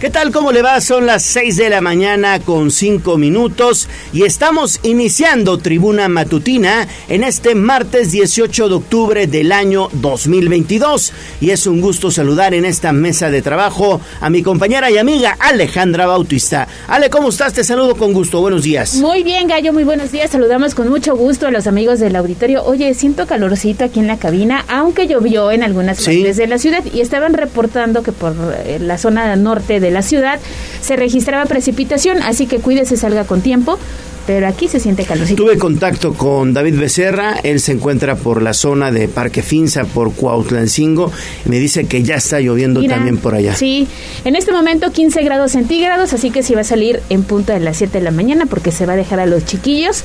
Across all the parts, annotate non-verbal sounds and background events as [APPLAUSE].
¿Qué tal? ¿Cómo le va? Son las 6 de la mañana con 5 minutos y estamos iniciando Tribuna Matutina en este martes 18 de octubre del año 2022. Y es un gusto saludar en esta mesa de trabajo a mi compañera y amiga Alejandra Bautista. Ale, ¿cómo estás? Te saludo con gusto. Buenos días. Muy bien, Gallo, muy buenos días. Saludamos con mucho gusto a los amigos del auditorio. Oye, siento calorcito aquí en la cabina, aunque llovió en algunas partes de la ciudad y estaban reportando que por eh, la zona norte de de la ciudad se registraba precipitación, así que cuídese, salga con tiempo. Pero aquí se siente calorcito. Tuve contacto con David Becerra, él se encuentra por la zona de Parque Finza, por Cuautlancingo, y me dice que ya está lloviendo también por allá. Sí, en este momento 15 grados centígrados, así que si va a salir en punto de las 7 de la mañana porque se va a dejar a los chiquillos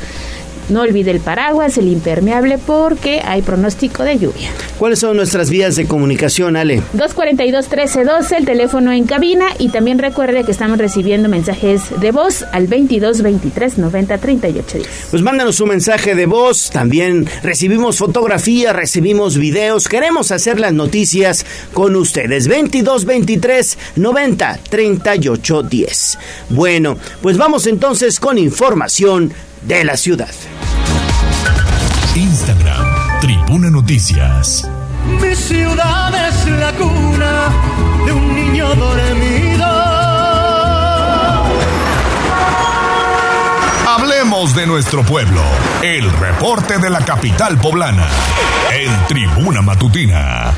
no olvide el paraguas, el impermeable, porque hay pronóstico de lluvia. ¿Cuáles son nuestras vías de comunicación, Ale? 242-1312, el teléfono en cabina, y también recuerde que estamos recibiendo mensajes de voz al 22 23 90 38 Pues mándanos un mensaje de voz, también recibimos fotografías, recibimos videos, queremos hacer las noticias con ustedes. 22 23 90 38 10. Bueno, pues vamos entonces con información de la ciudad. Instagram, Tribuna Noticias. Mi ciudad es la cuna de un niño dormido. Hablemos de nuestro pueblo. El reporte de la capital poblana. En Tribuna Matutina.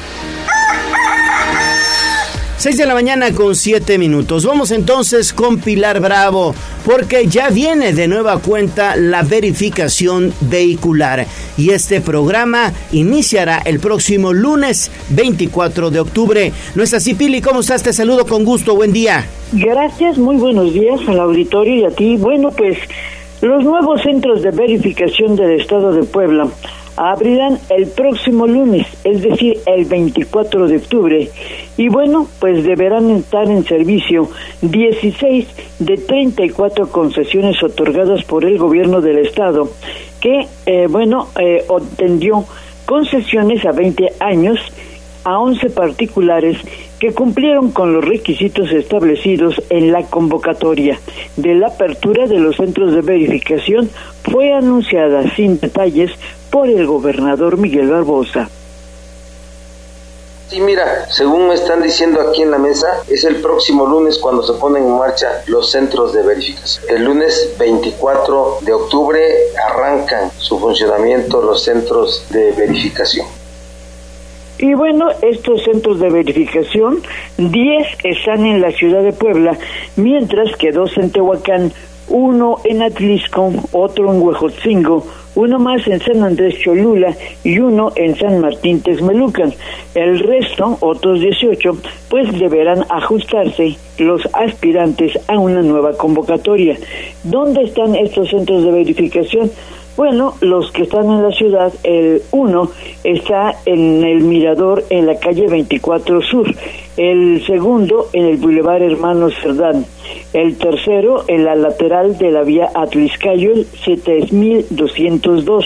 6 de la mañana con 7 minutos. Vamos entonces con Pilar Bravo, porque ya viene de nueva cuenta la verificación vehicular y este programa iniciará el próximo lunes 24 de octubre. ¿No es así, Pili? ¿Cómo estás? Te saludo con gusto. Buen día. Gracias, muy buenos días al auditorio y a ti. Bueno, pues los nuevos centros de verificación del Estado de Puebla abrirán el próximo lunes, es decir, el 24 de octubre. Y bueno, pues deberán estar en servicio 16 de 34 concesiones otorgadas por el gobierno del estado, que, eh, bueno, eh, obtendió concesiones a 20 años a 11 particulares que cumplieron con los requisitos establecidos en la convocatoria de la apertura de los centros de verificación fue anunciada sin detalles por el gobernador Miguel Barbosa. Sí, mira, según me están diciendo aquí en la mesa, es el próximo lunes cuando se ponen en marcha los centros de verificación. El lunes 24 de octubre arrancan su funcionamiento los centros de verificación. Y bueno, estos centros de verificación, 10 están en la ciudad de Puebla, mientras que dos en Tehuacán, uno en Atlisco, otro en Huejotzingo, uno más en San Andrés Cholula y uno en San Martín Texmelucan. El resto, otros 18, pues deberán ajustarse los aspirantes a una nueva convocatoria. ¿Dónde están estos centros de verificación? Bueno, los que están en la ciudad, el uno está en el Mirador en la calle 24 Sur, el segundo en el Boulevard Hermano Cerdán, el tercero en la lateral de la vía Atliscayo, el 7202,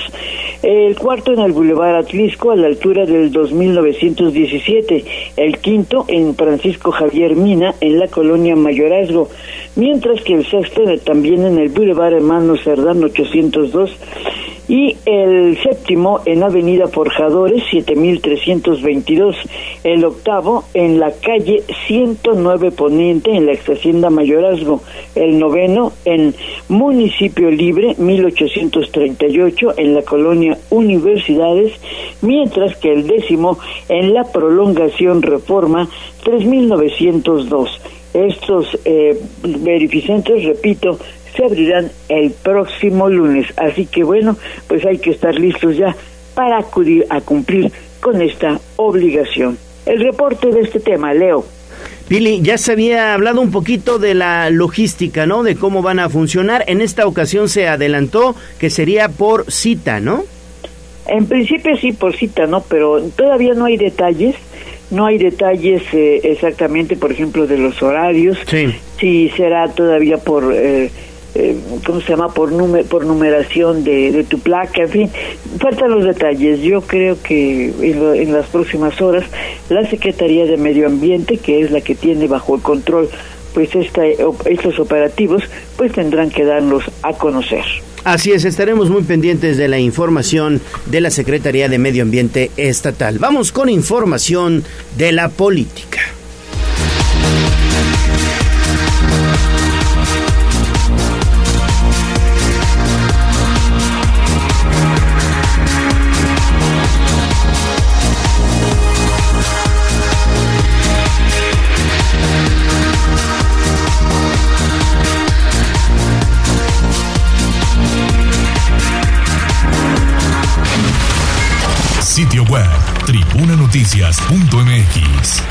el cuarto en el Boulevard Atlisco a la altura del 2917, el quinto en Francisco Javier Mina en la colonia Mayorazgo, mientras que el sexto también en el Boulevard Hermano Cerdán 802 y el séptimo en Avenida Forjadores 7322, el octavo en la calle 109 Poniente en la ex Hacienda Mayorazgo, el noveno en Municipio Libre 1838 en la colonia Universidades, mientras que el décimo en la prolongación Reforma 3902. Estos eh, verificantes, repito, se abrirán el próximo lunes. Así que bueno, pues hay que estar listos ya para acudir a cumplir con esta obligación. El reporte de este tema, Leo. Pili, ya se había hablado un poquito de la logística, ¿no? De cómo van a funcionar. En esta ocasión se adelantó que sería por cita, ¿no? En principio sí por cita, ¿no? Pero todavía no hay detalles. No hay detalles eh, exactamente, por ejemplo, de los horarios. Sí. Si será todavía por eh, eh, ¿cómo se llama? Por, por numeración de, tu placa, en fin, faltan los detalles. Yo creo que en, en, las próximas horas la Secretaría de Medio Ambiente, que es la que tiene bajo el control pues estos operativos pues tendrán que darlos a conocer. Así es, estaremos muy pendientes de la información de la Secretaría de Medio Ambiente Estatal. Vamos con información de la política. tribunanoticias.mx.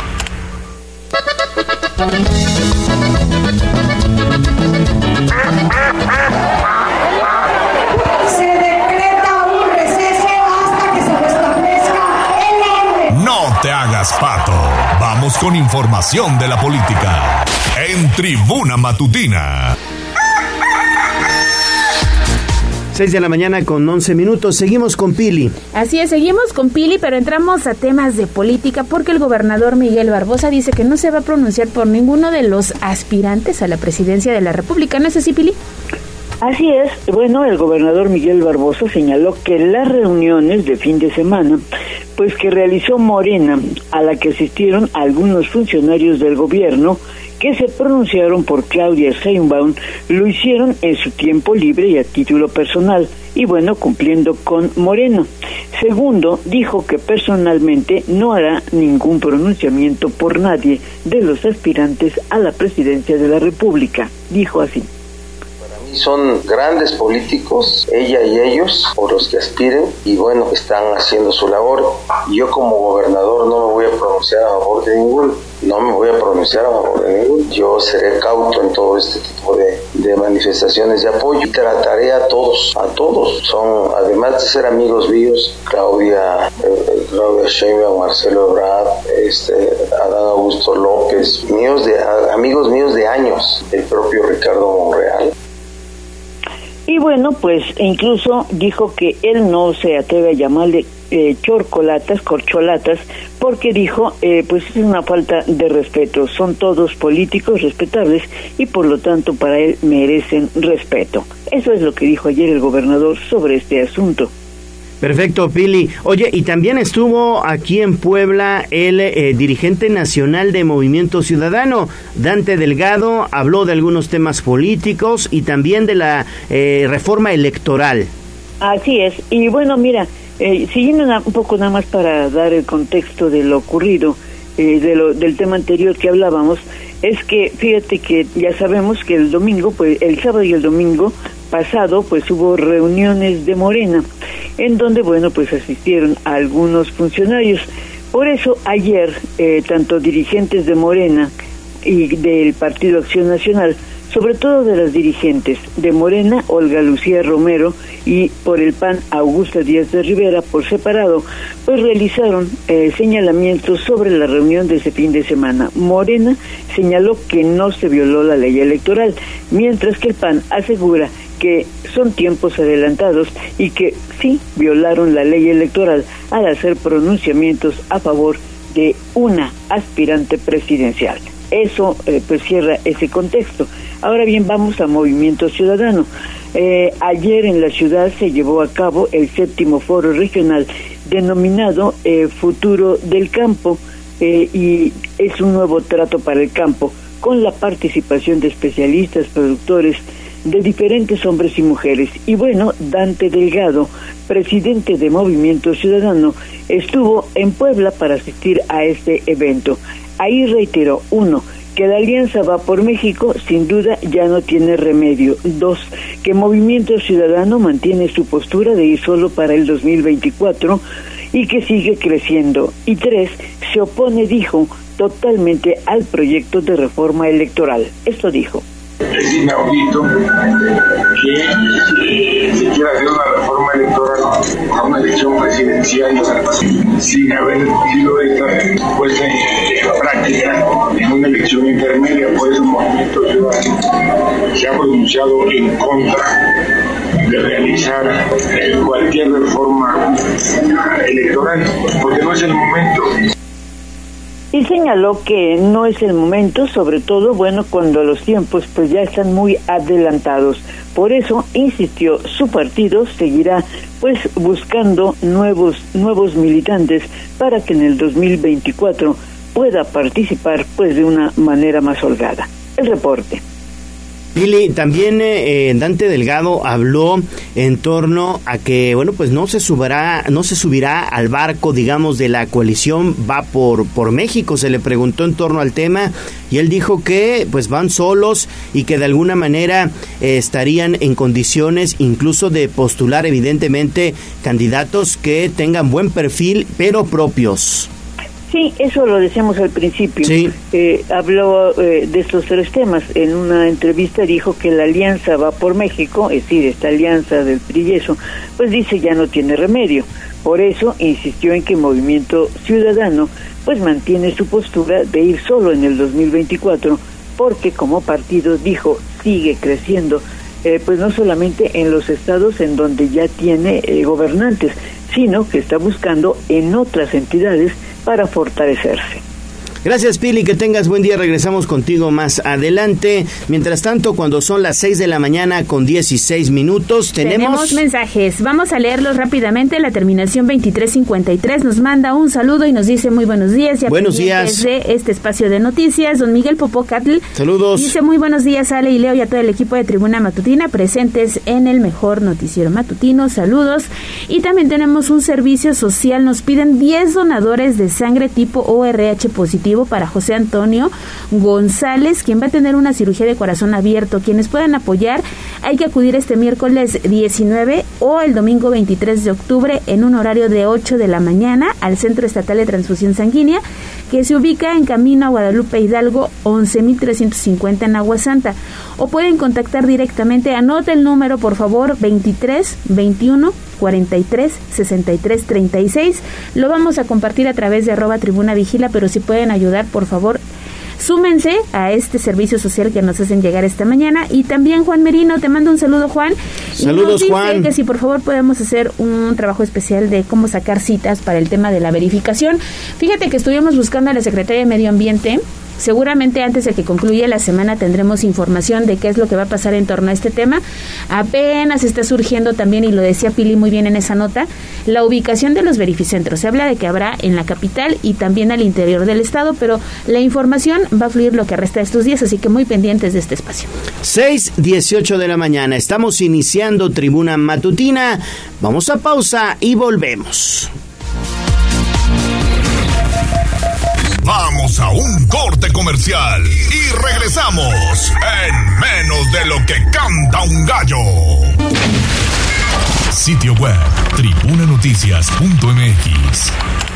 Se decreta un receso hasta que se restablezca el. No te hagas pato. Vamos con información de la política. En Tribuna Matutina. 6 de la mañana con 11 minutos. Seguimos con Pili. Así es, seguimos con Pili, pero entramos a temas de política porque el gobernador Miguel Barbosa dice que no se va a pronunciar por ninguno de los aspirantes a la presidencia de la República. ¿No es así, Pili? Así es, bueno, el gobernador Miguel Barbosa señaló que las reuniones de fin de semana, pues que realizó Morena, a la que asistieron algunos funcionarios del gobierno, que se pronunciaron por Claudia Sheinbaum lo hicieron en su tiempo libre y a título personal y bueno, cumpliendo con Moreno. Segundo, dijo que personalmente no hará ningún pronunciamiento por nadie de los aspirantes a la presidencia de la República. Dijo así son grandes políticos, ella y ellos, por los que aspiren, y bueno, están haciendo su labor. Yo como gobernador no me voy a pronunciar a favor de ninguno, no me voy a pronunciar a favor de ninguno. Yo seré cauto en todo este tipo de, de manifestaciones de apoyo trataré a todos, a todos. Son, además de ser amigos míos, Claudia, eh, Claudia Sheinbaum, Marcelo Ebrard, este, Adán Augusto López, míos de, amigos míos de años, el propio Ricardo Monreal. Y bueno, pues incluso dijo que él no se atreve a llamarle eh, chorcolatas, corcholatas, porque dijo, eh, pues es una falta de respeto. Son todos políticos respetables y por lo tanto para él merecen respeto. Eso es lo que dijo ayer el gobernador sobre este asunto. Perfecto, Pili. Oye, y también estuvo aquí en Puebla el eh, dirigente nacional de Movimiento Ciudadano, Dante Delgado, habló de algunos temas políticos y también de la eh, reforma electoral. Así es. Y bueno, mira, eh, siguiendo un poco nada más para dar el contexto de lo ocurrido, de lo, del tema anterior que hablábamos, es que fíjate que ya sabemos que el domingo, pues el sábado y el domingo pasado, pues hubo reuniones de Morena en donde, bueno, pues asistieron algunos funcionarios. Por eso ayer, eh, tanto dirigentes de Morena y del Partido Acción Nacional, sobre todo de las dirigentes de Morena, Olga Lucía Romero, y por el PAN, Augusta Díaz de Rivera, por separado, pues realizaron eh, señalamientos sobre la reunión de ese fin de semana. Morena señaló que no se violó la ley electoral, mientras que el PAN asegura que son tiempos adelantados y que sí violaron la ley electoral al hacer pronunciamientos a favor de una aspirante presidencial. Eso eh, pues cierra ese contexto. Ahora bien, vamos a Movimiento Ciudadano. Eh, ayer en la ciudad se llevó a cabo el séptimo foro regional denominado eh, Futuro del Campo y es un nuevo trato para el campo con la participación de especialistas, productores, de diferentes hombres y mujeres. Y bueno, Dante Delgado, presidente de Movimiento Ciudadano, estuvo en Puebla para asistir a este evento. Ahí reiteró, uno, que la alianza va por México sin duda ya no tiene remedio. Dos, que Movimiento Ciudadano mantiene su postura de ir solo para el 2024 y que sigue creciendo. Y tres, se opone, dijo, totalmente al proyecto de reforma electoral. Esto dijo. Es inaudito que se quiera hacer una reforma electoral a una elección presidencial sin haber sido esta puesta en práctica en una elección intermedia. Por eso el movimiento se ha pronunciado en contra de realizar cualquier reforma electoral, porque no es el momento. Y señaló que no es el momento, sobre todo, bueno, cuando los tiempos pues ya están muy adelantados. Por eso, insistió, su partido seguirá pues buscando nuevos nuevos militantes para que en el 2024 pueda participar pues de una manera más holgada. El reporte. Pili, también eh, Dante Delgado habló en torno a que, bueno, pues no se subirá, no se subirá al barco, digamos, de la coalición, va por, por México. Se le preguntó en torno al tema y él dijo que, pues van solos y que de alguna manera eh, estarían en condiciones incluso de postular, evidentemente, candidatos que tengan buen perfil, pero propios. Sí, eso lo decíamos al principio. Sí. Eh, habló eh, de estos tres temas. En una entrevista dijo que la alianza va por México, es decir, esta alianza del PRI y eso, pues dice ya no tiene remedio. Por eso insistió en que Movimiento Ciudadano pues mantiene su postura de ir solo en el 2024, porque como partido dijo sigue creciendo, eh, pues no solamente en los estados en donde ya tiene eh, gobernantes, sino que está buscando en otras entidades para fortalecerse. Gracias Pili, que tengas buen día. Regresamos contigo más adelante. Mientras tanto, cuando son las 6 de la mañana con 16 minutos, tenemos... mensajes. Vamos a leerlos rápidamente. La terminación 2353 nos manda un saludo y nos dice muy buenos días. Ya Buenos días. De este espacio de noticias, don Miguel Popocatl. Saludos. Dice muy buenos días, Ale y Leo y a todo el equipo de Tribuna Matutina presentes en el mejor noticiero matutino. Saludos. Y también tenemos un servicio social. Nos piden 10 donadores de sangre tipo ORH positivo para José Antonio González, quien va a tener una cirugía de corazón abierto. Quienes puedan apoyar, hay que acudir este miércoles 19 o el domingo 23 de octubre en un horario de 8 de la mañana al Centro Estatal de Transfusión Sanguínea, que se ubica en camino a Guadalupe Hidalgo 11.350 en Agua Santa. O pueden contactar directamente, anota el número por favor 23 21 43 63 36. Lo vamos a compartir a través de arroba tribuna vigila, pero si pueden ayudar, por favor, súmense a este servicio social que nos hacen llegar esta mañana. Y también Juan Merino, te mando un saludo Juan. Y Saludos, nos dice Juan. Que si por favor podemos hacer un trabajo especial de cómo sacar citas para el tema de la verificación. Fíjate que estuvimos buscando a la Secretaría de Medio Ambiente. Seguramente antes de que concluya la semana tendremos información de qué es lo que va a pasar en torno a este tema. Apenas está surgiendo también, y lo decía Pili muy bien en esa nota, la ubicación de los verificentros. Se habla de que habrá en la capital y también al interior del estado, pero la información va a fluir lo que resta de estos días, así que muy pendientes de este espacio. 6, 18 de la mañana. Estamos iniciando tribuna matutina. Vamos a pausa y volvemos. Vamos a un corte comercial y regresamos en menos de lo que canta un gallo. Sitio web tribunanoticias.mx.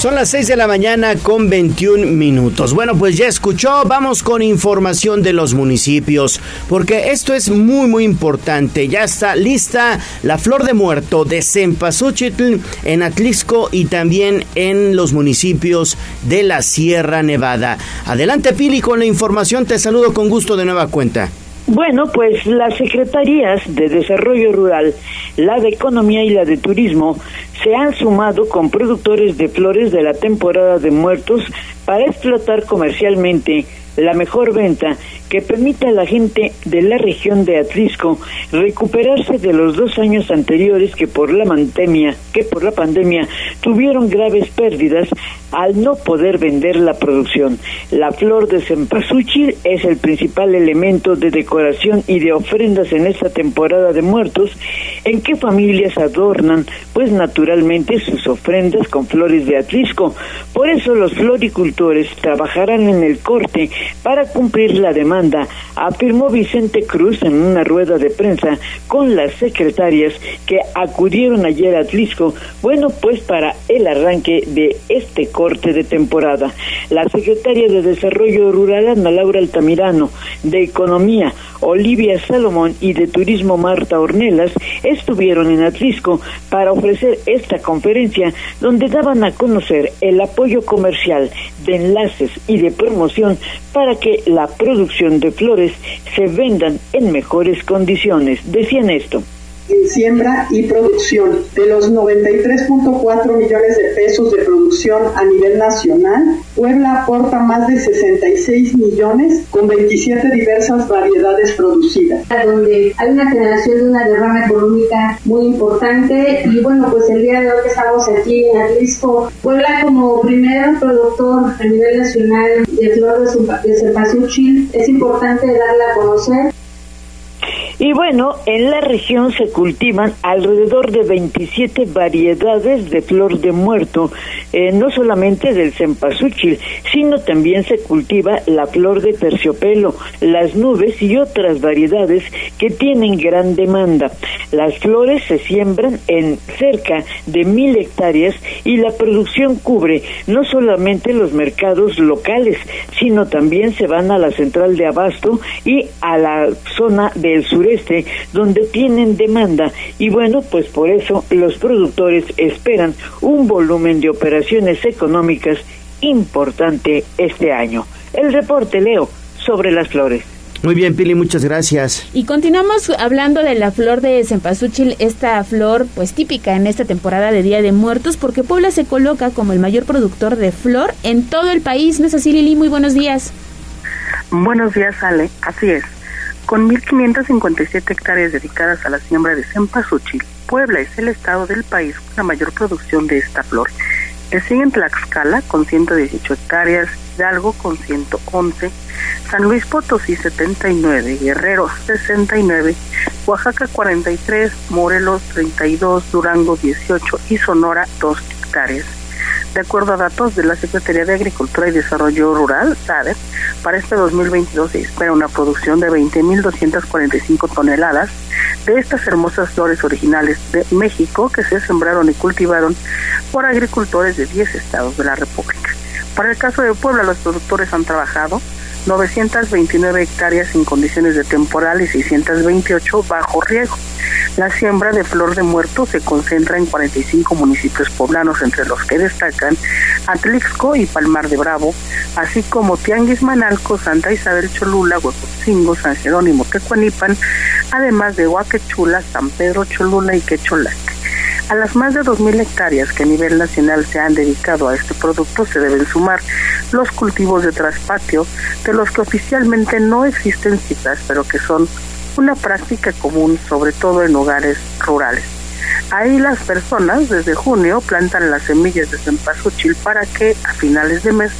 Son las 6 de la mañana con 21 minutos. Bueno, pues ya escuchó, vamos con información de los municipios, porque esto es muy, muy importante. Ya está lista la flor de muerto de Cempasúchitl en Atlisco y también en los municipios de la Sierra Nevada. Adelante, Pili, con la información. Te saludo con gusto de nueva cuenta. Bueno, pues las secretarías de Desarrollo Rural, la de Economía y la de Turismo se han sumado con productores de flores de la temporada de muertos para explotar comercialmente la mejor venta que permita a la gente de la región de Atlisco recuperarse de los dos años anteriores que por la pandemia, que por la pandemia tuvieron graves pérdidas al no poder vender la producción. La flor de cempasúchil es el principal elemento de decoración y de ofrendas en esta temporada de muertos, en que familias adornan, pues naturalmente sus ofrendas con flores de Atlisco. Por eso los floricultores trabajarán en el corte para cumplir la demanda afirmó Vicente Cruz en una rueda de prensa con las secretarias que acudieron ayer a Atlisco, bueno, pues para el arranque de este corte de temporada. La secretaria de Desarrollo Rural, Ana Laura Altamirano, de Economía, Olivia Salomón y de Turismo Marta Ornelas estuvieron en Atlisco para ofrecer esta conferencia donde daban a conocer el apoyo comercial de enlaces y de promoción para que la producción de flores se vendan en mejores condiciones. Decían esto en siembra y producción. De los 93.4 millones de pesos de producción a nivel nacional, Puebla aporta más de 66 millones con 27 diversas variedades producidas. Donde hay una generación de una derrama económica muy importante y bueno, pues el día de hoy estamos aquí en Atlisco, Puebla como primer productor a nivel nacional de flor de cempasúchil, es importante darla a conocer y bueno, en la región se cultivan alrededor de 27 variedades de flor de muerto, eh, no solamente del cempasúchil, sino también se cultiva la flor de terciopelo, las nubes y otras variedades que tienen gran demanda. Las flores se siembran en cerca de mil hectáreas y la producción cubre no solamente los mercados locales, sino también se van a la central de abasto y a la zona del sureste este, donde tienen demanda y bueno, pues por eso los productores esperan un volumen de operaciones económicas importante este año. El reporte, Leo, sobre las flores. Muy bien, Pili, muchas gracias. Y continuamos hablando de la flor de cempasúchil, esta flor pues típica en esta temporada de Día de Muertos, porque Puebla se coloca como el mayor productor de flor en todo el país. ¿No es así, Lili? Muy buenos días. Buenos días, Ale. Así es. Con 1.557 hectáreas dedicadas a la siembra de cempasúchil, Puebla es el estado del país con la mayor producción de esta flor. El sigue en Tlaxcala con 118 hectáreas, Hidalgo con 111, San Luis Potosí 79, Guerrero 69, Oaxaca 43, Morelos 32, Durango 18 y Sonora 2 hectáreas. De acuerdo a datos de la Secretaría de Agricultura y Desarrollo Rural, SADER, para este 2022 se espera una producción de 20.245 toneladas de estas hermosas flores originales de México que se sembraron y cultivaron por agricultores de 10 estados de la República. Para el caso de Puebla, los productores han trabajado 929 hectáreas en condiciones de temporal y 628 bajo riesgo. La siembra de flor de muerto se concentra en 45 municipios poblanos, entre los que destacan Atlixco y Palmar de Bravo, así como Tianguis Manalco, Santa Isabel Cholula, Huecocingo, San Jerónimo, Tecuanipan, además de Huaquechula, San Pedro Cholula y Quecholac. A las más de 2.000 hectáreas que a nivel nacional se han dedicado a este producto se deben sumar los cultivos de traspatio, de los que oficialmente no existen cifras, pero que son una práctica común, sobre todo en hogares rurales. Ahí las personas desde junio plantan las semillas de cempasúchil para que a finales de mes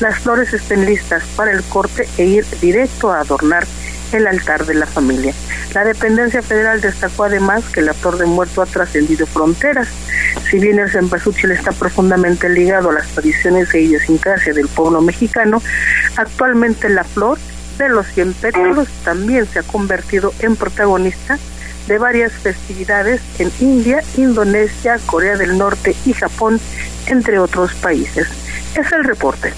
las flores estén listas para el corte e ir directo a adornar el altar de la familia. La dependencia federal destacó además que la flor de muerto ha trascendido fronteras. Si bien el cempasúchil está profundamente ligado a las tradiciones e idiosincrasia del pueblo mexicano, actualmente la flor de los cien pétalos también se ha convertido en protagonista de varias festividades en India, Indonesia, Corea del Norte y Japón, entre otros países. Es el reporte.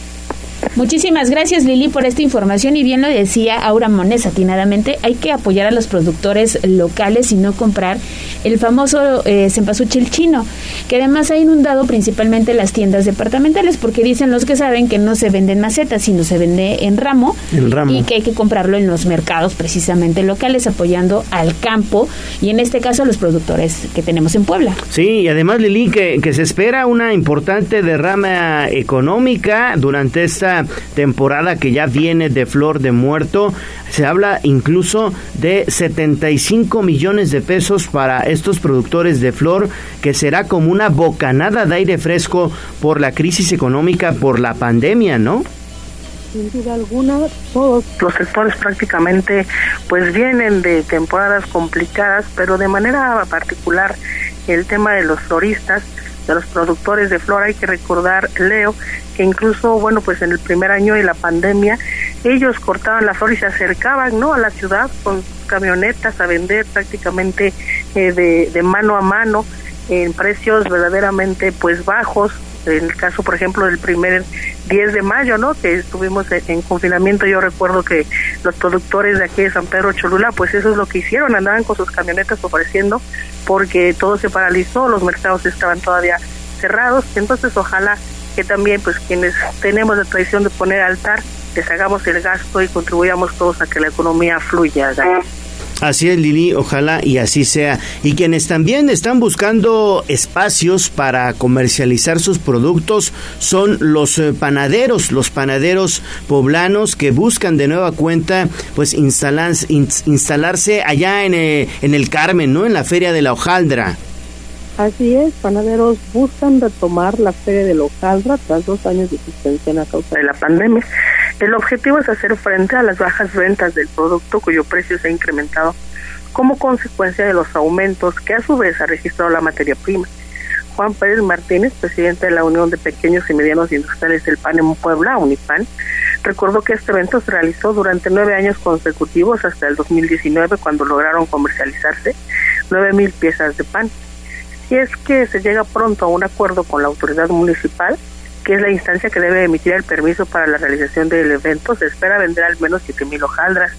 Muchísimas gracias Lili por esta información y bien lo decía Aura Mones atinadamente, hay que apoyar a los productores locales y no comprar el famoso eh, cempasúchil chino, que además ha inundado principalmente las tiendas departamentales porque dicen los que saben que no se venden macetas, sino se vende en ramo, y que hay que comprarlo en los mercados precisamente locales apoyando al campo y en este caso a los productores que tenemos en Puebla. Sí, y además Lili que, que se espera una importante derrama económica durante esta temporada que ya viene de Flor de Muerto. Se habla incluso de 75 millones de pesos para estos productores de flor, que será como una bocanada de aire fresco por la crisis económica, por la pandemia, ¿no? sin duda alguna, todos los sectores prácticamente pues vienen de temporadas complicadas, pero de manera particular el tema de los floristas de los productores de flor. Hay que recordar, Leo, que incluso, bueno, pues en el primer año de la pandemia, ellos cortaban la flor y se acercaban, ¿no? A la ciudad con camionetas a vender prácticamente eh, de, de mano a mano en precios verdaderamente pues bajos el caso, por ejemplo, del primer 10 de mayo, ¿no? Que estuvimos en, confinamiento, yo recuerdo que los productores de aquí de San Pedro Cholula, pues eso es lo que hicieron, andaban con sus camionetas ofreciendo porque todo se paralizó, los mercados estaban todavía cerrados, entonces ojalá que también pues quienes tenemos la tradición de poner altar, les hagamos el gasto y contribuyamos todos a que la economía fluya. Así es, Lili, ojalá y así sea. Y quienes también están buscando espacios para comercializar sus productos son los eh, panaderos, los panaderos poblanos que buscan de nueva cuenta pues instalarse allá en, eh, en el Carmen, ¿no? En la Feria de la Hojaldra. Así es, panaderos buscan retomar la Feria de la Hojaldra tras dos años de suspensión a causa de la pandemia. El objetivo es hacer frente a las bajas ventas del producto cuyo precio se ha incrementado como consecuencia de los aumentos que a su vez ha registrado la materia prima. Juan Pérez Martínez, presidente de la Unión de Pequeños y Medianos Industriales del PAN en Puebla, UNIPAN, recordó que este evento se realizó durante nueve años consecutivos hasta el 2019 cuando lograron comercializarse nueve mil piezas de pan. Si es que se llega pronto a un acuerdo con la autoridad municipal, que es la instancia que debe emitir el permiso para la realización del evento, se espera vender al menos 7.000 hojaldras.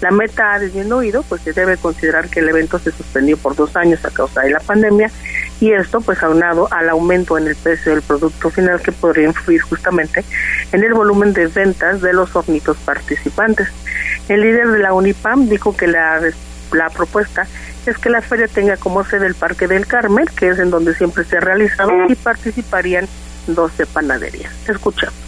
La meta ha disminuido, pues se debe considerar que el evento se suspendió por dos años a causa de la pandemia y esto pues aunado al aumento en el precio del producto final que podría influir justamente en el volumen de ventas de los hornitos participantes. El líder de la UNIPAM dijo que la, la propuesta es que la feria tenga como sede el Parque del Carmel, que es en donde siempre se ha realizado, y participarían 12 panaderías. Escuchamos.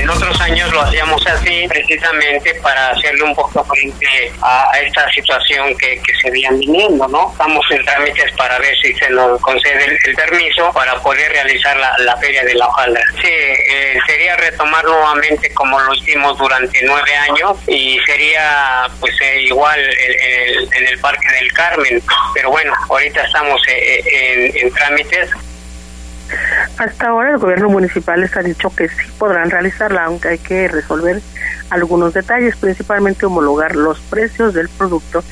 En otros años lo hacíamos así precisamente para hacerle un poco frente a, esta situación que, se veían viniendo, ¿no? Estamos en trámites para ver si se nos concede el, permiso para poder realizar la, Feria de la Hojaldra. Sí, eh, sería retomar nuevamente como lo hicimos durante nueve años y sería pues eh, igual en el Parque del Carmen, pero bueno, ahorita estamos eh, en, en trámites hasta ahora el gobierno municipal les ha dicho que sí podrán realizarla, aunque hay que resolver algunos detalles, principalmente homologar los precios del producto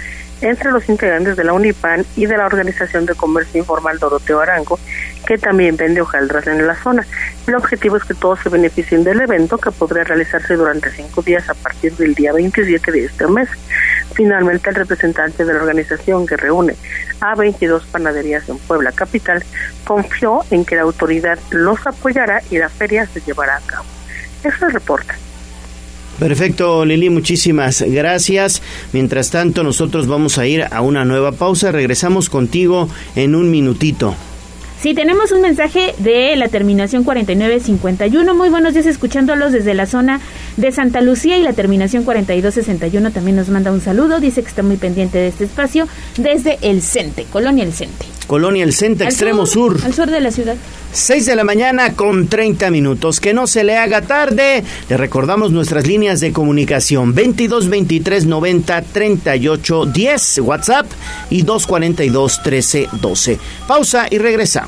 entre los integrantes de la UNIPAN y de la Organización de Comercio Informal Doroteo Arango, que también vende hojaldras en la zona. El objetivo es que todos se beneficien del evento, que podría realizarse durante cinco días a partir del día 27 de este mes. Finalmente, el representante de la organización que reúne a 22 panaderías en Puebla Capital confió en que la autoridad los apoyará y la feria se llevará a cabo. Eso es el reporte. Perfecto, Lili, muchísimas gracias. Mientras tanto, nosotros vamos a ir a una nueva pausa. Regresamos contigo en un minutito. Sí, tenemos un mensaje de la terminación 4951. Muy buenos días escuchándolos desde la zona de Santa Lucía y la terminación 4261 también nos manda un saludo. Dice que está muy pendiente de este espacio desde el CENTE, Colonia El CENTE. Colonia El Centro, extremo sur, Al sur de la ciudad. 6 de la mañana con 30 minutos. Que no se le haga tarde. Le recordamos nuestras líneas de comunicación 22 23 90 38 10 WhatsApp y 242 13 12. Pausa y regresamos.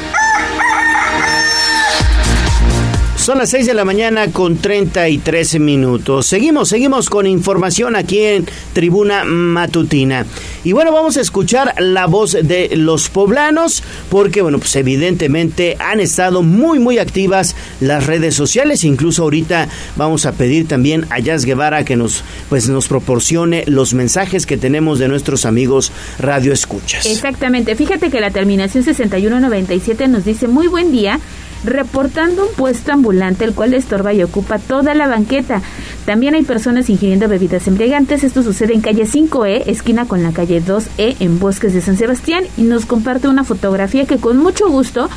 Son las 6 de la mañana con 33 minutos. Seguimos, seguimos con información aquí en Tribuna Matutina. Y bueno, vamos a escuchar la voz de los poblanos porque, bueno, pues evidentemente han estado muy, muy activas las redes sociales. Incluso ahorita vamos a pedir también a Jazz Guevara que nos, pues, nos proporcione los mensajes que tenemos de nuestros amigos Radio Escuchas. Exactamente. Fíjate que la terminación 6197 nos dice muy buen día. Reportando un puesto ambulante el cual estorba y ocupa toda la banqueta. También hay personas ingiriendo bebidas embriagantes. Esto sucede en calle 5E, esquina con la calle 2E en Bosques de San Sebastián y nos comparte una fotografía que con mucho gusto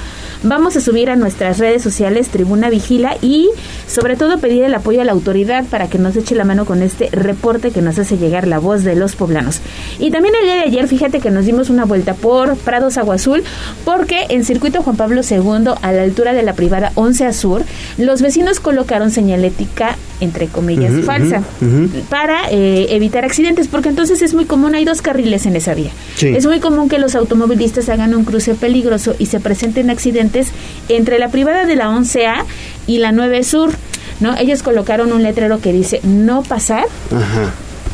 vamos a subir a nuestras redes sociales Tribuna Vigila y sobre todo pedir el apoyo a la autoridad para que nos eche la mano con este reporte que nos hace llegar la voz de los poblanos. Y también el día de ayer, fíjate que nos dimos una vuelta por Prados Agua Azul porque en circuito Juan Pablo II a la altura de la privada 11 Azur, los vecinos colocaron señalética entre comillas falsa para eh, evitar accidentes porque entonces es muy común hay dos carriles en esa vía. Es muy común que los automovilistas hagan un cruce peligroso y se presenten accidentes entre la privada de la 11A y la 9 Sur no ellos colocaron un letrero que dice no pasar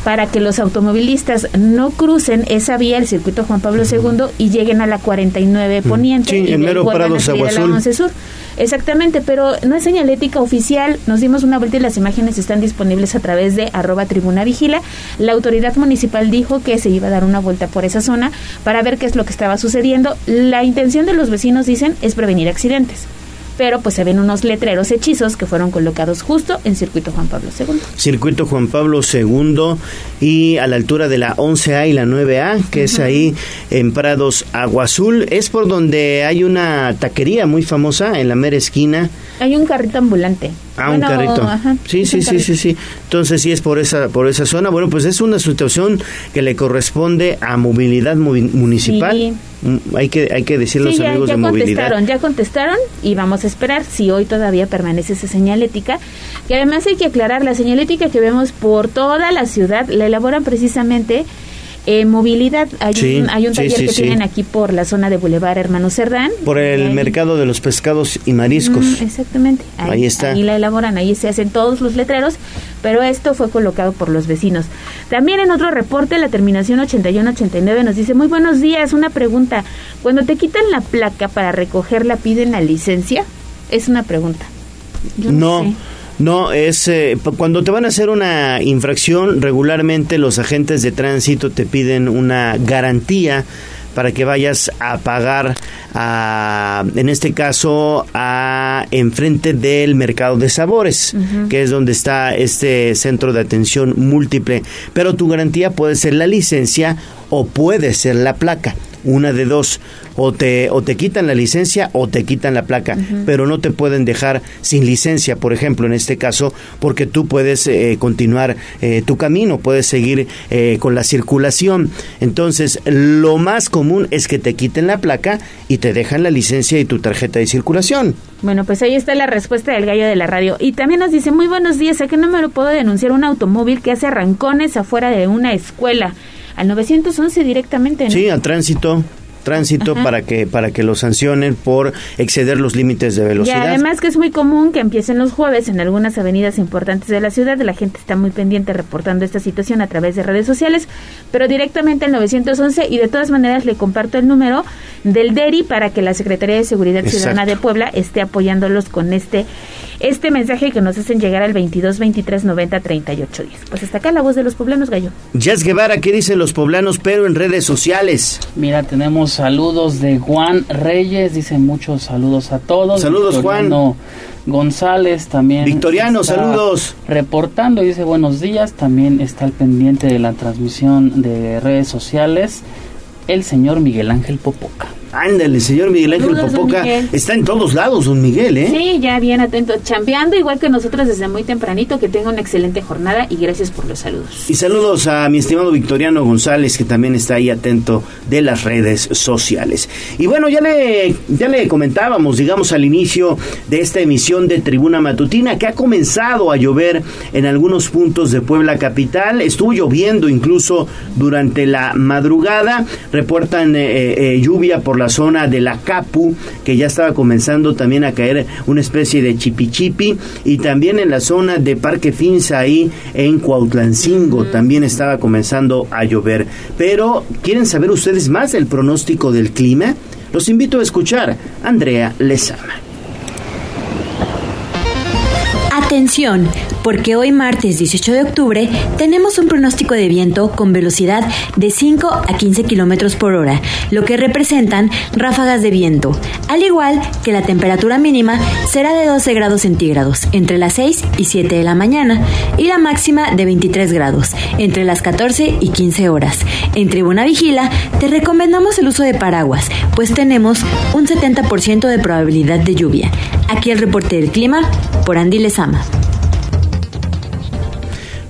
para que los automovilistas no crucen esa vía, el circuito Juan Pablo II, y lleguen a la 49 Poniente y en mero Prado a la 11 Sur. Exactamente, pero no es señalética oficial. Nos dimos una vuelta y las imágenes están disponibles a través de arroba tribuna vigila. La autoridad municipal dijo que se iba a dar una vuelta por esa zona para ver qué es lo que estaba sucediendo. La intención de los vecinos, dicen, es prevenir accidentes pero pues se ven unos letreros hechizos que fueron colocados justo en Circuito Juan Pablo II. Circuito Juan Pablo II y a la altura de la 11A y la 9A, que es ahí en Prados Agua Azul, es por donde hay una taquería muy famosa en la mera esquina. Hay un carrito ambulante. Ah, un carrito. sí, sí, sí, sí, sí. Entonces sí es por esa por esa zona. Bueno, pues es una situación que le corresponde a movilidad municipal. Mm, hay que hay que decir los amigos ya de contestaron, Ya contestaron y vamos a esperar si hoy todavía permanece esa señalética. Que además hay que aclarar la señalética que vemos por toda la ciudad la elaboran precisamente eh, movilidad, hay un, hay un taller que tienen aquí por la zona de Boulevard Hermano Cerdán. Por el mercado de los pescados y mariscos. Mm, exactamente. Ahí, está. Ahí la elaboran, ahí se hacen todos los letreros, pero esto fue colocado por los vecinos. También en otro reporte, la terminación 8189 nos dice, muy buenos días, una pregunta. Cuando te quitan la placa para recogerla, ¿piden la licencia? Es una pregunta. no. No, es eh, cuando te van a hacer una infracción, regularmente los agentes de tránsito te piden una garantía para que vayas a pagar, a, en este caso, a enfrente del mercado de sabores, que es donde está este centro de atención múltiple. Pero tu garantía puede ser la licencia o puede ser la placa una de dos, o te, o te quitan la licencia o te quitan la placa, pero no te pueden dejar sin licencia, por ejemplo, en este caso, porque tú puedes eh, continuar eh, tu camino, puedes seguir eh, con la circulación. Entonces, lo más común es que te quiten la placa y te dejan la licencia y tu tarjeta de circulación. Bueno, pues ahí está la respuesta del gallo de la radio. Y también nos dice, muy buenos días, ¿a qué número puedo denunciar un automóvil que hace arrancones afuera de una escuela? Al 911 directamente. Sí, a tránsito tránsito para que para que lo sancionen por exceder los límites de velocidad. Y además que es muy común que empiecen los jueves en algunas avenidas importantes de la ciudad, la gente está muy pendiente reportando esta situación a través de redes sociales, pero directamente al 911 y de todas maneras le comparto el número del DERI para que la Secretaría de Seguridad Ciudadana de Puebla esté apoyándolos con este este mensaje que nos hacen llegar al 22 23 90 38 10. Pues hasta acá la voz de los poblanos, Gallo. Jazz Guevara, ¿qué dicen los poblanos, pero en redes sociales? Mira, tenemos saludos de Juan Reyes, dice muchos saludos a todos. Saludos, Juan. González también. Victoriano, saludos. Reportando, dice buenos días, también está al pendiente de la transmisión de redes sociales el señor Miguel Ángel Popoca. Ándale, señor Miguel Ángel Popoca. Está en todos lados, don Miguel, ¿eh? Sí, ya bien atento. Champeando igual que nosotros desde muy tempranito. Que tenga una excelente jornada y gracias por los saludos. Y saludos a mi estimado Victoriano González, que también está ahí atento de las redes sociales. Y bueno, ya le, ya le comentábamos, digamos, al inicio de esta emisión de Tribuna Matutina, que ha comenzado a llover en algunos puntos de Puebla Capital. Estuvo lloviendo incluso durante la madrugada. Reportan eh, eh, eh, lluvia por la zona de la Capu, que ya estaba comenzando también a caer una especie de chipichipi, y también en la zona de Parque Finza, ahí en Cuautlancingo, también estaba comenzando a llover. Pero, ¿quieren saber ustedes más del pronóstico del clima? Los invito a escuchar Andrea Lezama. Atención, porque hoy martes 18 de octubre tenemos un pronóstico de viento con velocidad de 5 a 15 kilómetros por hora, lo que representan ráfagas de viento, al igual que la temperatura mínima será de 12 grados centígrados entre las 6 y 7 de la mañana y la máxima de 23 grados entre las 14 y 15 horas. En Tribuna Vigila te recomendamos el uso de paraguas, pues tenemos un 70% de probabilidad de lluvia. Aquí el reporte del clima por Andy Lezama.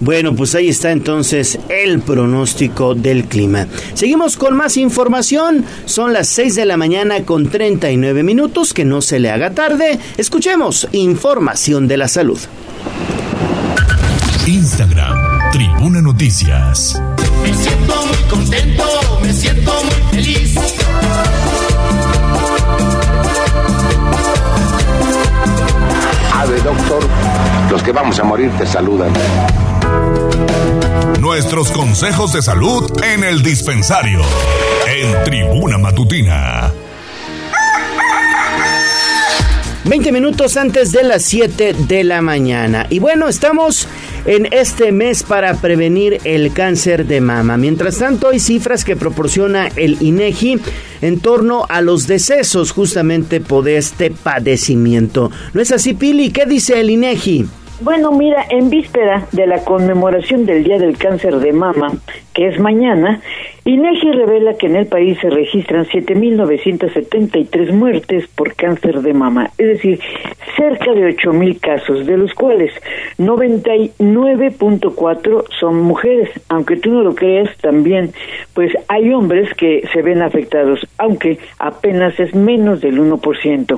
Bueno, pues ahí está entonces el pronóstico del clima. Seguimos con más información. Son las 6 de la mañana con 39 minutos. Que no se le haga tarde. Escuchemos información de la salud. Instagram, Tribuna Noticias. Me siento muy contento, me siento muy feliz. Ave, doctor, los que vamos a morir te saludan. Nuestros consejos de salud en el dispensario. En Tribuna Matutina. 20 minutos antes de las 7 de la mañana. Y bueno, estamos en este mes para prevenir el cáncer de mama. Mientras tanto, hay cifras que proporciona el INEGI en torno a los decesos justamente por este padecimiento. ¿No es así, Pili? ¿Qué dice el INEGI? Bueno, mira, en víspera de la conmemoración del Día del Cáncer de Mama, que es mañana, INEGI revela que en el país se registran 7.973 muertes por cáncer de mama, es decir, cerca de 8.000 casos, de los cuales 99.4 son mujeres, aunque tú no lo creas también, pues hay hombres que se ven afectados, aunque apenas es menos del 1%.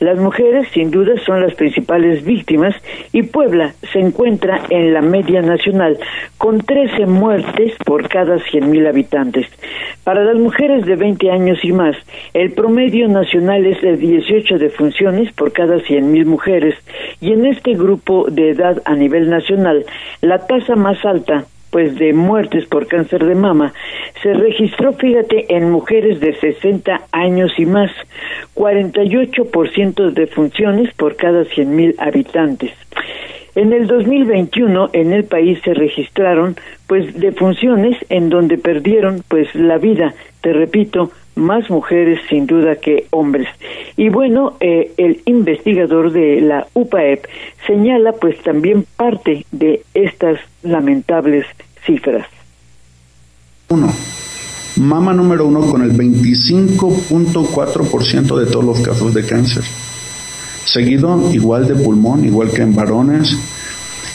Las mujeres sin duda son las principales víctimas y Puebla se encuentra en la media nacional con 13 muertes por cada 100.000 habitantes. Para las mujeres de 20 años y más, el promedio nacional es de 18 defunciones por cada 100.000 mujeres y en este grupo de edad a nivel nacional, la tasa más alta pues de muertes por cáncer de mama se registró, fíjate, en mujeres de 60 años y más, 48% de defunciones por cada 100.000 habitantes. En el 2021 en el país se registraron pues defunciones en donde perdieron pues la vida, te repito, más mujeres sin duda que hombres. Y bueno, eh, el investigador de la UPAEP señala pues también parte de estas lamentables cifras. Uno, mama número uno con el 25.4% de todos los casos de cáncer seguido igual de pulmón, igual que en varones.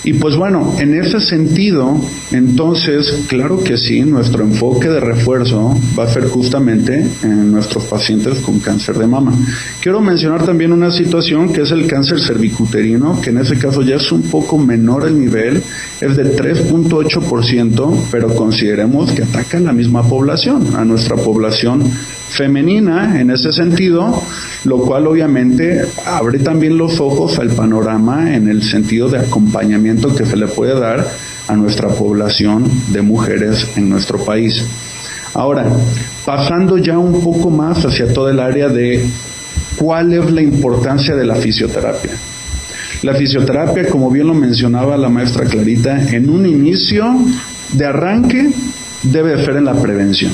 Y pues bueno, en ese sentido, entonces, claro que sí, nuestro enfoque de refuerzo va a ser justamente en nuestros pacientes con cáncer de mama. Quiero mencionar también una situación que es el cáncer cervicuterino, que en ese caso ya es un poco menor el nivel, es de 3.8%, pero consideremos que ataca a la misma población, a nuestra población femenina en ese sentido, lo cual obviamente abre también los ojos al panorama en el sentido de acompañamiento que se le puede dar a nuestra población de mujeres en nuestro país. Ahora, pasando ya un poco más hacia todo el área de cuál es la importancia de la fisioterapia. La fisioterapia, como bien lo mencionaba la maestra Clarita, en un inicio de arranque debe ser en la prevención.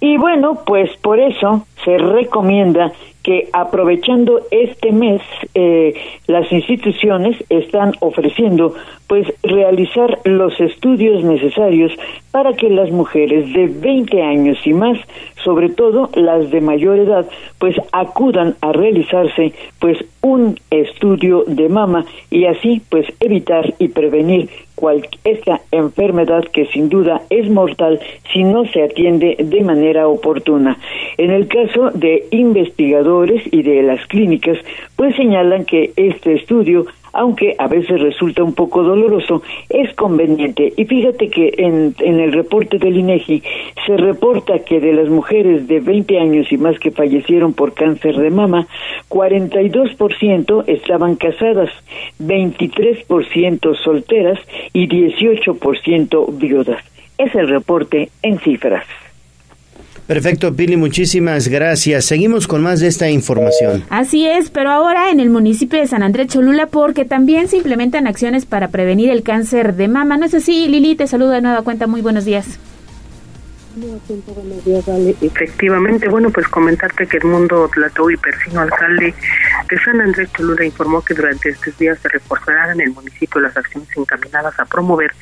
Y bueno, pues por eso se recomienda que aprovechando este mes eh, las instituciones están ofreciendo pues realizar los estudios necesarios para que las mujeres de 20 años y más, sobre todo las de mayor edad, pues acudan a realizarse pues un estudio de mama y así pues evitar y prevenir cual, esta enfermedad que sin duda es mortal si no se atiende de manera oportuna. En el caso de investigadores y de las clínicas, pues señalan que este estudio aunque a veces resulta un poco doloroso, es conveniente. Y fíjate que en, el reporte del INEGI se reporta que de las mujeres de 20 años y más que fallecieron por cáncer de mama, 42% estaban casadas, 23% solteras y 18% viudas. Es el reporte en cifras. Perfecto, Pili, muchísimas gracias. Seguimos con más de esta información. Así es, pero ahora en el municipio de San Andrés Cholula porque también se implementan acciones para prevenir el cáncer de mama. ¿No es así, Lili? Te saludo de nueva cuenta. Muy buenos días. Efectivamente, bueno, pues comentarte que el mundo Tlató y Persino, alcalde de San Andrés Cholula, informó que durante estos días se reforzarán en el municipio las acciones encaminadas a promover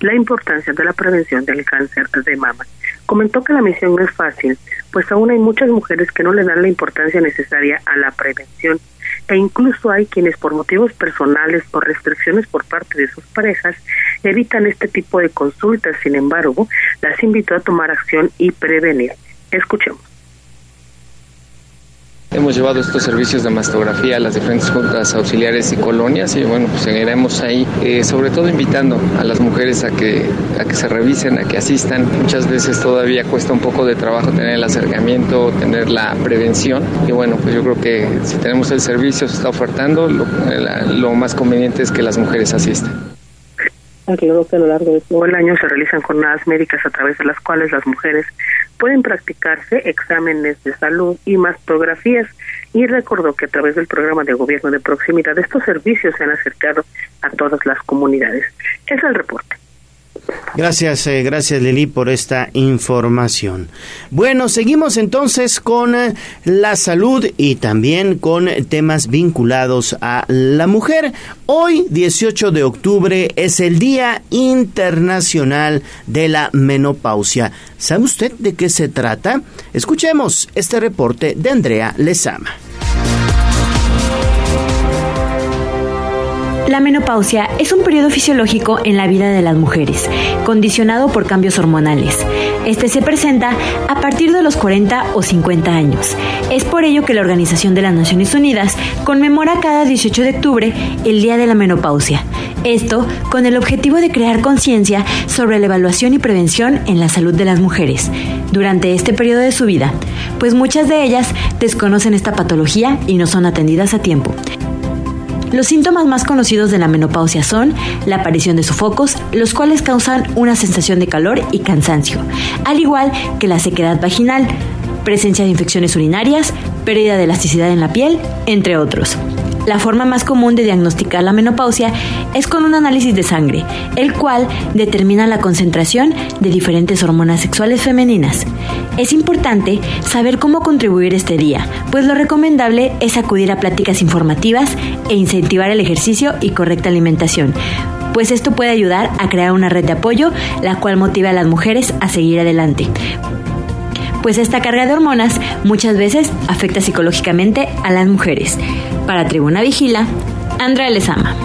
la importancia de la prevención del cáncer de mama. Comentó que la misión no es fácil, pues aún hay muchas mujeres que no le dan la importancia necesaria a la prevención e incluso hay quienes por motivos personales o restricciones por parte de sus parejas evitan este tipo de consultas. Sin embargo, las invitó a tomar acción y prevenir. Escuchemos. Hemos llevado estos servicios de mastografía a las diferentes juntas auxiliares y colonias y bueno, pues seguiremos ahí, eh, sobre todo invitando a las mujeres a que, a que se revisen, a que asistan. Muchas veces todavía cuesta un poco de trabajo tener el acercamiento, tener la prevención y bueno, pues yo creo que si tenemos el servicio, se está ofertando, lo, lo más conveniente es que las mujeres asistan. Que a lo largo de todo el año se realizan jornadas médicas a través de las cuales las mujeres pueden practicarse exámenes de salud y mastografías y recordó que a través del programa de gobierno de proximidad estos servicios se han acercado a todas las comunidades. Es el reporte. Gracias, eh, gracias Lili por esta información. Bueno, seguimos entonces con eh, la salud y también con temas vinculados a la mujer. Hoy, 18 de octubre, es el Día Internacional de la Menopausia. ¿Sabe usted de qué se trata? Escuchemos este reporte de Andrea Lezama. La menopausia es un periodo fisiológico en la vida de las mujeres, condicionado por cambios hormonales. Este se presenta a partir de los 40 o 50 años. Es por ello que la Organización de las Naciones Unidas conmemora cada 18 de octubre el Día de la Menopausia. Esto con el objetivo de crear conciencia sobre la evaluación y prevención en la salud de las mujeres durante este periodo de su vida, pues muchas de ellas desconocen esta patología y no son atendidas a tiempo. Los síntomas más conocidos de la menopausia son la aparición de sofocos, los cuales causan una sensación de calor y cansancio, al igual que la sequedad vaginal, presencia de infecciones urinarias, pérdida de elasticidad en la piel, entre otros. La forma más común de diagnosticar la menopausia es con un análisis de sangre, el cual determina la concentración de diferentes hormonas sexuales femeninas. Es importante saber cómo contribuir este día, pues lo recomendable es acudir a pláticas informativas e incentivar el ejercicio y correcta alimentación, pues esto puede ayudar a crear una red de apoyo, la cual motiva a las mujeres a seguir adelante pues esta carga de hormonas muchas veces afecta psicológicamente a las mujeres. Para Tribuna Vigila, Andrea Lezama.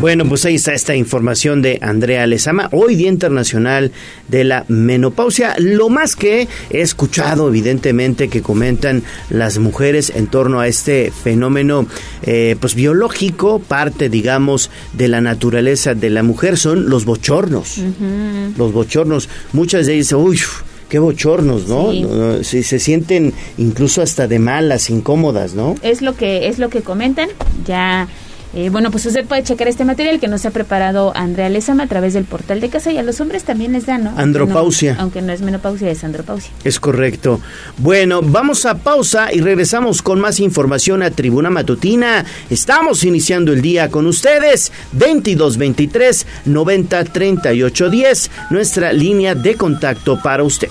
Bueno, pues ahí está esta información de Andrea Lezama, hoy Día Internacional de la Menopausia. Lo más que he escuchado, evidentemente, que comentan las mujeres en torno a este fenómeno eh, pues biológico, parte, digamos, de la naturaleza de la mujer, son los bochornos. Los bochornos. Muchas de ellas dicen, uy, qué bochornos, ¿no? Sí. Se, sienten incluso hasta de malas, incómodas, ¿no? Es lo que es lo que comentan. Ya eh, bueno, pues usted puede checar este material que nos ha preparado Andrea Lezama a través del portal de casa y a los hombres también les da, ¿no? Andropausia. Aunque no, es menopausia, es andropausia. Es correcto. Bueno, vamos a pausa y regresamos con más información a Tribuna Matutina. Estamos iniciando el día con ustedes. 2223 90 38 10, nuestra línea de contacto para usted.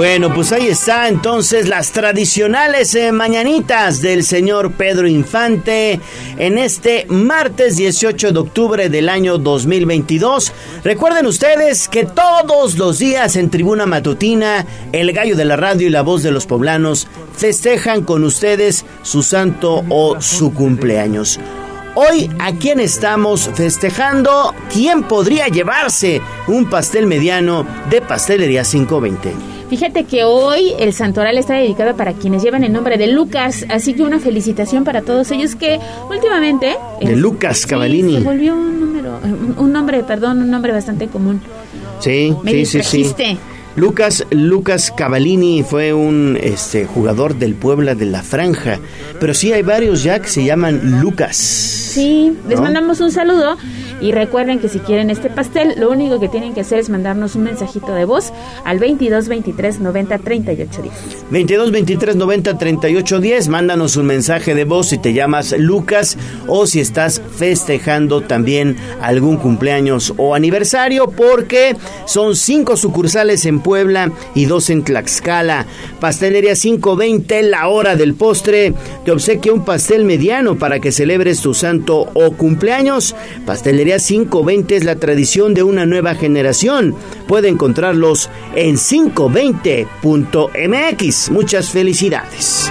Bueno, pues ahí está entonces las tradicionales eh, mañanitas del señor Pedro Infante en este martes 18 de octubre del año 2022. Recuerden ustedes que todos los días en Tribuna Matutina, el gallo de la radio y la voz de los poblanos festejan con ustedes su santo o su cumpleaños. Hoy, ¿a quién estamos festejando? ¿Quién podría llevarse un pastel mediano de Pastelería 520? Fíjate que hoy el santoral está dedicado para quienes llevan el nombre de Lucas, así que una felicitación para todos ellos que últimamente... De Lucas Cavallini. se volvió un número, un nombre, perdón, un nombre bastante común. Sí, sí, sí, sí. Lucas, Lucas Cavallini fue un este, jugador del Puebla de la Franja, pero sí hay varios ya que se llaman Lucas. Sí, les mandamos un saludo y recuerden que si quieren este pastel, lo único que tienen que hacer es mandarnos un mensajito de voz al 22 23 90 38 10. 22 23 90 38 10, mándanos un mensaje de voz si te llamas Lucas o si estás festejando también algún cumpleaños o aniversario, porque son cinco sucursales en Puebla y dos en Tlaxcala. Pastelería 520, la hora del postre. Te obsequia un pastel mediano para que celebres tu santo o cumpleaños. Pastelería 520 es la tradición de una nueva generación. Puede encontrarlos en 520.mx. Muchas felicidades.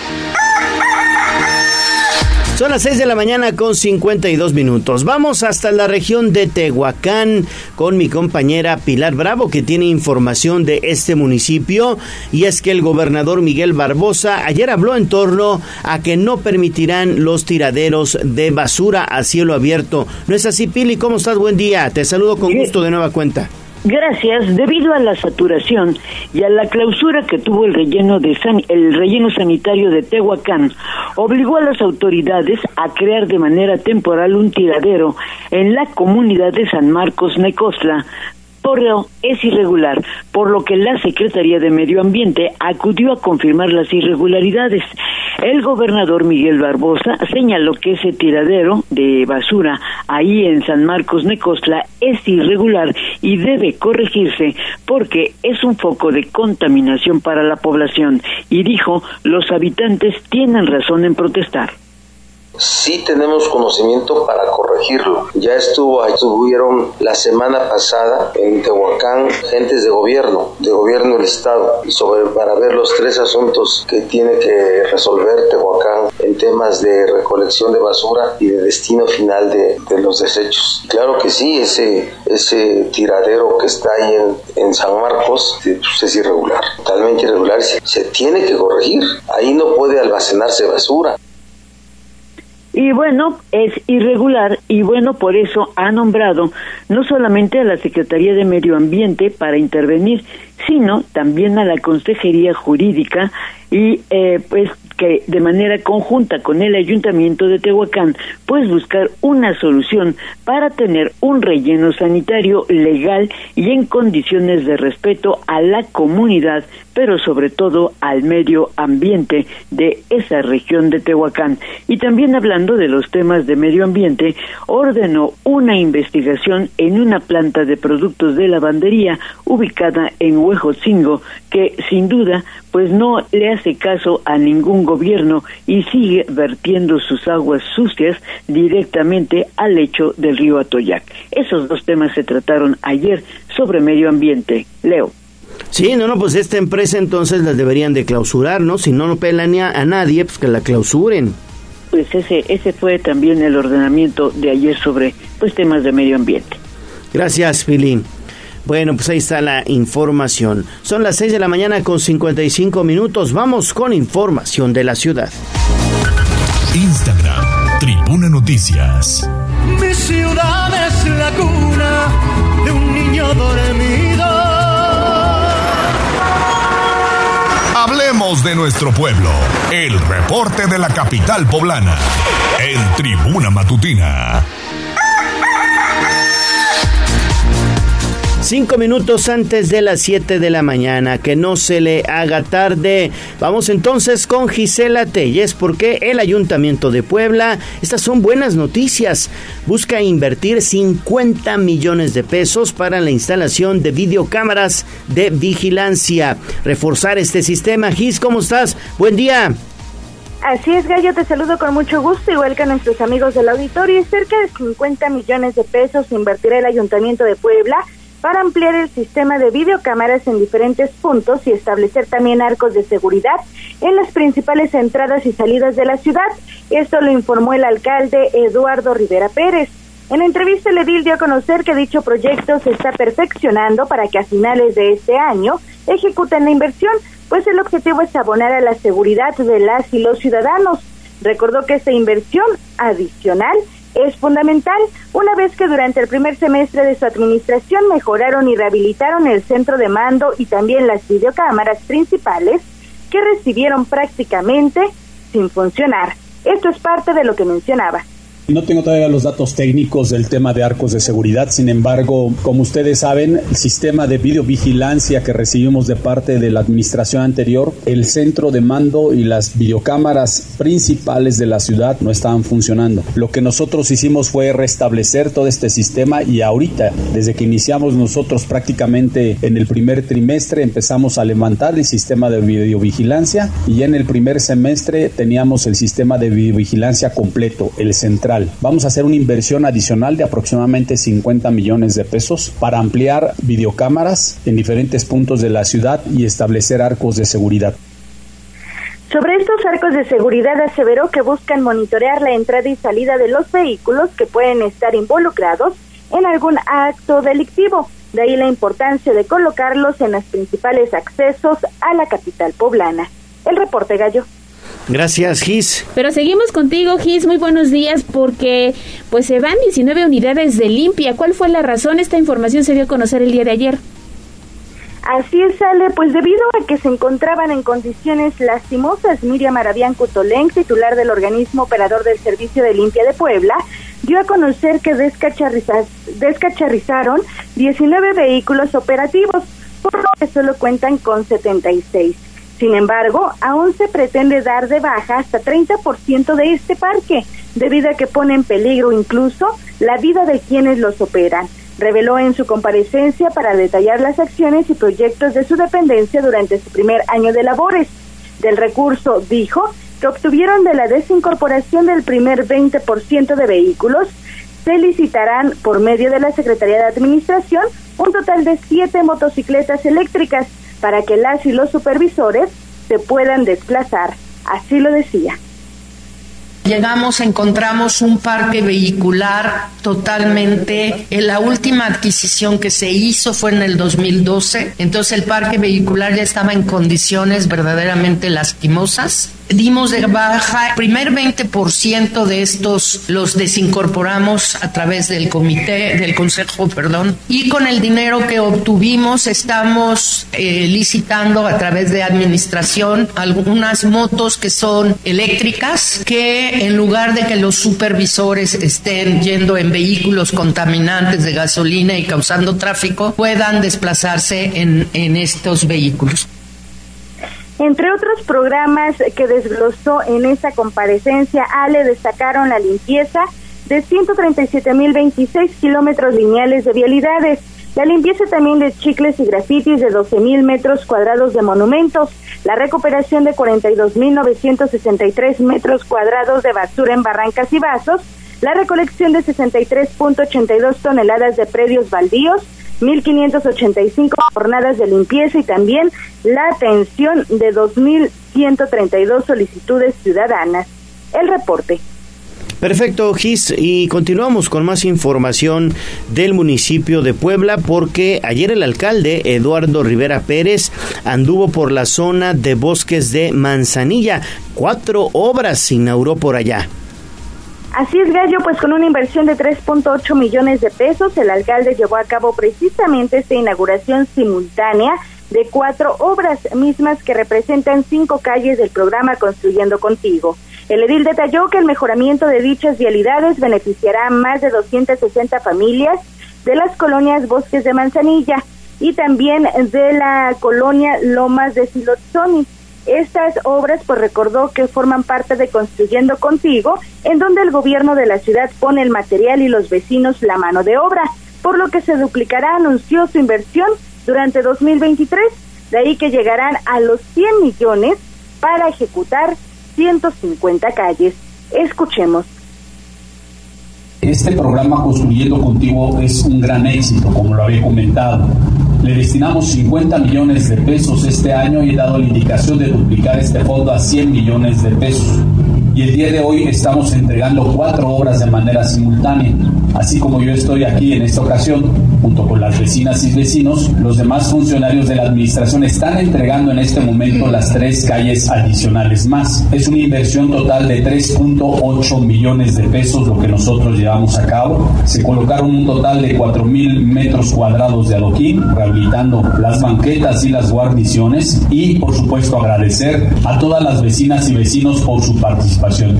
Son las 6 de la mañana con 52 minutos. Vamos hasta la región de Tehuacán con mi compañera Pilar Bravo que tiene información de este municipio y es que el gobernador Miguel Barbosa ayer habló en torno a que no permitirán los tiraderos de basura a cielo abierto. ¿No es así, Pili? ¿Cómo estás? Buen día. Te saludo con gusto de nueva cuenta. Gracias. Debido a la saturación y a la clausura que tuvo el relleno de el relleno sanitario de Tehuacán, obligó a las autoridades a crear de manera temporal un tiradero en la comunidad de San Marcos Necosla, Porreo es irregular, por lo que la Secretaría de Medio Ambiente acudió a confirmar las irregularidades. El gobernador Miguel Barbosa señaló que ese tiradero de basura ahí en San Marcos Necostla es irregular y debe corregirse porque es un foco de contaminación para la población y dijo los habitantes tienen razón en protestar sí tenemos conocimiento para corregirlo. Ya estuvo, estuvieron la semana pasada en Tehuacán gentes de gobierno, de gobierno del Estado, sobre, para ver los tres asuntos que tiene que resolver Tehuacán en temas de recolección de basura y de destino final de, los desechos. Claro que sí, ese, ese tiradero que está ahí en, en San Marcos pues, es irregular, totalmente irregular, se, se tiene que corregir. Ahí no puede almacenarse basura. Y bueno, es irregular y bueno, por eso ha nombrado no solamente a la Secretaría de Medio Ambiente para intervenir, sino también a la Consejería Jurídica y eh, pues que de manera conjunta con el Ayuntamiento de Tehuacán pues buscar una solución para tener un relleno sanitario legal y en condiciones de respeto a la comunidad, pero sobre todo al medio ambiente de esa región de Tehuacán. Y también hablando de los temas de medio ambiente, ordenó una investigación en una planta de productos de lavandería ubicada en Huejotzingo, que sin duda pues no le hace caso a ningún gobierno y sigue vertiendo sus aguas sucias directamente al lecho del río Atoyac. Esos dos temas se trataron ayer sobre medio ambiente. Leo. Sí, no, no, pues esta empresa entonces las deberían de clausurar, ¿no? Si no, no pelan a, nadie, pues que la clausuren. Pues ese, ese fue también el ordenamiento de ayer sobre pues temas de medio ambiente. Gracias, Filín. Bueno, pues ahí está la información. Son las 6 de la mañana con 55 minutos. Vamos con información de la ciudad. Instagram, Tribuna Noticias. Mi ciudad es la cuna de un niño dormido. Hablemos de nuestro pueblo. El reporte de la capital poblana. En Tribuna Matutina. Cinco minutos antes de las siete de la mañana, que no se le haga tarde. Vamos entonces con Gisela Telles, porque el Ayuntamiento de Puebla, estas son buenas noticias, busca invertir 50 millones de pesos para la instalación de videocámaras de vigilancia. Reforzar este sistema. Gis, ¿cómo estás? Buen día. Así es, Gallo, te saludo con mucho gusto, igual que a nuestros amigos del auditorio. Cerca de 50 millones de pesos invertirá el Ayuntamiento de Puebla para ampliar el sistema de videocámaras en diferentes puntos y establecer también arcos de seguridad en las principales entradas y salidas de la ciudad. Esto lo informó el alcalde Eduardo Rivera Pérez. En entrevista, el edil dio a conocer que dicho proyecto se está perfeccionando para que a finales de este año ejecuten la inversión, pues el objetivo es abonar a la seguridad de las y los ciudadanos. Recordó que esta inversión adicional es fundamental una vez que durante el primer semestre de su administración mejoraron y rehabilitaron el centro de mando y también las videocámaras principales que recibieron prácticamente sin funcionar. Esto es parte de lo que mencionaba. No tengo todavía los datos técnicos del tema de arcos de seguridad, sin embargo, como ustedes saben, el sistema de videovigilancia que recibimos de parte de la administración anterior, el centro de mando y las videocámaras principales de la ciudad no estaban funcionando. Lo que nosotros hicimos fue restablecer todo este sistema y ahorita, desde que iniciamos nosotros prácticamente en el primer trimestre, empezamos a levantar el sistema de videovigilancia y ya en el primer semestre teníamos el sistema de videovigilancia completo, el central Vamos a hacer una inversión adicional de aproximadamente 50 millones de pesos para ampliar videocámaras en diferentes puntos de la ciudad y establecer arcos de seguridad. Sobre estos arcos de seguridad aseveró que buscan monitorear la entrada y salida de los vehículos que pueden estar involucrados en algún acto delictivo. De ahí la importancia de colocarlos en los principales accesos a la capital poblana. El reporte Gallo. Gracias, Gis. Pero seguimos contigo, Gis. Muy buenos días, porque pues se van 19 unidades de limpia. ¿Cuál fue la razón? Esta información se dio a conocer el día de ayer. Así es, Ale, pues debido a que se encontraban en condiciones lastimosas, Miriam Arabián Cutolén, titular del organismo operador del Servicio de Limpia de Puebla, dio a conocer que descacharrizaron 19 vehículos operativos, por lo que solo cuentan con 76. Sin embargo, aún se pretende dar de baja hasta 30% de este parque, debido a que pone en peligro incluso la vida de quienes los operan. Reveló en su comparecencia para detallar las acciones y proyectos de su dependencia durante su primer año de labores. Del recurso, dijo, que obtuvieron de la desincorporación del primer 20% de vehículos, se licitarán por medio de la Secretaría de Administración un total de siete motocicletas eléctricas para que las y los supervisores se puedan desplazar. Así lo decía. Llegamos, encontramos un parque vehicular totalmente. En la última adquisición que se hizo fue en el 2012, entonces el parque vehicular ya estaba en condiciones verdaderamente lastimosas dimos de baja. primer 20% de estos los desincorporamos a través del comité, del consejo, perdón. Y con el dinero que obtuvimos estamos eh, licitando a través de administración algunas motos que son eléctricas que en lugar de que los supervisores estén yendo en vehículos contaminantes de gasolina y causando tráfico, puedan desplazarse en, en estos vehículos. Entre otros programas que desglosó en esa comparecencia, Ale destacaron la limpieza de 137.026 kilómetros lineales de vialidades, la limpieza también de chicles y grafitis de 12.000 metros cuadrados de monumentos, la recuperación de 42.963 metros cuadrados de basura en barrancas y vasos, la recolección de 63.82 toneladas de predios baldíos, 1.585 jornadas de limpieza y también la atención de 2.132 solicitudes ciudadanas. El reporte. Perfecto, Gis. Y continuamos con más información del municipio de Puebla porque ayer el alcalde Eduardo Rivera Pérez anduvo por la zona de bosques de Manzanilla. Cuatro obras inauguró por allá. Así es, Gallo, pues con una inversión de 3.8 millones de pesos, el alcalde llevó a cabo precisamente esta inauguración simultánea de cuatro obras mismas que representan cinco calles del programa Construyendo Contigo. El edil detalló que el mejoramiento de dichas vialidades beneficiará a más de 260 familias de las colonias Bosques de Manzanilla y también de la colonia Lomas de Silotzoni. Estas obras, pues recordó que forman parte de Construyendo Contigo, en donde el gobierno de la ciudad pone el material y los vecinos la mano de obra, por lo que se duplicará, anunció su inversión durante 2023, de ahí que llegarán a los 100 millones para ejecutar 150 calles. Escuchemos. Este programa Construyendo Contigo es un gran éxito, como lo había comentado. Le destinamos 50 millones de pesos este año y he dado la indicación de duplicar este fondo a 100 millones de pesos. Y el día de hoy estamos entregando cuatro obras de manera simultánea. Así como yo estoy aquí en esta ocasión, junto con las vecinas y vecinos, los demás funcionarios de la administración están entregando en este momento las tres calles adicionales más. Es una inversión total de 3.8 millones de pesos lo que nosotros llevamos a cabo. Se colocaron un total de 4 mil metros cuadrados de adoquín, rehabilitando las banquetas y las guarniciones y, por supuesto, agradecer a todas las vecinas y vecinos por su participación.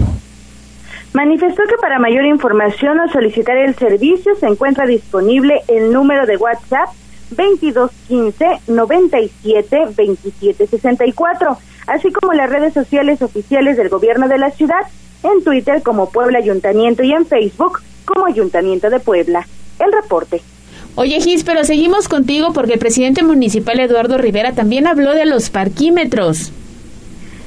Manifestó que para mayor información o solicitar el servicio se encuentra disponible el número de WhatsApp 2215 97 27 64, así como las redes sociales oficiales del gobierno de la ciudad, en Twitter como Puebla Ayuntamiento y en Facebook como Ayuntamiento de Puebla. El reporte. Oye Gis, pero seguimos contigo porque el presidente municipal Eduardo Rivera también habló de los parquímetros.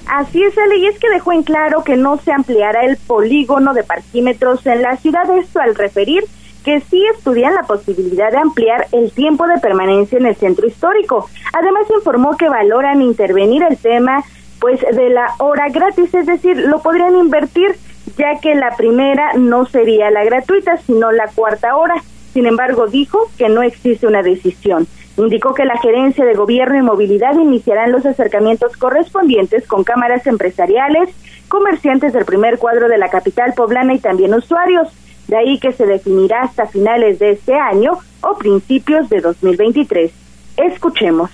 Así es, Ale, y es que dejó en claro que no se ampliará el polígono de parquímetros en la ciudad, esto al referir que sí estudian la posibilidad de ampliar el tiempo de permanencia en el centro histórico. Además informó que valoran intervenir el tema pues de la hora gratis, es decir, lo podrían invertir ya que la primera no sería la gratuita, sino la cuarta hora. Sin embargo, dijo que no existe una decisión. Indicó que la Gerencia de Gobierno y Movilidad iniciarán los acercamientos correspondientes con cámaras empresariales, comerciantes del primer cuadro de la capital poblana y también usuarios. De ahí que se definirá hasta finales de este año o principios de 2023. Escuchemos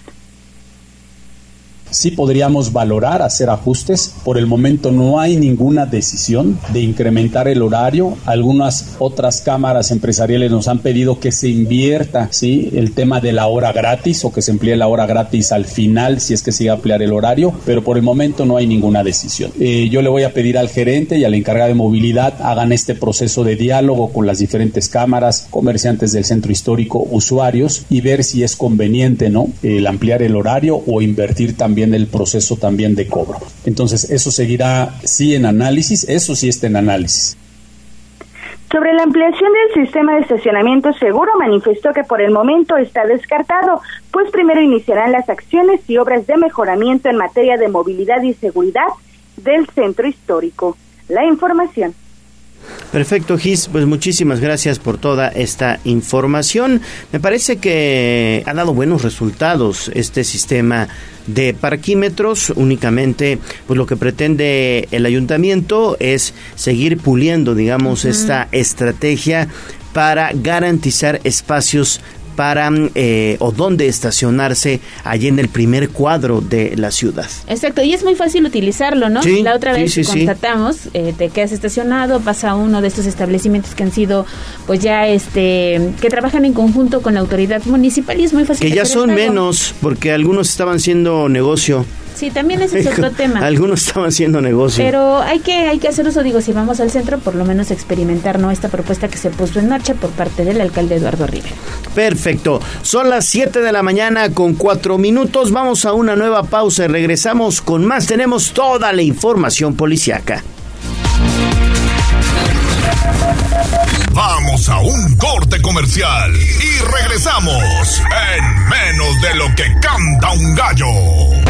sí podríamos valorar hacer ajustes. Por el momento no hay ninguna decisión de incrementar el horario. Algunas otras cámaras empresariales nos han pedido que se invierta ¿sí? el tema de la hora gratis o que se emplee la hora gratis al final si es que se iba a ampliar el horario, pero por el momento no hay ninguna decisión. Eh, yo le voy a pedir al gerente y a la encargada de movilidad hagan este proceso de diálogo con las diferentes cámaras, comerciantes del centro histórico, usuarios y ver si es conveniente ¿no? el ampliar el horario o invertir también el proceso también de cobro. Entonces, eso seguirá sí en análisis, eso sí está en análisis. Sobre la ampliación del sistema de estacionamiento seguro, manifestó que por el momento está descartado, pues primero iniciarán las acciones y obras de mejoramiento en materia de movilidad y seguridad del centro histórico. La información. Perfecto, Gis, pues muchísimas gracias por toda esta información. Me parece que ha dado buenos resultados este sistema de parquímetros. Únicamente, pues lo que pretende el ayuntamiento es seguir puliendo, digamos, esta estrategia para garantizar espacios para eh, o dónde estacionarse allí en el primer cuadro de la ciudad. Exacto, y es muy fácil utilizarlo, ¿no? Sí, la otra vez sí, sí. constatamos, eh, te quedas estacionado, vas a uno de estos establecimientos que han sido, pues ya, este, que trabajan en conjunto con la autoridad municipal y es muy fácil. Que ya son menos, porque algunos estaban haciendo negocio. Sí, también ese es otro tema. Algunos estaban haciendo negocio. Pero hay que hay que hacer uso, digo, si vamos al centro, por lo menos experimentar no esta propuesta que se puso en marcha por parte del alcalde Eduardo Rivera. Perfecto. Son las 7 de la mañana con 4 minutos. Vamos a una nueva pausa y regresamos con más. Tenemos toda la información policiaca. Vamos a un corte comercial y regresamos en menos de lo que canta un gallo.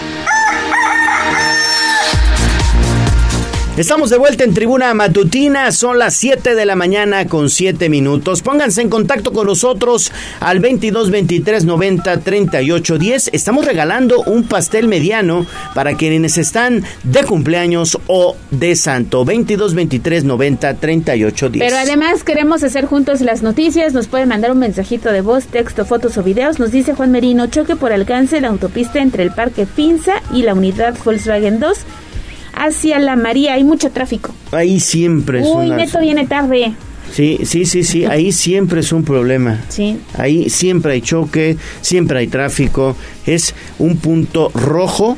Estamos de vuelta en Tribuna Matutina, son las 7 de la mañana con 7 minutos. Pónganse en contacto con nosotros al 22 23 90 38 10. Estamos regalando un pastel mediano para quienes están de cumpleaños o de santo. 22 23 90 38 10. Pero además queremos hacer juntos las noticias. Nos pueden mandar un mensajito de voz, texto, fotos o videos. Nos dice Juan Merino: choque por alcance la autopista entre el Parque Pinza y la unidad Volkswagen 2 hacia la María. Hay mucho tráfico. Ahí siempre es Uy, una- Neto viene tarde. Sí, sí, sí, sí, ahí siempre es un problema. Sí. Ahí siempre hay choque, siempre hay tráfico, es un punto rojo,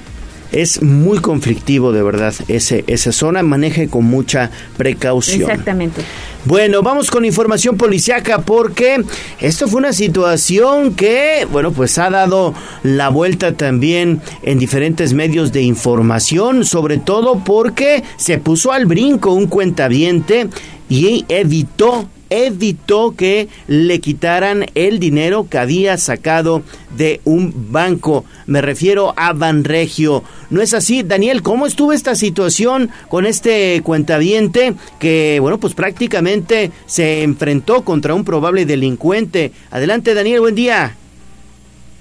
es muy conflictivo de verdad ese, esa zona, maneje con mucha precaución. Exactamente. Bueno, vamos con información policiaca porque esto fue una situación que, bueno, pues ha dado la vuelta también en diferentes medios de información, sobre todo porque se puso al brinco un cuentaviente y evitó evitó que le quitaran el dinero que había sacado de un banco. Me refiero a Banregio. ¿No es así, Daniel? ¿Cómo estuvo esta situación con este cuentaviente que, bueno, pues prácticamente se enfrentó contra un probable delincuente? Adelante, Daniel, buen día.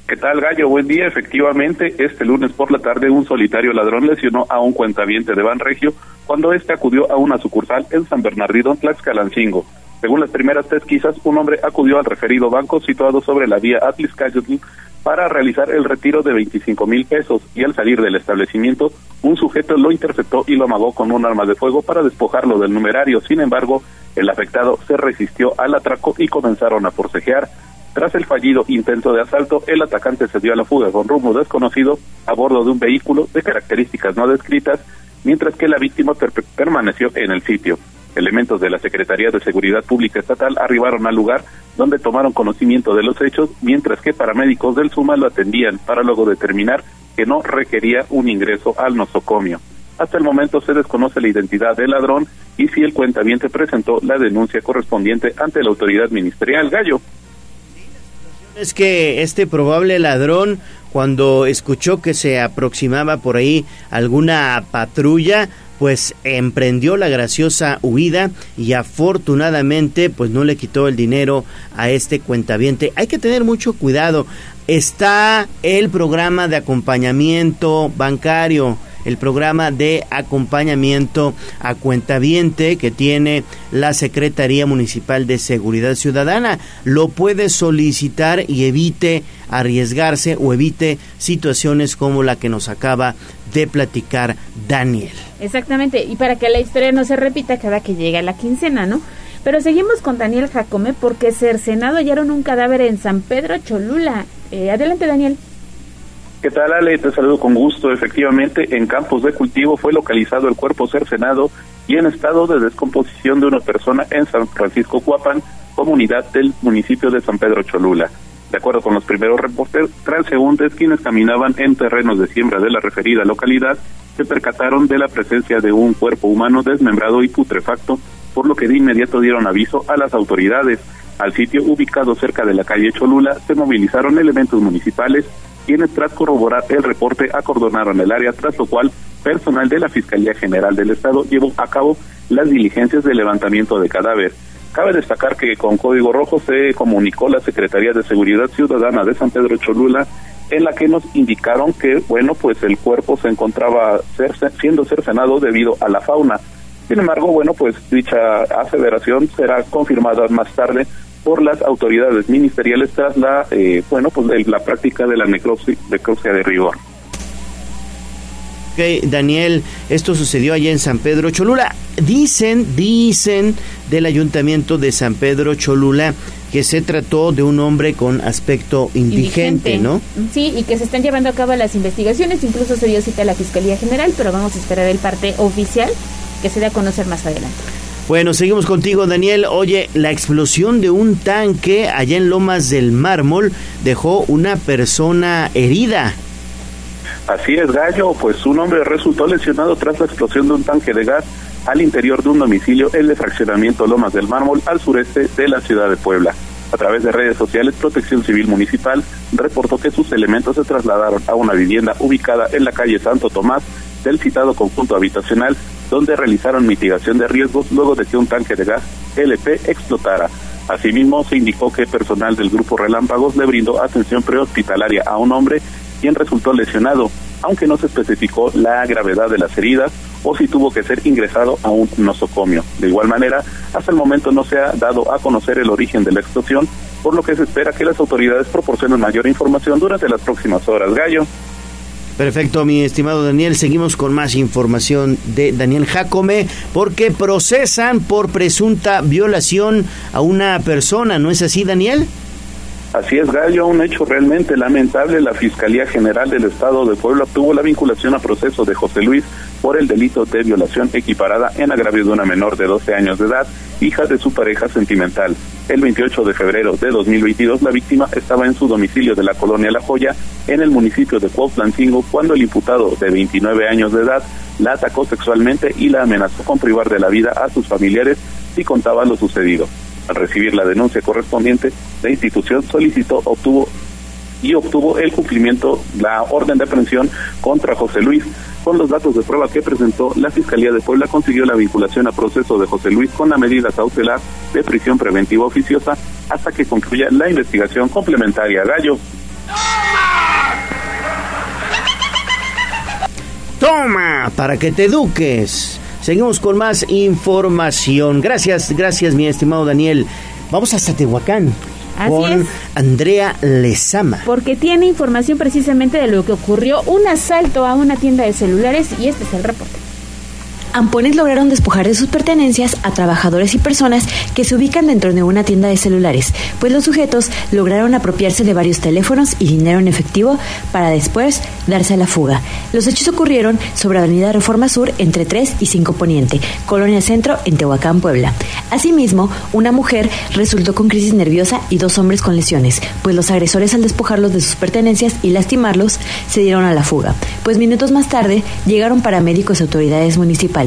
¿Qué tal, Gallo? Buen día. Efectivamente, este lunes por la tarde un solitario ladrón lesionó a un cuentaviente de Banregio cuando este acudió a una sucursal en San Bernardino, Tlaxcalancingo. Según las primeras pesquisas, un hombre acudió al referido banco situado sobre la vía Atliscayotl para realizar el retiro de 25 mil pesos y al salir del establecimiento, un sujeto lo interceptó y lo amagó con un arma de fuego para despojarlo del numerario. Sin embargo, el afectado se resistió al atraco y comenzaron a forcejear. Tras el fallido intento de asalto, el atacante se dio a la fuga con rumbo desconocido a bordo de un vehículo de características no descritas, mientras que la víctima per- permaneció en el sitio. Elementos de la Secretaría de Seguridad Pública Estatal arribaron al lugar donde tomaron conocimiento de los hechos, mientras que paramédicos del SUMA lo atendían para luego determinar que no requería un ingreso al nosocomio. Hasta el momento se desconoce la identidad del ladrón y si el cuentaviente presentó la denuncia correspondiente ante la autoridad ministerial Gallo. Es que este probable ladrón, cuando escuchó que se aproximaba por ahí alguna patrulla, pues emprendió la graciosa huida y afortunadamente pues no le quitó el dinero a este cuentaviente. Hay que tener mucho cuidado. Está el programa de acompañamiento bancario el programa de acompañamiento a cuentaviente que tiene la Secretaría Municipal de Seguridad Ciudadana. Lo puede solicitar y evite arriesgarse o evite situaciones como la que nos acaba de platicar Daniel. Exactamente, y para que la historia no se repita cada que llega la quincena, ¿no? Pero seguimos con Daniel Jacome porque cercenado hallaron un cadáver en San Pedro Cholula. Eh, adelante, Daniel. ¿Qué tal, Ale? Te saludo con gusto. Efectivamente, en campos de cultivo fue localizado el cuerpo cercenado y en estado de descomposición de una persona en San Francisco Cuapan, comunidad del municipio de San Pedro Cholula. De acuerdo con los primeros reportes, transeúntes quienes caminaban en terrenos de siembra de la referida localidad se percataron de la presencia de un cuerpo humano desmembrado y putrefacto, por lo que de inmediato dieron aviso a las autoridades. Al sitio ubicado cerca de la calle Cholula se movilizaron elementos municipales quienes tras corroborar el reporte acordonaron el área, tras lo cual personal de la Fiscalía General del Estado llevó a cabo las diligencias de levantamiento de cadáver. Cabe destacar que con código rojo se comunicó la Secretaría de Seguridad Ciudadana de San Pedro Cholula en la que nos indicaron que, bueno, pues el cuerpo se encontraba cerce- siendo cercenado debido a la fauna. Sin embargo, bueno, pues dicha aseveración será confirmada más tarde por las autoridades ministeriales tras la, eh, bueno, pues la práctica de la necropsia, necropsia de rigor. Ok, Daniel, esto sucedió allá en San Pedro Cholula. Dicen, dicen del ayuntamiento de San Pedro Cholula que se trató de un hombre con aspecto indigente, ¿no? Sí, y que se están llevando a cabo las investigaciones, incluso se dio cita a la Fiscalía General, pero vamos a esperar el parte oficial que se dé a conocer más adelante. Bueno, seguimos contigo, Daniel. Oye, la explosión de un tanque allá en Lomas del Mármol dejó una persona herida. Así es, Gallo, pues un hombre resultó lesionado tras la explosión de un tanque de gas al interior de un domicilio en el fraccionamiento Lomas del Mármol al sureste de la ciudad de Puebla. A través de redes sociales, Protección Civil Municipal reportó que sus elementos se trasladaron a una vivienda ubicada en la calle Santo Tomás del citado conjunto habitacional, donde realizaron mitigación de riesgos luego de que un tanque de gas LP explotara. Asimismo, se indicó que personal del grupo Relámpagos le brindó atención prehospitalaria a un hombre quien resultó lesionado, aunque no se especificó la gravedad de las heridas o si tuvo que ser ingresado a un nosocomio. De igual manera, hasta el momento no se ha dado a conocer el origen de la explosión, por lo que se espera que las autoridades proporcionen mayor información durante las próximas horas. Gallo. Perfecto, mi estimado Daniel. Seguimos con más información de Daniel Jacome porque procesan por presunta violación a una persona. ¿No es así, Daniel? Así es, Gallo, un hecho realmente lamentable. La Fiscalía General del Estado de Puebla obtuvo la vinculación a proceso de José Luis por el delito de violación equiparada en agravio de una menor de 12 años de edad, hija de su pareja sentimental. El 28 de febrero de 2022, la víctima estaba en su domicilio de la colonia La Joya, en el municipio de Cuautlancingo, cuando el imputado de 29 años de edad la atacó sexualmente y la amenazó con privar de la vida a sus familiares si contaba lo sucedido. Al recibir la denuncia correspondiente, la institución solicitó, obtuvo y obtuvo el cumplimiento, la orden de aprehensión contra José Luis. Con los datos de prueba que presentó, la Fiscalía de Puebla consiguió la vinculación a proceso de José Luis con la medida cautelar de prisión preventiva oficiosa hasta que concluya la investigación complementaria. Gallo. Toma, para que te eduques. Seguimos con más información. Gracias, gracias mi estimado Daniel. Vamos hasta Tehuacán. con Andrea Lezama. Porque tiene información precisamente de lo que ocurrió, un asalto a una tienda de celulares y este es el reporte. Ampones lograron despojar de sus pertenencias a trabajadores y personas que se ubican dentro de una tienda de celulares, pues los sujetos lograron apropiarse de varios teléfonos y dinero en efectivo para después darse a la fuga. Los hechos ocurrieron sobre Avenida Reforma Sur entre 3 y 5 Poniente, Colonia Centro en Tehuacán, Puebla. Asimismo, una mujer resultó con crisis nerviosa y dos hombres con lesiones, pues los agresores al despojarlos de sus pertenencias y lastimarlos se dieron a la fuga. Pues minutos más tarde llegaron paramédicos y autoridades municipales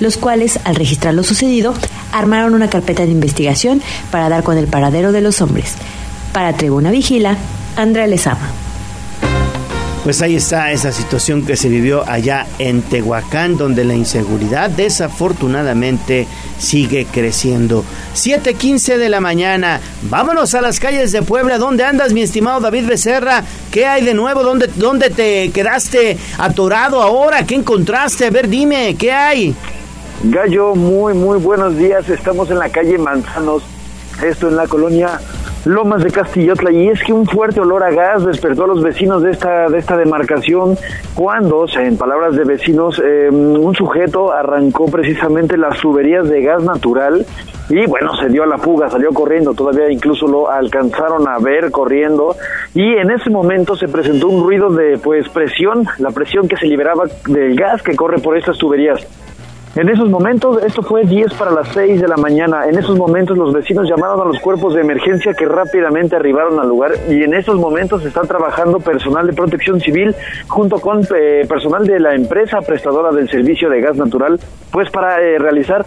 los cuales, al registrar lo sucedido, armaron una carpeta de investigación para dar con el paradero de los hombres. Para Tribuna Vigila, Andrea Lezama. Pues ahí está esa situación que se vivió allá en Tehuacán, donde la inseguridad desafortunadamente sigue creciendo. 7:15 de la mañana. Vámonos a las calles de Puebla. ¿Dónde andas, mi estimado David Becerra? ¿Qué hay de nuevo? ¿Dónde, dónde te quedaste atorado ahora? ¿Qué encontraste? A ver, dime, ¿qué hay? Gallo, muy, muy buenos días. Estamos en la calle Manzanos. Esto en la colonia Lomas de Castillotla y es que un fuerte olor a gas despertó a los vecinos de esta de esta demarcación cuando, en palabras de vecinos, em, un sujeto arrancó precisamente las tuberías de gas natural y bueno, se dio a la fuga, salió corriendo, todavía incluso lo alcanzaron a ver corriendo y en ese momento se presentó un ruido de pues presión, la presión que se liberaba del gas que corre por estas tuberías. En esos momentos, esto fue 10 para las 6 de la mañana, en esos momentos los vecinos llamaron a los cuerpos de emergencia que rápidamente arribaron al lugar y en esos momentos está trabajando personal de protección civil junto con eh, personal de la empresa prestadora del servicio de gas natural, pues para eh, realizar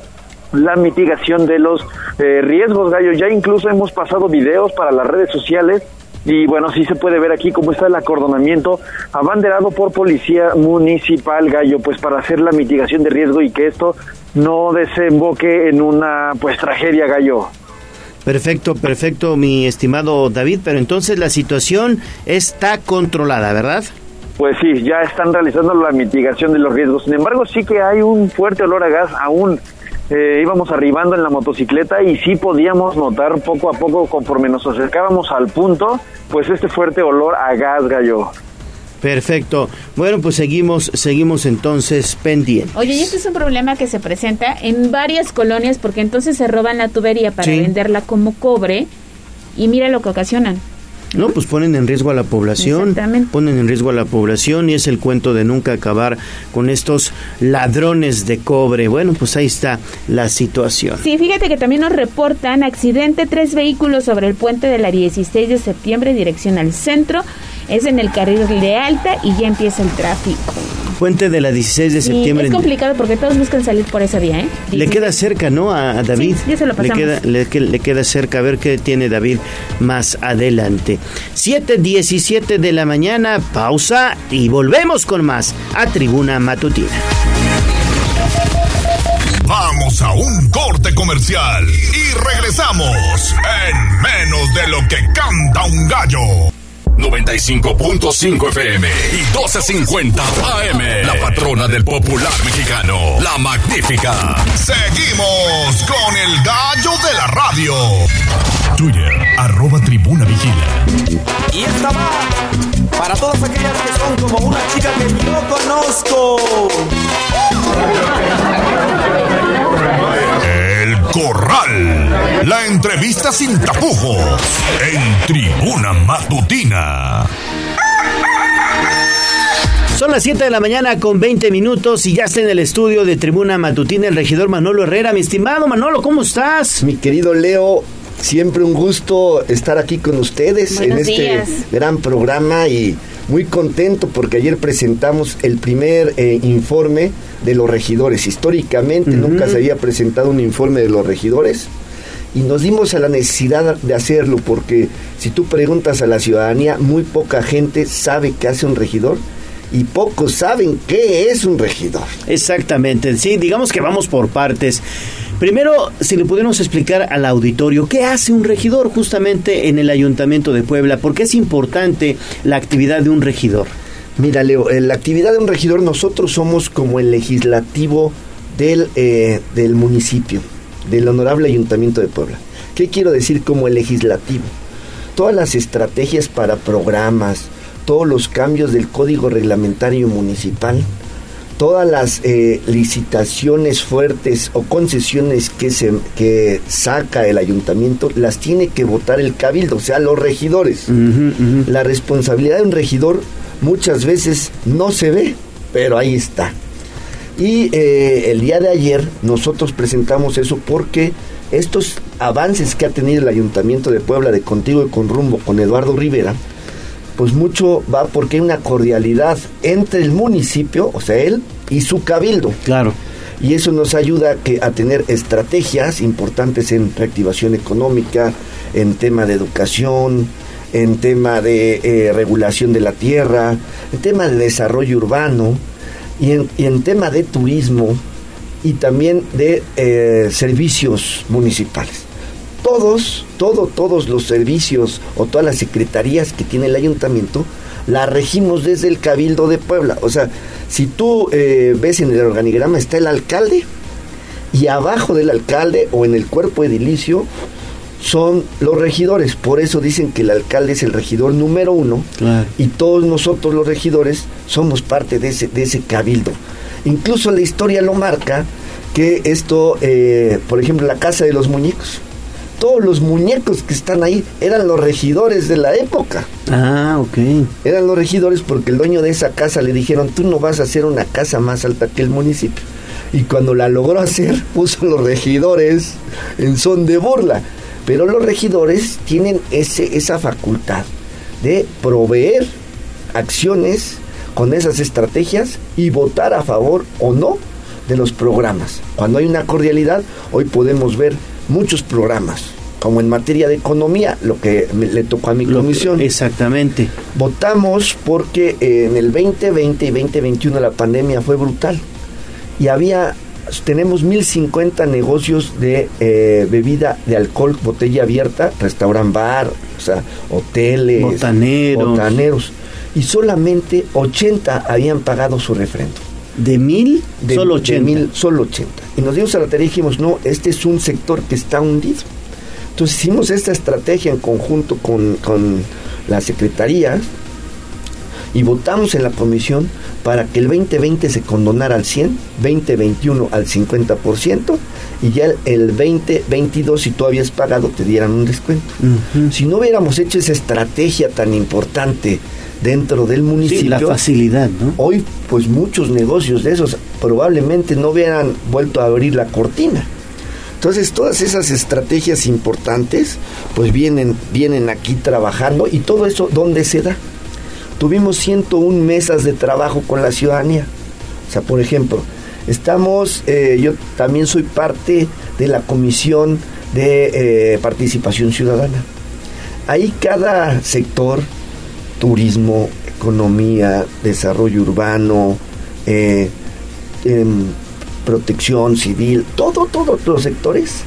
la mitigación de los eh, riesgos, Gallo. Ya incluso hemos pasado videos para las redes sociales y bueno, sí se puede ver aquí cómo está el acordonamiento abanderado por policía municipal, Gallo, pues para hacer la mitigación de riesgo y que esto no desemboque en una pues tragedia, Gallo. Perfecto, perfecto, mi estimado David, pero entonces la situación está controlada, ¿verdad? Pues sí, ya están realizando la mitigación de los riesgos. Sin embargo, sí que hay un fuerte olor a gas aún eh, íbamos arribando en la motocicleta y sí podíamos notar poco a poco conforme nos acercábamos al punto, pues este fuerte olor a gas gallo. Perfecto. Bueno, pues seguimos, seguimos entonces pendientes. Oye, y este es un problema que se presenta en varias colonias porque entonces se roban la tubería para venderla como cobre y mira lo que ocasionan. No, pues ponen en riesgo a la población, ponen en riesgo a la población y es el cuento de nunca acabar con estos ladrones de cobre. Bueno, pues ahí está la situación. Sí, fíjate que también nos reportan accidente, tres vehículos sobre el puente de la 16 de septiembre, dirección al centro. Es en el carril de alta y ya empieza el tráfico. Puente de la 16 de Sí, septiembre. es complicado porque todos buscan salir por esa vía, ¿eh? Le queda cerca, ¿no? A, a David. Sí, ya se lo le pasamos. queda, le, que- le queda cerca. A ver qué tiene David más adelante. 7.17 de la mañana, pausa y volvemos con más a Tribuna Matutina. Vamos a un corte comercial y regresamos en menos de lo que canta un gallo. 95.5 FM y 12.50 AM. La patrona del popular mexicano, la magnífica. Seguimos con el gallo de la radio. Twitter, arroba tribuna vigila. Y esta va para todas aquellas que son como una chica que yo conozco. Corral. La entrevista sin tapujos en Tribuna Matutina. Son las 7 de la mañana con 20 minutos y ya está en el estudio de Tribuna Matutina el regidor Manolo Herrera. Mi estimado Manolo, ¿cómo estás? Mi querido Leo, siempre un gusto estar aquí con ustedes Buenos en este días. gran programa y muy contento porque ayer presentamos el primer eh, informe de los regidores. Históricamente nunca se había presentado un informe de los regidores y nos dimos a la necesidad de hacerlo porque si tú preguntas a la ciudadanía, muy poca gente sabe qué hace un regidor y pocos saben qué es un regidor. Exactamente, sí, digamos que vamos por partes. Primero, si le pudiéramos explicar al auditorio qué hace un regidor justamente en el Ayuntamiento de Puebla, porque es importante la actividad de un regidor. Mira, Leo, en la actividad de un regidor nosotros somos como el legislativo del, eh, del municipio, del honorable Ayuntamiento de Puebla. ¿Qué quiero decir como el legislativo? Todas las estrategias para programas, todos los cambios del código reglamentario municipal, todas las eh, licitaciones fuertes o concesiones que, se, que saca el ayuntamiento, las tiene que votar el cabildo, o sea, los regidores. La responsabilidad de un regidor muchas veces no se ve, pero ahí está. Y eh, el día de ayer nosotros presentamos eso porque estos avances que ha tenido el Ayuntamiento de Puebla de Contigo y con Rumbo con Eduardo Rivera, pues mucho va porque hay una cordialidad entre el municipio, o sea, él y su cabildo. Claro. Y eso nos ayuda que, a tener estrategias importantes en reactivación económica, en tema de educación, en tema de eh, regulación de la tierra, en tema de desarrollo urbano y en, y en tema de turismo y también de eh, servicios municipales. Todos, todo, todos los servicios o todas las secretarías que tiene el ayuntamiento la regimos desde el Cabildo de Puebla. O sea, si tú eh, ves en el organigrama está el alcalde y abajo del alcalde o en el cuerpo edilicio son los regidores. Por eso dicen que el alcalde es el regidor número uno y todos nosotros los regidores somos parte de ese, de ese cabildo. Incluso la historia lo marca que esto, eh, por ejemplo, la casa de los muñecos. Todos los muñecos que están ahí eran los regidores de la época. Ah, ok. Eran los regidores porque el dueño de esa casa le dijeron, tú no vas a hacer una casa más alta que el municipio. Y cuando la logró hacer, [LAUGHS] puso los regidores en son de burla. Pero los regidores tienen ese, esa facultad de proveer acciones con esas estrategias y votar a favor o no de los programas. Cuando hay una cordialidad, hoy podemos ver muchos programas, como en materia de economía, lo que me- le tocó a mi comisión. Exactamente. Votamos porque eh, en el 2020 y 2021 la pandemia fue brutal y había tenemos 1050 negocios de eh, bebida de alcohol, botella abierta, restaurant bar, o sea, hoteles, Botaneros. botaneros, y solamente 80 habían pagado su refrendo. ¿De mil? De, Solo de 80. mil, solo 80. Y nos dimos a la tarea y dijimos, no, este es un sector que está hundido. Entonces hicimos esta estrategia en conjunto con, con la Secretaría y votamos en la comisión para que el 2020 se condonara al 100, 2021 al 50% y ya el, el 2022 si tú habías pagado te dieran un descuento. Si no hubiéramos hecho esa estrategia tan importante dentro del municipio, Sí, la facilidad, ¿no? hoy pues muchos negocios de esos probablemente no hubieran vuelto a abrir la cortina. Entonces todas esas estrategias importantes pues vienen, vienen aquí trabajando y todo eso ¿dónde se da? Tuvimos 101 mesas de trabajo con la ciudadanía. O sea, por ejemplo, estamos, eh, yo también soy parte de la comisión de eh, participación ciudadana. Ahí cada sector, turismo, economía, desarrollo urbano, eh, em, protección civil, todo, todos los sectores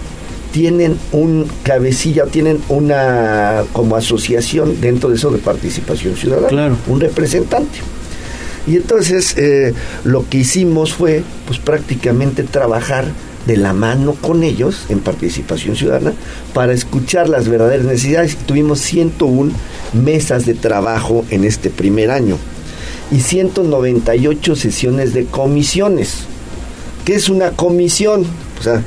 tienen un cabecilla, tienen una como asociación dentro de eso de participación ciudadana, Claro. un representante. Y entonces eh, lo que hicimos fue pues prácticamente trabajar de la mano con ellos en participación ciudadana para escuchar las verdaderas necesidades. Tuvimos 101 mesas de trabajo en este primer año y 198 sesiones de comisiones. ¿Qué es una comisión? O sea,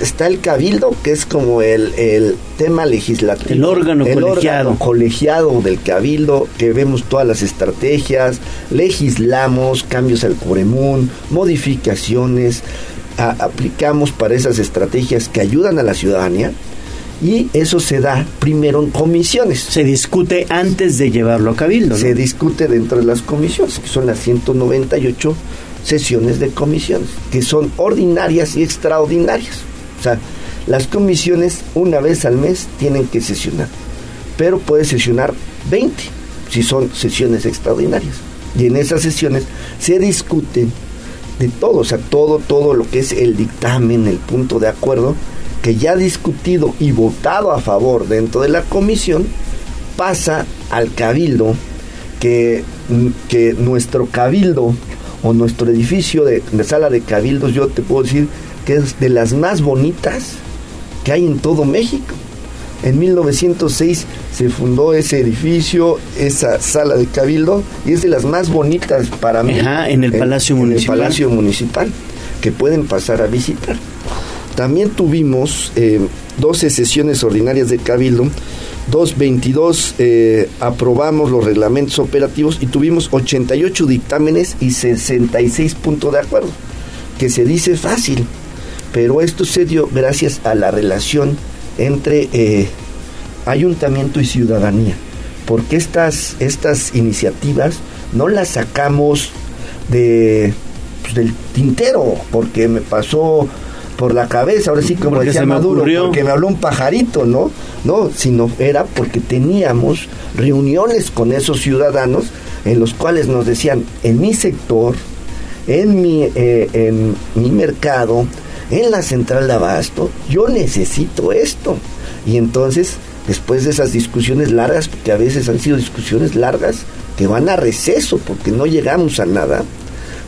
está el cabildo, que es como el, el tema legislativo. El órgano colegiado. órgano colegiado del cabildo, que vemos todas las estrategias, legislamos cambios al Coremún, modificaciones, a- aplicamos para esas estrategias que ayudan a la ciudadanía. Y eso se da primero en comisiones. Se discute antes de llevarlo a cabildo. ¿no? Se discute dentro de las comisiones, que son las 198 sesiones de comisiones, que son ordinarias y extraordinarias. O sea, las comisiones una vez al mes tienen que sesionar, pero puede sesionar 20 si son sesiones extraordinarias. Y en esas sesiones se discute de todo, o sea, todo, todo lo que es el dictamen, el punto de acuerdo, que ya discutido y votado a favor dentro de la comisión, pasa al cabildo, que, que nuestro cabildo o nuestro edificio de, de sala de cabildos, yo te puedo decir que es de las más bonitas que hay en todo México. En 1906 se fundó ese edificio, esa sala de cabildo, y es de las más bonitas para mí. Ajá, en el Palacio en Municipal. el Palacio Municipal, que pueden pasar a visitar. También tuvimos eh, 12 sesiones ordinarias de cabildo, 222 eh, aprobamos los reglamentos operativos y tuvimos 88 dictámenes y 66 puntos de acuerdo, que se dice fácil, pero esto se dio gracias a la relación entre eh, ayuntamiento y ciudadanía, porque estas, estas iniciativas no las sacamos de, pues, del tintero, porque me pasó por la cabeza, ahora sí como Porque decía Maduro, ocurrió. porque me habló un pajarito, ¿no? No, sino era porque teníamos reuniones con esos ciudadanos en los cuales nos decían, en mi sector, en mi, eh, en mi mercado, en la central de abasto, yo necesito esto. Y entonces, después de esas discusiones largas, porque a veces han sido discusiones largas, que van a receso porque no llegamos a nada,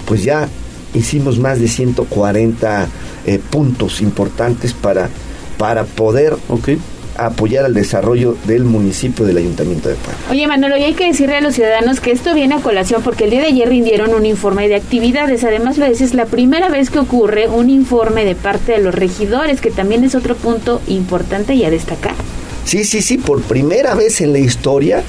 pues ya hicimos más de 140 eh, puntos importantes para, para poder apoyar al desarrollo del municipio del Ayuntamiento de Puebla. Oye, Manolo, y hay que decirle a los ciudadanos que esto viene a colación porque el día de ayer rindieron un informe de actividades. Además, lo decís, es la primera vez que ocurre un informe de parte de los regidores, que también es otro punto importante y a destacar. Sí, sí, sí, por primera vez en la historia,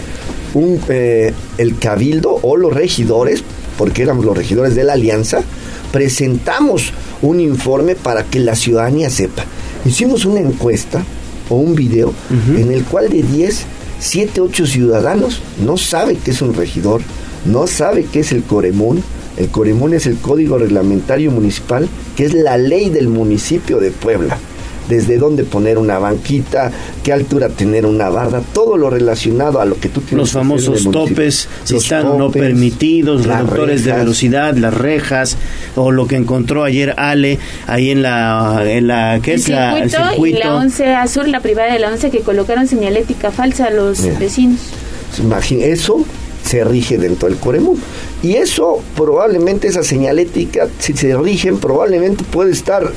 un, eh, el cabildo o los regidores, porque éramos los regidores de la alianza, presentamos un informe para que la ciudadanía sepa. Hicimos una encuesta o un video en el cual de 10, 7, 8 ciudadanos no sabe qué es un regidor, no sabe qué es el Coremún. El Coremún es el Código Reglamentario Municipal, que es la ley del municipio de Puebla desde dónde poner una banquita, qué altura tener una barda, todo lo relacionado a lo que tú tienes Los que hacer en el famosos municipio. topes, si Los están no topes, permitidos, las reductores de rejas. velocidad, las rejas, o lo que encontró ayer Ale ahí en la, en la ¿qué El es la, el circuito, y circuito? la 11 azul, la privada de la 11, que colocaron señalética falsa a los Mira. vecinos. Imagina- eso se rige dentro del Coremún. Y eso probablemente, esa señalética, si se rigen, probablemente puede estar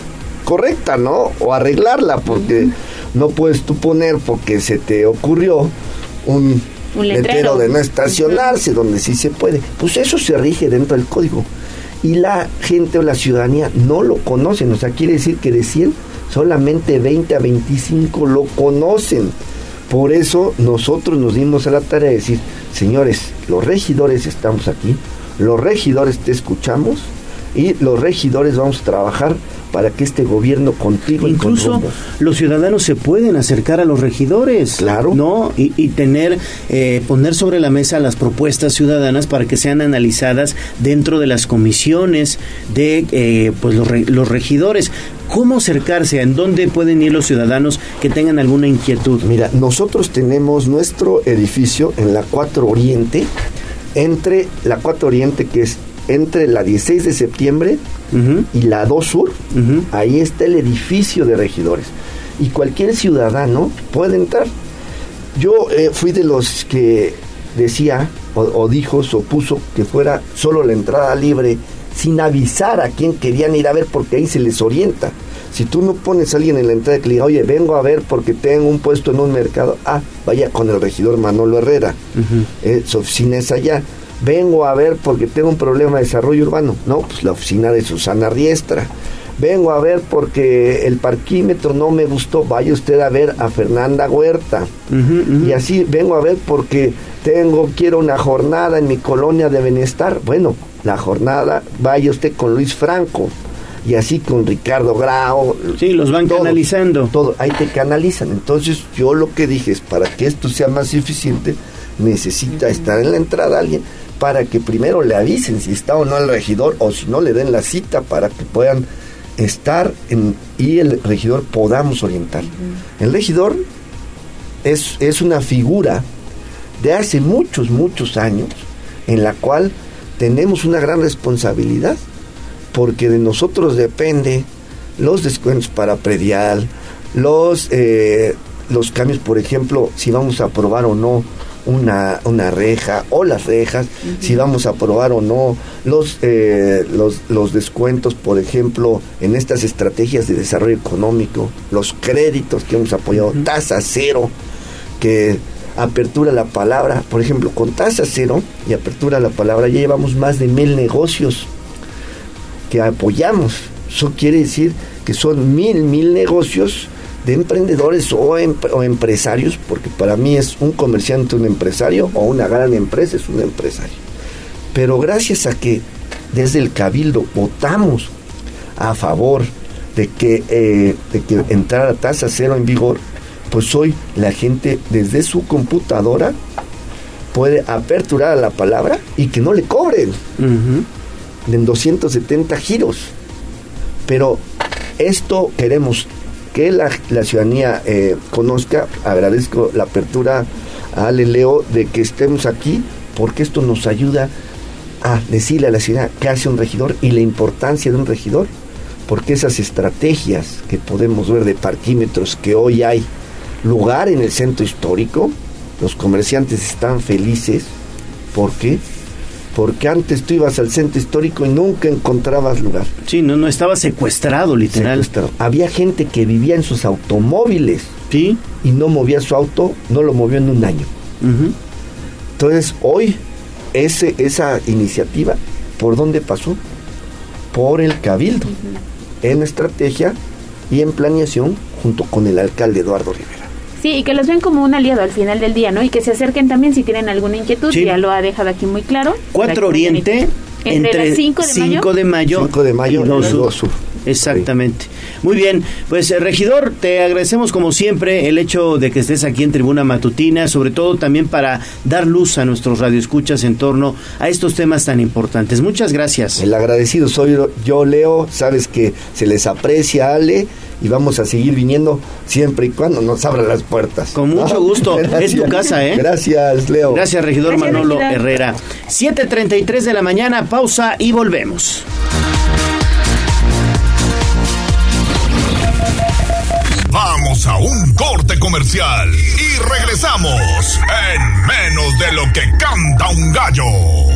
correcta, ¿no? O arreglarla, porque no puedes tú poner porque se te ocurrió un, Un letrero. de no estacionarse, donde sí se puede. Pues eso se rige dentro del código. Y la gente o la ciudadanía no lo conocen. O sea, quiere decir que de 100, solamente 20 a 25 lo conocen. Por eso nosotros nos dimos a la tarea de decir, señores, los regidores estamos aquí, los regidores te escuchamos y los regidores vamos a trabajar para que este gobierno contigo Incluso y con rumbo. los ciudadanos se pueden acercar a los regidores, Claro. ¿no? Y, y tener, eh, poner sobre la mesa las propuestas ciudadanas para que sean analizadas dentro de las comisiones de eh, pues los, los regidores. ¿Cómo acercarse? ¿En dónde pueden ir los ciudadanos que tengan alguna inquietud? Mira, nosotros tenemos nuestro edificio en la 4 Oriente, entre la 4 Oriente que es entre la 16 de septiembre y la 2 Sur, ahí está el edificio de regidores. Y cualquier ciudadano puede entrar. Yo eh, fui de los que decía o, o dijo, se opuso que fuera solo la entrada libre sin avisar a quién querían ir a ver porque ahí se les orienta. Si tú no pones a alguien en la entrada que le diga, oye, vengo a ver porque tengo un puesto en un mercado, ah, vaya con el regidor Manolo Herrera, eh, su oficina es allá. Vengo a ver porque tengo un problema de desarrollo urbano, no, pues la oficina de Susana Riestra. Vengo a ver porque el parquímetro no me gustó, vaya usted a ver a Fernanda Huerta. Y así vengo a ver porque tengo, quiero una jornada en mi colonia de bienestar. Bueno, la jornada, vaya usted con Luis Franco. Y así con Ricardo Grau. Sí, los van canalizando. Todo, ahí te canalizan. Entonces yo lo que dije es, para que esto sea más eficiente, necesita estar en la entrada alguien para que primero le avisen si está o no el regidor o si no le den la cita para que puedan estar en, y el regidor podamos orientar. El regidor es, es una figura de hace muchos, muchos años en la cual tenemos una gran responsabilidad porque de nosotros depende los descuentos para predial, los, eh, los cambios, por ejemplo, si vamos a aprobar o no una, una reja o las rejas, si vamos a aprobar o no. Los, eh, los, los descuentos, por ejemplo, en estas estrategias de desarrollo económico, los créditos que hemos apoyado, tasa cero, que apertura la palabra, por ejemplo, con tasa cero y apertura la palabra ya llevamos más de mil negocios que apoyamos. Eso quiere decir que son mil, mil negocios de emprendedores o, em- o empresarios, porque para mí es un comerciante un empresario o una gran empresa es un empresario. Pero gracias a que desde el Cabildo votamos a favor de que, eh, de que entrara tasa cero en vigor, pues hoy la gente desde su computadora puede aperturar a la palabra y que no le cobren en 270 giros. Pero esto queremos que la, ciudadanía eh, conozca. Agradezco la apertura a Ale Leo de que estemos aquí porque esto nos ayuda a decirle a la ciudad qué hace un regidor y la importancia de un regidor. Porque esas estrategias que podemos ver de parquímetros que hoy hay lugar en el centro histórico, los comerciantes están felices. ¿Por qué? Porque antes tú ibas al centro histórico y nunca encontrabas lugar. Sí, no, no estaba secuestrado, literal. Secuestrado. Había gente que vivía en sus automóviles. Sí. Y no movía su auto, no lo movió en un año. Entonces, hoy, ese, esa iniciativa, ¿por dónde pasó? Por el Cabildo. En estrategia y en planeación, junto con el alcalde Eduardo Rivera. Sí, y que los ven como un aliado al final del día, ¿no? Y que se acerquen también si tienen alguna inquietud, Sí. ya lo ha dejado aquí muy claro. Para que 4 vayan y- Oriente Entre, las 5 de mayo. 5 de mayo, 5 de mayo y 2 y sur. 2 sur. Exactamente. Muy bien, pues eh, regidor, te agradecemos como siempre el hecho de que estés aquí en Tribuna Matutina, sobre todo también para dar luz a nuestros radioescuchas en torno a estos temas tan importantes. Muchas gracias. El agradecido soy yo, Leo. Sabes que se les aprecia, Ale, y vamos a seguir viniendo siempre y cuando nos abran las puertas. Con mucho gusto. [LAUGHS] Es tu casa, ¿eh? Gracias, Leo. Gracias, regidor Gracias, Manolo regidor. Herrera. 7.33 de la mañana, pausa y volvemos. Vamos a un corte comercial y regresamos en menos de lo que canta un gallo.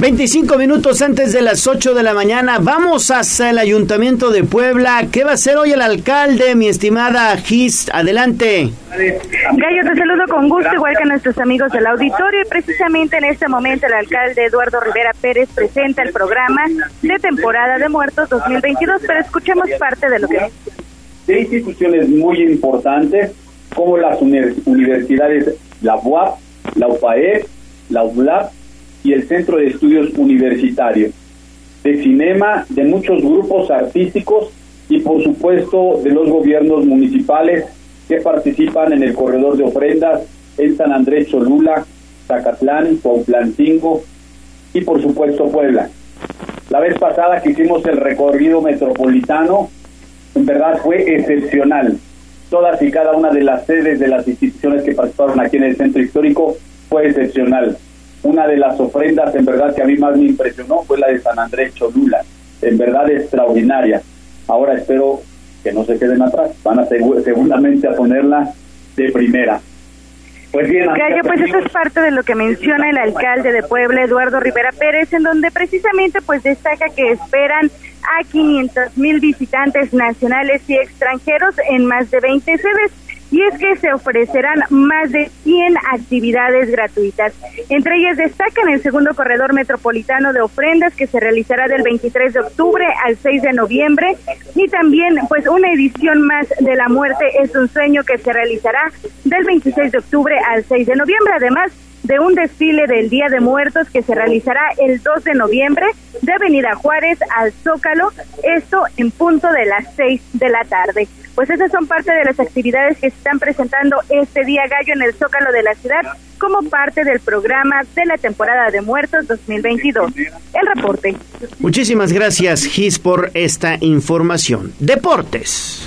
25 minutos antes de las 8 de la mañana, vamos hasta el Ayuntamiento de Puebla. ¿Qué va a hacer hoy el alcalde, mi estimada Gis? Adelante. Gallo, te saludo con gusto, igual que nuestros amigos del auditorio. Y precisamente en este momento el alcalde Eduardo Rivera Pérez presenta el programa de temporada de muertos 2022, pero escuchemos parte de lo que... De instituciones muy importantes como las universidades, la UAP, la UPAE, la UBLAP y el Centro de Estudios Universitarios, de cinema, de muchos grupos artísticos y por supuesto de los gobiernos municipales que participan en el corredor de ofrendas en San Andrés Cholula, Zacatlán, Cuautlancingo y por supuesto Puebla. La vez pasada que hicimos el recorrido metropolitano, en verdad fue excepcional. Todas y cada una de las sedes de las instituciones que participaron aquí en el centro histórico fue excepcional una de las ofrendas en verdad que a mí más me impresionó fue la de San Andrés Cholula, en verdad extraordinaria. Ahora espero que no se queden atrás, van a seguramente a ponerla de primera. Pues bien, pues eso es parte de lo que menciona el alcalde de Puebla, Eduardo Rivera Pérez, en donde precisamente pues destaca que esperan a 500 mil visitantes nacionales y extranjeros en más de 20 sedes y es que se ofrecerán más de 100 actividades gratuitas. Entre ellas destacan el segundo corredor metropolitano de ofrendas que se realizará del 23 de octubre al 6 de noviembre y también pues una edición más de La Muerte es un sueño que se realizará del 26 de octubre al 6 de noviembre. Además, de un desfile del Día de Muertos que se realizará el 2 de noviembre de Avenida Juárez al Zócalo, esto en punto de las 6 de la tarde. Pues esas son parte de las actividades que se están presentando este día gallo en el Zócalo de la ciudad como parte del programa de la temporada de muertos 2022. El reporte. Muchísimas gracias, Gis, por esta información. Deportes.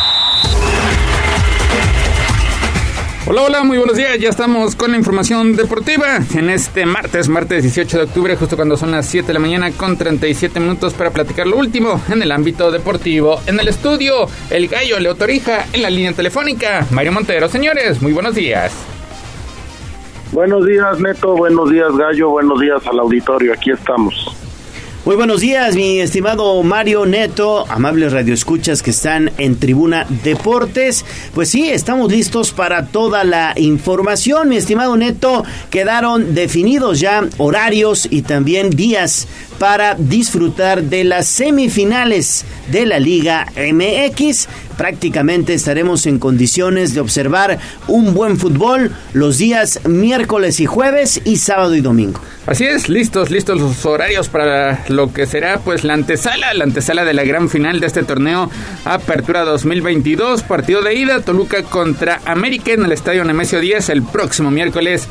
Hola, hola, muy buenos días. Ya estamos con la información deportiva en este martes, martes 18 de octubre, justo cuando son las 7 de la mañana con 37 minutos para platicar lo último en el ámbito deportivo. En el estudio, el gallo Leotorija en la línea telefónica. Mario Montero, señores, muy buenos días. Buenos días, Neto. Buenos días, Gallo. Buenos días al auditorio. Aquí estamos. Muy buenos días, mi estimado Mario Neto, amables radioescuchas que están en Tribuna Deportes. Pues sí, estamos listos para toda la información, mi estimado Neto. Quedaron definidos ya horarios y también días para disfrutar de las semifinales de la Liga MX. Prácticamente estaremos en condiciones de observar un buen fútbol los días miércoles y jueves y sábado y domingo. Así es, listos, listos los horarios para lo que será pues la antesala, la antesala de la gran final de este torneo Apertura 2022, partido de ida Toluca contra América en el Estadio Nemesio 10 el próximo miércoles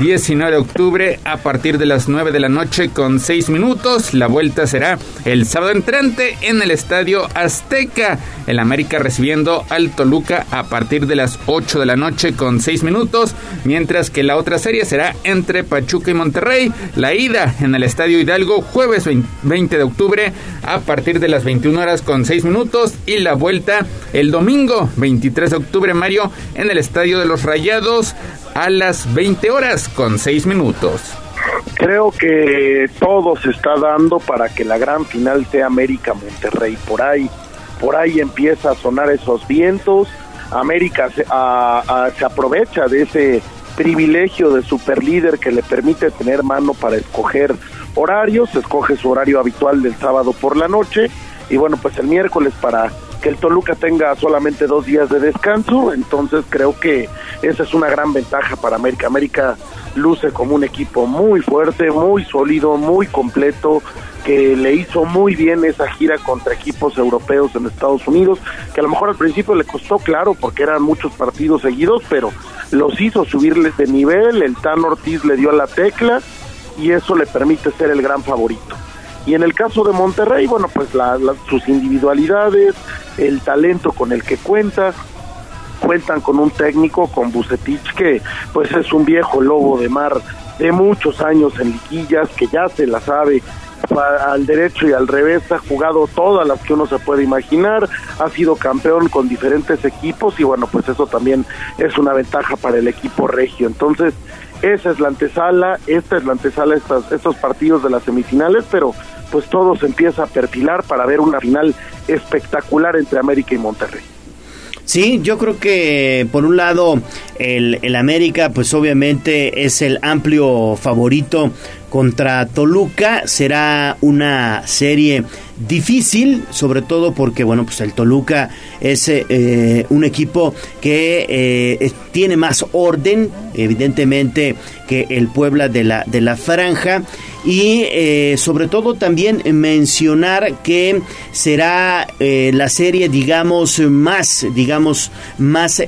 19 de octubre a partir de las 9 de la noche con 6 minutos. La vuelta será el sábado entrante en el Estadio Azteca. El América recibiendo al Toluca a partir de las 8 de la noche con 6 minutos, mientras que la otra serie será entre Pachuca y Monterrey. La ida en el Estadio Hidalgo jueves 20 de octubre a partir de las 21 horas con 6 minutos y la vuelta el domingo 23 de octubre Mario en el Estadio de los Rayados a las 20 horas con 6 minutos. Creo que todo se está dando para que la gran final sea América Monterrey. Por ahí por ahí empieza a sonar esos vientos, América se, se aprovecha de ese privilegio de superlíder que le permite tener mano para escoger horarios, escoge su horario habitual del sábado por la noche y bueno, pues el miércoles para que el Toluca tenga solamente dos días de descanso, entonces creo que esa es una gran ventaja para América. América luce como un equipo muy fuerte, muy sólido, muy completo, que le hizo muy bien esa gira contra equipos europeos en Estados Unidos, que a lo mejor al principio le costó, claro, porque eran muchos partidos seguidos, pero los hizo subirles de nivel, el Tan Ortiz le dio la tecla y eso le permite ser el gran favorito. Y en el caso de Monterrey, bueno, pues la, sus individualidades, el talento con el que cuenta, cuentan con un técnico, con Bucetich, que pues es un viejo lobo de mar de muchos años en liquillas, que ya se la sabe al derecho y al revés, ha jugado todas las que uno se puede imaginar, ha sido campeón con diferentes equipos y bueno, pues eso también es una ventaja para el equipo regio. Entonces, esa es la antesala, esta es la antesala, estas, estos partidos de las semifinales, pero pues todo se empieza a perfilar para ver una final espectacular entre América y Monterrey. Sí, yo creo que por un lado el, el, América pues obviamente es el amplio favorito contra Toluca. Será una serie difícil, sobre todo porque, bueno, pues el Toluca es eh, un equipo que eh, tiene más orden, evidentemente, que el Puebla de la, de la Franja. Y eh, sobre todo también mencionar que será la serie, digamos, más, digamos, más,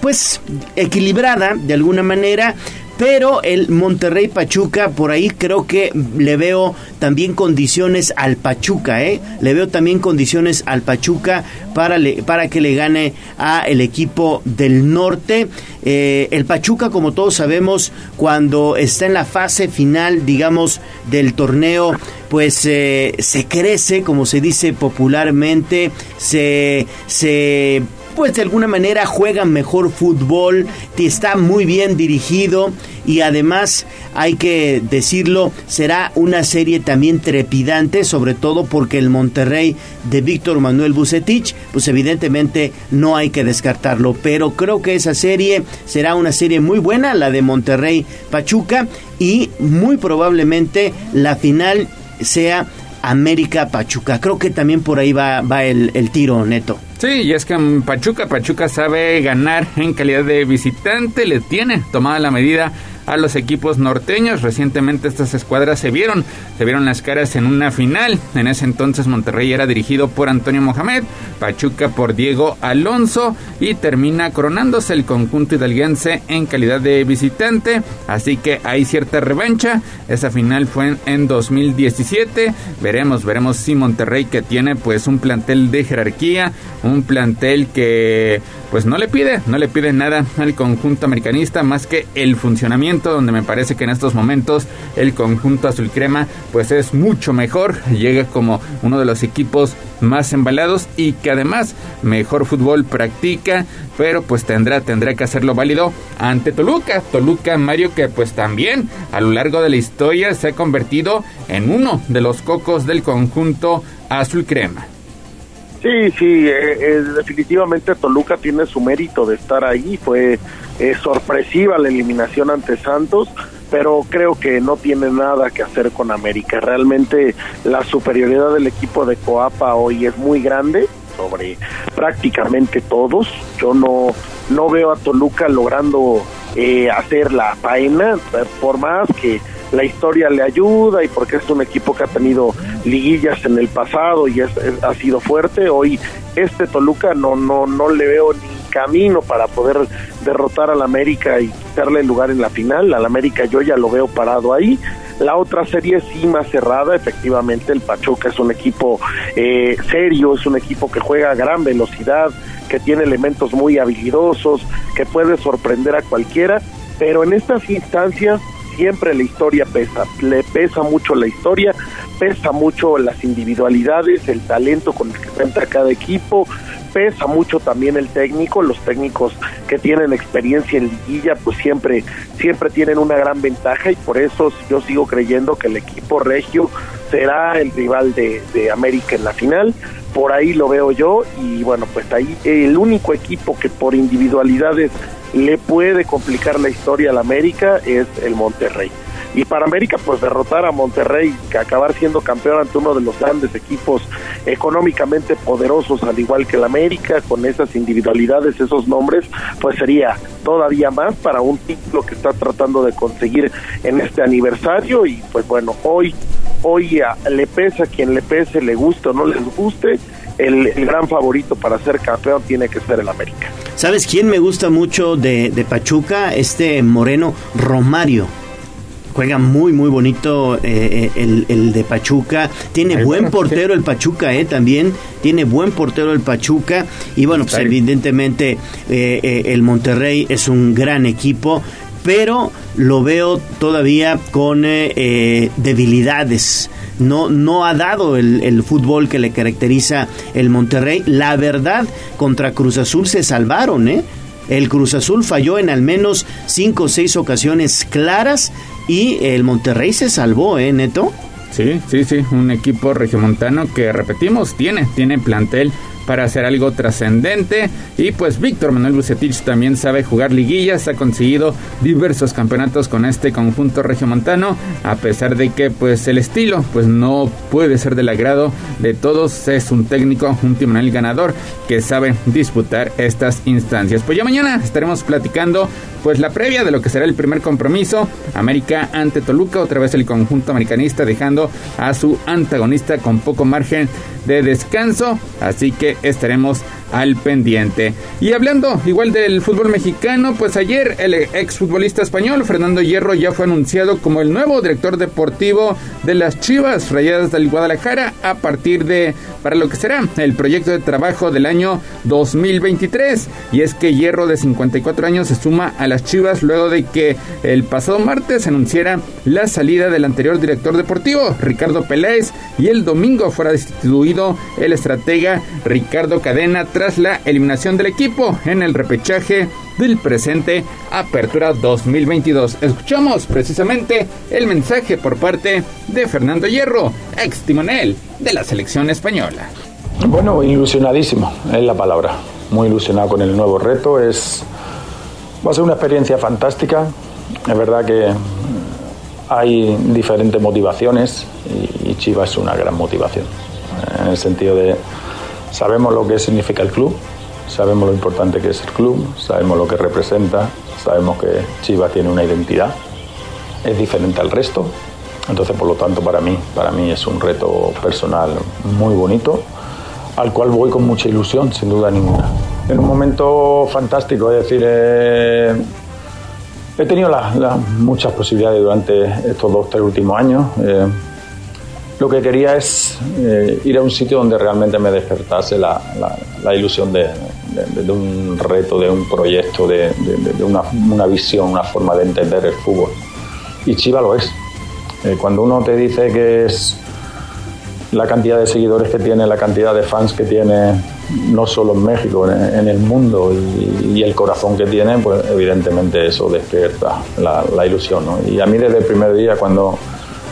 pues, equilibrada de alguna manera pero el Monterrey Pachuca, por ahí creo que le veo también condiciones al Pachuca, ¿eh? Le veo también condiciones al Pachuca para, para que le gane a el equipo del norte. Eh, el Pachuca, como todos sabemos, cuando está en la fase final, digamos, del torneo, pues eh, se crece, como se dice popularmente, se, se pues de alguna manera juegan mejor fútbol, está muy bien dirigido y además hay que decirlo, será una serie también trepidante, sobre todo porque el Monterrey de Víctor Manuel Bucetich, pues evidentemente no hay que descartarlo, pero creo que esa serie será una serie muy buena, la de Monterrey Pachuca y muy probablemente la final sea América Pachuca. Creo que también por ahí va, va el, el tiro neto. Sí, y es que Pachuca, Pachuca sabe ganar en calidad de visitante, le tiene tomada la medida a los equipos norteños. Recientemente estas escuadras se vieron, se vieron las caras en una final. En ese entonces Monterrey era dirigido por Antonio Mohamed, Pachuca por Diego Alonso y termina coronándose el conjunto hidalguense en calidad de visitante. Así que hay cierta revancha. Esa final fue en, 2017. Veremos, veremos si Monterrey que tiene pues un plantel de jerarquía, un plantel que pues no le pide, no le pide nada al conjunto americanista más que el funcionamiento donde me parece que en estos momentos el conjunto azul crema pues es mucho mejor, llega como uno de los equipos más embalados y que además mejor fútbol practica, pero pues tendrá tendrá que hacerlo válido ante Toluca, Toluca Mario que pues también a lo largo de la historia se ha convertido en uno de los cocos del conjunto azul crema. Sí, sí, eh, eh, definitivamente Toluca tiene su mérito de estar ahí, fue eh, sorpresiva la eliminación ante Santos, pero creo que no tiene nada que hacer con América. Realmente la superioridad del equipo de Coapa hoy es muy grande sobre prácticamente todos. Yo no, no veo a Toluca logrando hacer la faena, por más que la historia le ayuda y porque es un equipo que ha tenido liguillas en el pasado y es, ha sido fuerte. Hoy este Toluca no, no, no le veo ni camino para poder derrotar al América y quitarle el lugar en la final. Al América yo ya lo veo parado ahí. La otra serie sí más cerrada, efectivamente el Pachuca es un equipo eh, serio, es un equipo que juega a gran velocidad, que tiene elementos muy habilidosos, que puede sorprender a cualquiera, pero en estas instancias siempre la historia pesa, le pesa mucho la historia, pesa mucho las individualidades, el talento con el que cuenta cada equipo, pesa mucho también el técnico, los técnicos que tienen experiencia en liguilla pues siempre siempre tienen una gran ventaja y por eso yo sigo creyendo que el equipo regio será el rival de, de América en la final, por ahí lo veo yo y bueno pues ahí el único equipo que por individualidades le puede complicar la historia al América es el Monterrey. Y para América pues derrotar a Monterrey, que acabar siendo campeón ante uno de los grandes equipos económicamente poderosos, al igual que el América, con esas individualidades, esos nombres, pues sería todavía más para un título que está tratando de conseguir en este aniversario y pues bueno, hoy hoy le pese a quien le pese, le guste o no les guste, el, gran favorito para ser campeón tiene que ser el América. ¿Sabes quién me gusta mucho de Pachuca? Este Moreno Romario juega muy muy bonito eh, eh, el, de Pachuca. Tiene buen portero el Pachuca eh también. Tiene buen portero el Pachuca. Y bueno pues evidentemente eh, el Monterrey es un gran equipo pero lo veo todavía con debilidades. No, no ha dado el, el, fútbol que le caracteriza el Monterrey. La verdad, contra Cruz Azul se salvaron, ¿eh? El Cruz Azul falló en al menos cinco o seis ocasiones claras y el Monterrey se salvó, ¿eh, Neto? Sí, sí, sí, un equipo regiomontano que repetimos, tiene, tiene plantel para hacer algo trascendente. Y pues Víctor Manuel Bucetich también sabe jugar liguillas, ha conseguido diversos campeonatos con este conjunto regiomontano, a pesar de que pues el estilo pues no puede ser del agrado de todos, es un técnico, un timonel ganador que sabe disputar estas instancias. Pues ya mañana estaremos platicando pues la previa de lo que será el primer compromiso, América ante Toluca, otra vez el conjunto americanista dejando a su antagonista con poco margen de descanso, así que estaremos al pendiente. Y hablando igual del fútbol mexicano, pues ayer el exfutbolista español Fernando Hierro ya fue anunciado como el nuevo director deportivo de las Chivas Rayadas del Guadalajara a partir de para lo que será el proyecto de trabajo del año 2023. Y es que Hierro de 54 años se suma a las Chivas luego de que el pasado martes anunciara la salida del anterior director deportivo Ricardo Peláez y el domingo fuera destituido el estratega Ricardo Cadena tras la eliminación del equipo en el repechaje del presente Apertura 2022. Escuchamos precisamente el mensaje por parte de Fernando Hierro, ex timonel de la selección española. Bueno, ilusionadísimo es la palabra. Muy ilusionado con el nuevo reto. Es va a ser una experiencia fantástica. Es verdad que hay diferentes motivaciones y Chivas es una gran motivación. En el sentido de Sabemos lo que significa el club, sabemos lo importante que es el club, sabemos lo que representa, sabemos que Chivas tiene una identidad, es diferente al resto. Entonces, por lo tanto, para mí, para mí es un reto personal muy bonito, al cual voy con mucha ilusión, sin duda ninguna. En un momento fantástico, es decir, eh, he tenido muchas posibilidades durante estos dos, tres últimos años. Eh, lo que quería es eh, ir a un sitio donde realmente me despertase la, ilusión de, un reto, de un proyecto, de, una, visión, una forma de entender el fútbol. Y Chiva lo es. Eh, cuando uno te dice que es la cantidad de seguidores que tiene, la cantidad de fans que tiene, no solo en México, en, el mundo, y, el corazón que tiene, pues evidentemente eso despierta la, ilusión. Y a mí desde el primer día, cuando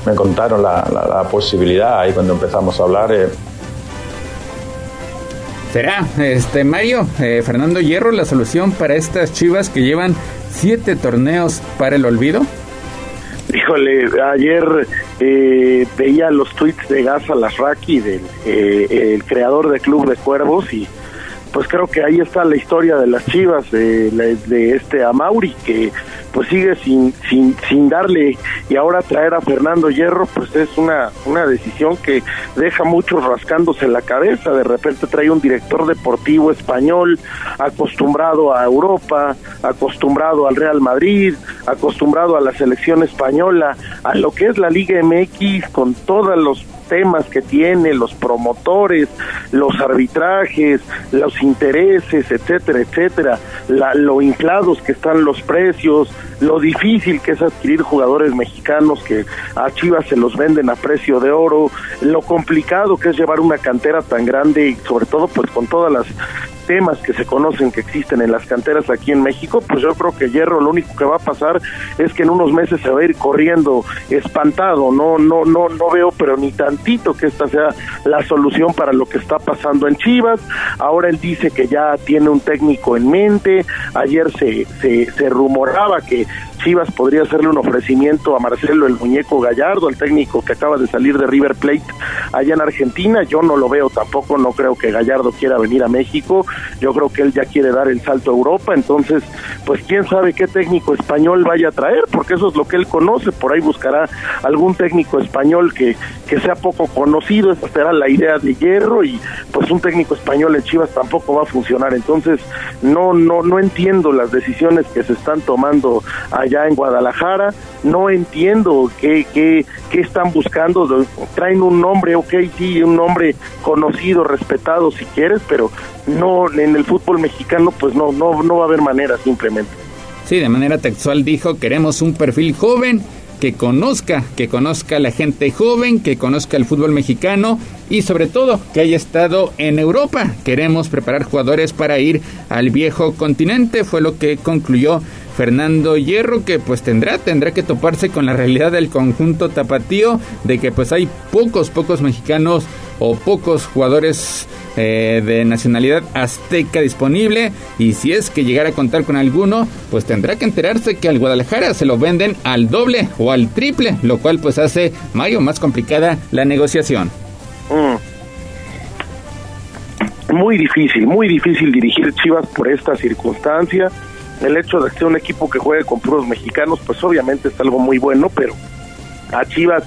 me contaron la, posibilidad ahí cuando empezamos a hablar. Eh. ¿Será, este Mario, eh, Fernando Hierro, la solución para estas chivas que llevan siete torneos para el olvido? Híjole, ayer eh, veía los tweets de Gaza Lasraki, del el creador del Club de Cuervos, y pues creo que ahí está la historia de las Chivas, de, de este Amauri, que pues sigue sin, sin, sin darle y ahora traer a Fernando Hierro pues es una, una decisión que deja muchos rascándose la cabeza, de repente trae un director deportivo español acostumbrado a Europa, acostumbrado al Real Madrid, acostumbrado a la selección española, a lo que es la Liga MX con todos los temas que tiene, los promotores, los arbitrajes, los intereses, etcétera, etcétera, lo inflados que están los precios, lo difícil que es adquirir jugadores mexicanos que a Chivas se los venden a precio de oro, lo complicado que es llevar una cantera tan grande y sobre todo pues con todas las temas que se conocen que existen en las canteras aquí en México, pues yo creo que Hierro lo único que va a pasar es que en unos meses se va a ir corriendo espantado, no no no no veo pero ni tantito que esta sea la solución para lo que está pasando en Chivas. Ahora él dice que ya tiene un técnico en mente. Ayer se se, se rumoraba que Chivas podría hacerle un ofrecimiento a Marcelo el muñeco Gallardo, el técnico que acaba de salir de River Plate allá en Argentina. Yo no lo veo tampoco, no creo que Gallardo quiera venir a México. Yo creo que él ya quiere dar el salto a Europa. Entonces, pues quién sabe qué técnico español vaya a traer, porque eso es lo que él conoce. Por ahí buscará algún técnico español que, que sea poco conocido. Esa será la idea de Hierro y pues un técnico español en Chivas tampoco va a funcionar. Entonces, no, no, no entiendo las decisiones que se están tomando allá en Guadalajara. No entiendo qué, qué, qué están buscando. Traen un nombre, ok, sí, un nombre conocido, respetado si quieres, pero no en el fútbol mexicano pues no, no, no va a haber manera simplemente. Sí, de manera textual dijo, queremos un perfil joven que conozca, que conozca a la gente joven, que conozca el fútbol mexicano y sobre todo que haya estado en Europa. Queremos preparar jugadores para ir al viejo continente, fue lo que concluyó Fernando Hierro que pues tendrá tendrá que toparse con la realidad del conjunto tapatío de que pues hay pocos pocos mexicanos o pocos jugadores eh, de nacionalidad azteca disponible y si es que llegara a contar con alguno pues tendrá que enterarse que al Guadalajara se lo venden al doble o al triple lo cual pues hace Mario más complicada la negociación mm. muy difícil muy difícil dirigir Chivas por esta circunstancia el hecho de ser un equipo que juegue con puros mexicanos, pues obviamente es algo muy bueno, pero a Chivas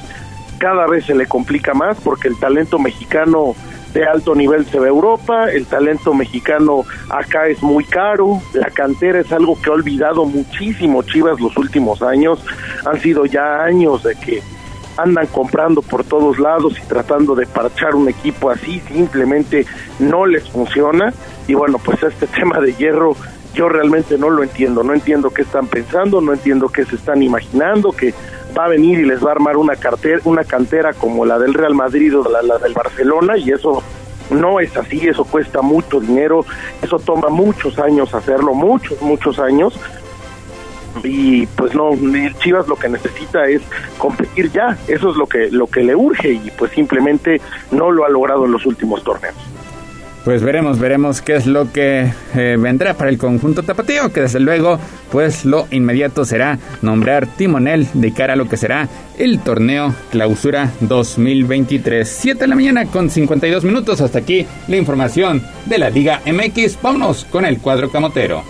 cada vez se le complica más porque el talento mexicano de alto nivel se ve Europa, el talento mexicano acá es muy caro, la cantera es algo que ha olvidado muchísimo Chivas los últimos años, han sido ya años de que andan comprando por todos lados y tratando de parchar un equipo así, simplemente no les funciona y bueno, pues este [LAUGHS] tema de hierro yo realmente no lo entiendo, no entiendo qué están pensando, no entiendo qué se están imaginando, que va a venir y les va a armar una cartera, una cantera como la del Real Madrid o la, la del Barcelona y eso no es así, eso cuesta mucho dinero, eso toma muchos años hacerlo, muchos, muchos años. Y pues no, Chivas lo que necesita es competir ya, eso es lo que lo que le urge y pues simplemente no lo ha logrado en los últimos torneos pues veremos, veremos qué es lo que eh, vendrá para el conjunto tapatío, que desde luego, pues lo inmediato será nombrar timonel de cara a lo que será el torneo clausura 2023. 7 de la mañana con 52 minutos. Hasta aquí la información de la Liga MX. Vámonos con el cuadro camotero.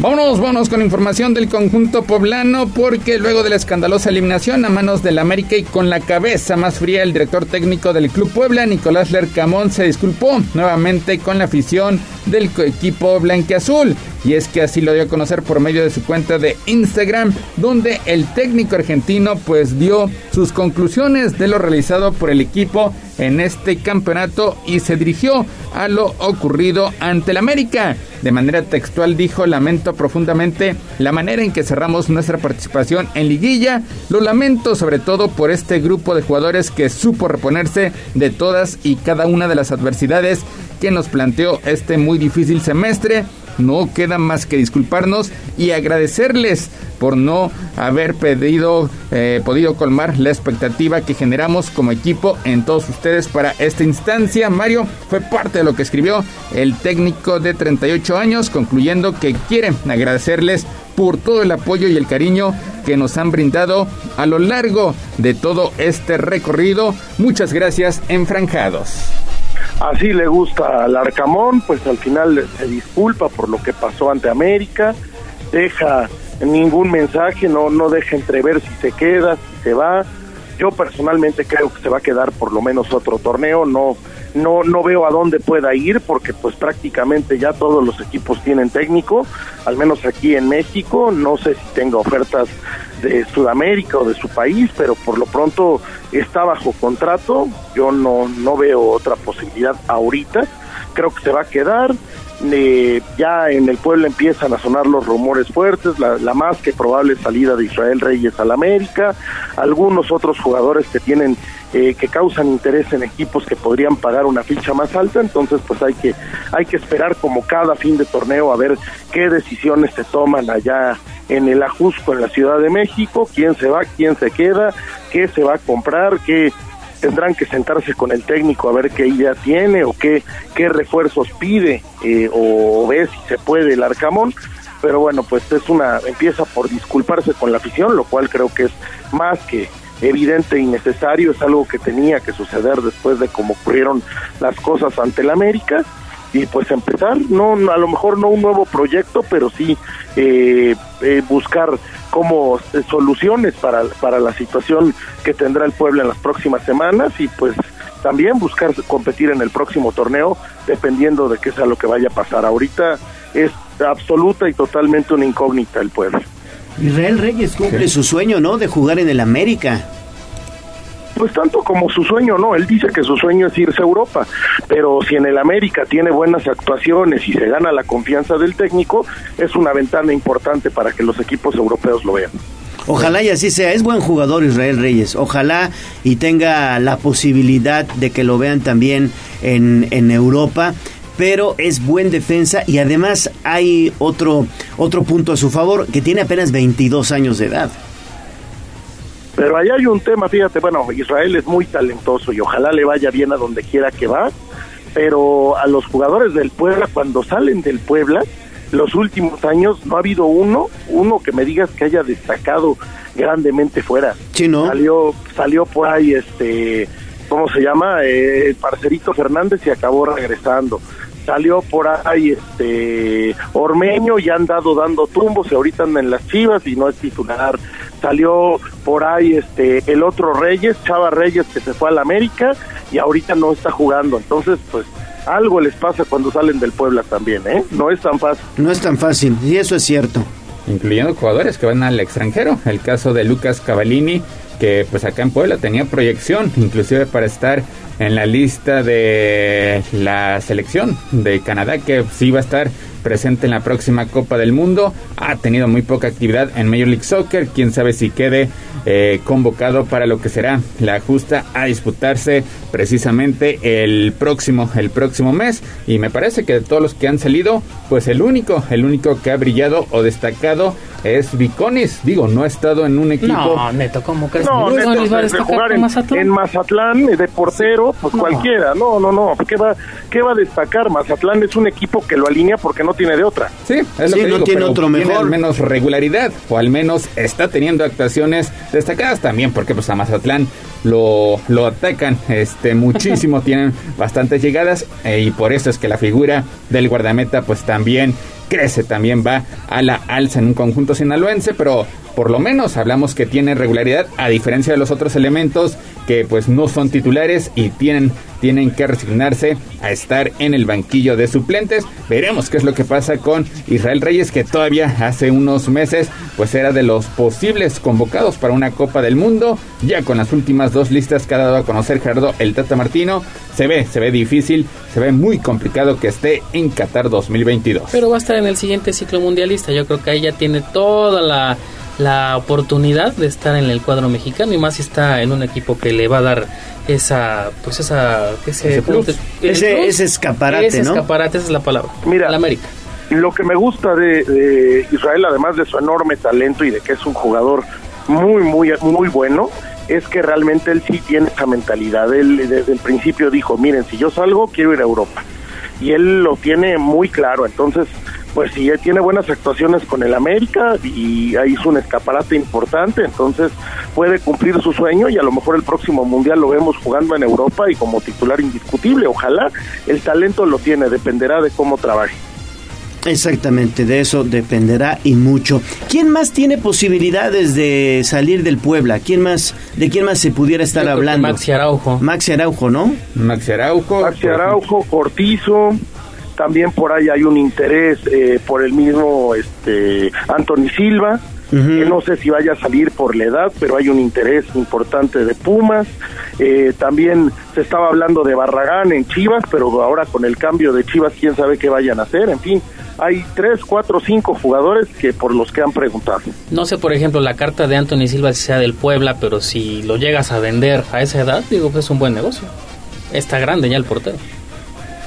Vámonos, vámonos con información del conjunto poblano porque luego de la escandalosa eliminación a manos del América y con la cabeza más fría el director técnico del Club Puebla, Nicolás Lercamón, se disculpó nuevamente con la afición del equipo blanqueazul. Y es que así lo dio a conocer por medio de su cuenta de Instagram, donde el técnico argentino pues dio sus conclusiones de lo realizado por el equipo en este campeonato y se dirigió a lo ocurrido ante el América. De manera textual dijo, lamento profundamente la manera en que cerramos nuestra participación en liguilla. Lo lamento sobre todo por este grupo de jugadores que supo reponerse de todas y cada una de las adversidades que nos planteó este muy difícil semestre no queda más que disculparnos y agradecerles por no haber pedido, eh, podido colmar la expectativa que generamos como equipo en todos ustedes para esta instancia. Mario fue parte de lo que escribió el técnico de 38 años, concluyendo que quiere agradecerles por todo el apoyo y el cariño que nos han brindado a lo largo de todo este recorrido. Muchas gracias, enfranjados así le gusta al Arcamón, pues al final se disculpa por lo que pasó ante América, deja ningún mensaje, no, no deja entrever si se queda, si se va. Yo personalmente creo que se va a quedar por lo menos otro torneo, no, no, no veo a dónde pueda ir porque pues prácticamente ya todos los equipos tienen técnico, al menos aquí en México, no sé si tenga ofertas de Sudamérica o de su país, pero por lo pronto está bajo contrato, yo no, no veo otra posibilidad ahorita, creo que se va a quedar, eh, ya en el pueblo empiezan a sonar los rumores fuertes, la, la, más que probable salida de Israel Reyes al América, algunos otros jugadores que tienen eh, que causan interés en equipos que podrían pagar una ficha más alta, entonces pues hay que hay que esperar como cada fin de torneo a ver qué decisiones se toman allá en el Ajusco en la Ciudad de México, quién se va, quién se queda, qué se va a comprar, qué tendrán que sentarse con el técnico a ver qué idea tiene o qué, qué refuerzos pide eh, o ve si se puede el Arcamón. Pero bueno, pues es una, empieza por disculparse con la afición, lo cual creo que es más que evidente y necesario, es algo que tenía que suceder después de cómo ocurrieron las cosas ante el América y pues empezar, no a lo mejor no un nuevo proyecto, pero sí eh, eh, buscar como eh, soluciones para, para la situación que tendrá el pueblo en las próximas semanas y pues también buscar competir en el próximo torneo dependiendo de qué sea lo que vaya a pasar. Ahorita es absoluta y totalmente una incógnita el pueblo. Israel Reyes cumple su sueño, ¿no? De jugar en el América. Pues tanto como su sueño, no, él dice que su sueño es irse a Europa, pero si en el América tiene buenas actuaciones y se gana la confianza del técnico, es una ventana importante para que los equipos europeos lo vean. Ojalá y así sea. Es buen jugador Israel Reyes. Ojalá y tenga la posibilidad de que lo vean también en, en Europa. Pero es buen defensa y además hay otro, otro punto a su favor, que tiene apenas 22 años de edad. Pero ahí hay un tema, fíjate, bueno, Israel es muy talentoso y ojalá le vaya bien a donde quiera que va, pero a los jugadores del Puebla, cuando salen del Puebla, los últimos años no ha habido uno, uno que me digas que haya destacado grandemente fuera. Sí, ¿no? Salió, salió por ahí, este, ¿cómo se llama? Eh, el parcerito Fernández y acabó regresando. Salió por ahí, este, Ormeño y han dado dando tumbos y ahorita andan en las chivas y no es titular. Salió por ahí, este, el otro Reyes, Chava Reyes que se fue a la América y ahorita no está jugando. Entonces, pues, algo les pasa cuando salen del Puebla también, ¿eh? No es tan fácil. No es tan fácil, y eso es cierto. Incluyendo jugadores que van al extranjero. El caso de Lucas Cavallini, que pues acá en Puebla tenía proyección, inclusive para estar en la lista de la selección de Canadá, que sí iba a estar presente en la próxima Copa del Mundo. Ha tenido muy poca actividad en Major League Soccer. Quién sabe si quede eh, convocado para lo que será la justa a disputarse precisamente el próximo, el próximo mes. Y me parece que de todos los que han salido, pues el único, el único que ha brillado o destacado es Viconis. Digo, no ha estado en un equipo. No, Neto, ¿cómo crees? No, Neto, va a de jugar en Mazatlán? en Mazatlán, de portero, pues No. cualquiera. No, no, no. ¿Qué va, ¿Qué va a destacar? Mazatlán es un equipo que lo alinea porque no tiene de otra. Sí, es lo Sí, que no digo, tiene pero otro tiene mejor. al menos regularidad o al menos está teniendo actuaciones destacadas también porque pues a Mazatlán lo, lo atacan este muchísimo, [LAUGHS] tienen bastantes llegadas eh, y por eso es que la figura del guardameta pues también crece, también va a la alza en un conjunto sinaloense, pero por lo menos hablamos que tiene regularidad a diferencia de los otros elementos que pues no son titulares y tienen tienen que resignarse a estar en el banquillo de suplentes. Veremos qué es lo que pasa con Israel Reyes que todavía hace unos meses pues era de los posibles convocados para una Copa del Mundo. Ya con las últimas dos listas que ha dado a conocer Gerardo el Tata Martino, se ve, se ve difícil, se ve muy complicado que esté en Qatar 2022. Pero va a estar en el siguiente ciclo mundialista. Yo creo que ahí ya tiene toda la, la oportunidad de estar en el cuadro mexicano y más si está en un equipo que le va a dar esa, pues esa, ese, Ese plus. Ese- plus. ese escaparate, Ese ¿no? escaparate, esa es la palabra. Mira, la América. Lo que me gusta de, de Israel, además de su enorme talento y de que es un jugador muy, muy, muy bueno, es que realmente él sí tiene esa mentalidad. Él desde el principio dijo, miren, si yo salgo, quiero ir a Europa. Y él lo tiene muy claro. Entonces, pues si él tiene buenas actuaciones con el América y ahí hizo un escaparate importante, entonces puede cumplir su sueño y a lo mejor el próximo mundial lo vemos jugando en Europa y como titular indiscutible. Ojalá el talento lo tiene, dependerá de cómo trabaje. Exactamente, de eso dependerá y mucho. ¿Quién más tiene posibilidades de salir del Puebla? ¿Quién más, ¿De quién más se pudiera estar creo hablando? Maxi Araujo. Maxi Araujo, ¿no? Maxi Araujo. Maxi Araujo, Cortizo, también por ahí hay un interés eh, por el mismo este Anthony Silva, que no sé si vaya a salir por la edad, pero hay un interés importante de Pumas. Eh, también se estaba hablando de Barragán en Chivas, pero ahora con el cambio de Chivas, quién sabe qué vayan a hacer. En fin, hay tres, cuatro, cinco jugadores que por los que han preguntado. No sé, por ejemplo, la carta de Anthony Silva si sea del Puebla, pero si lo llegas a vender a esa edad, digo que es un buen negocio. Está grande ya el portero.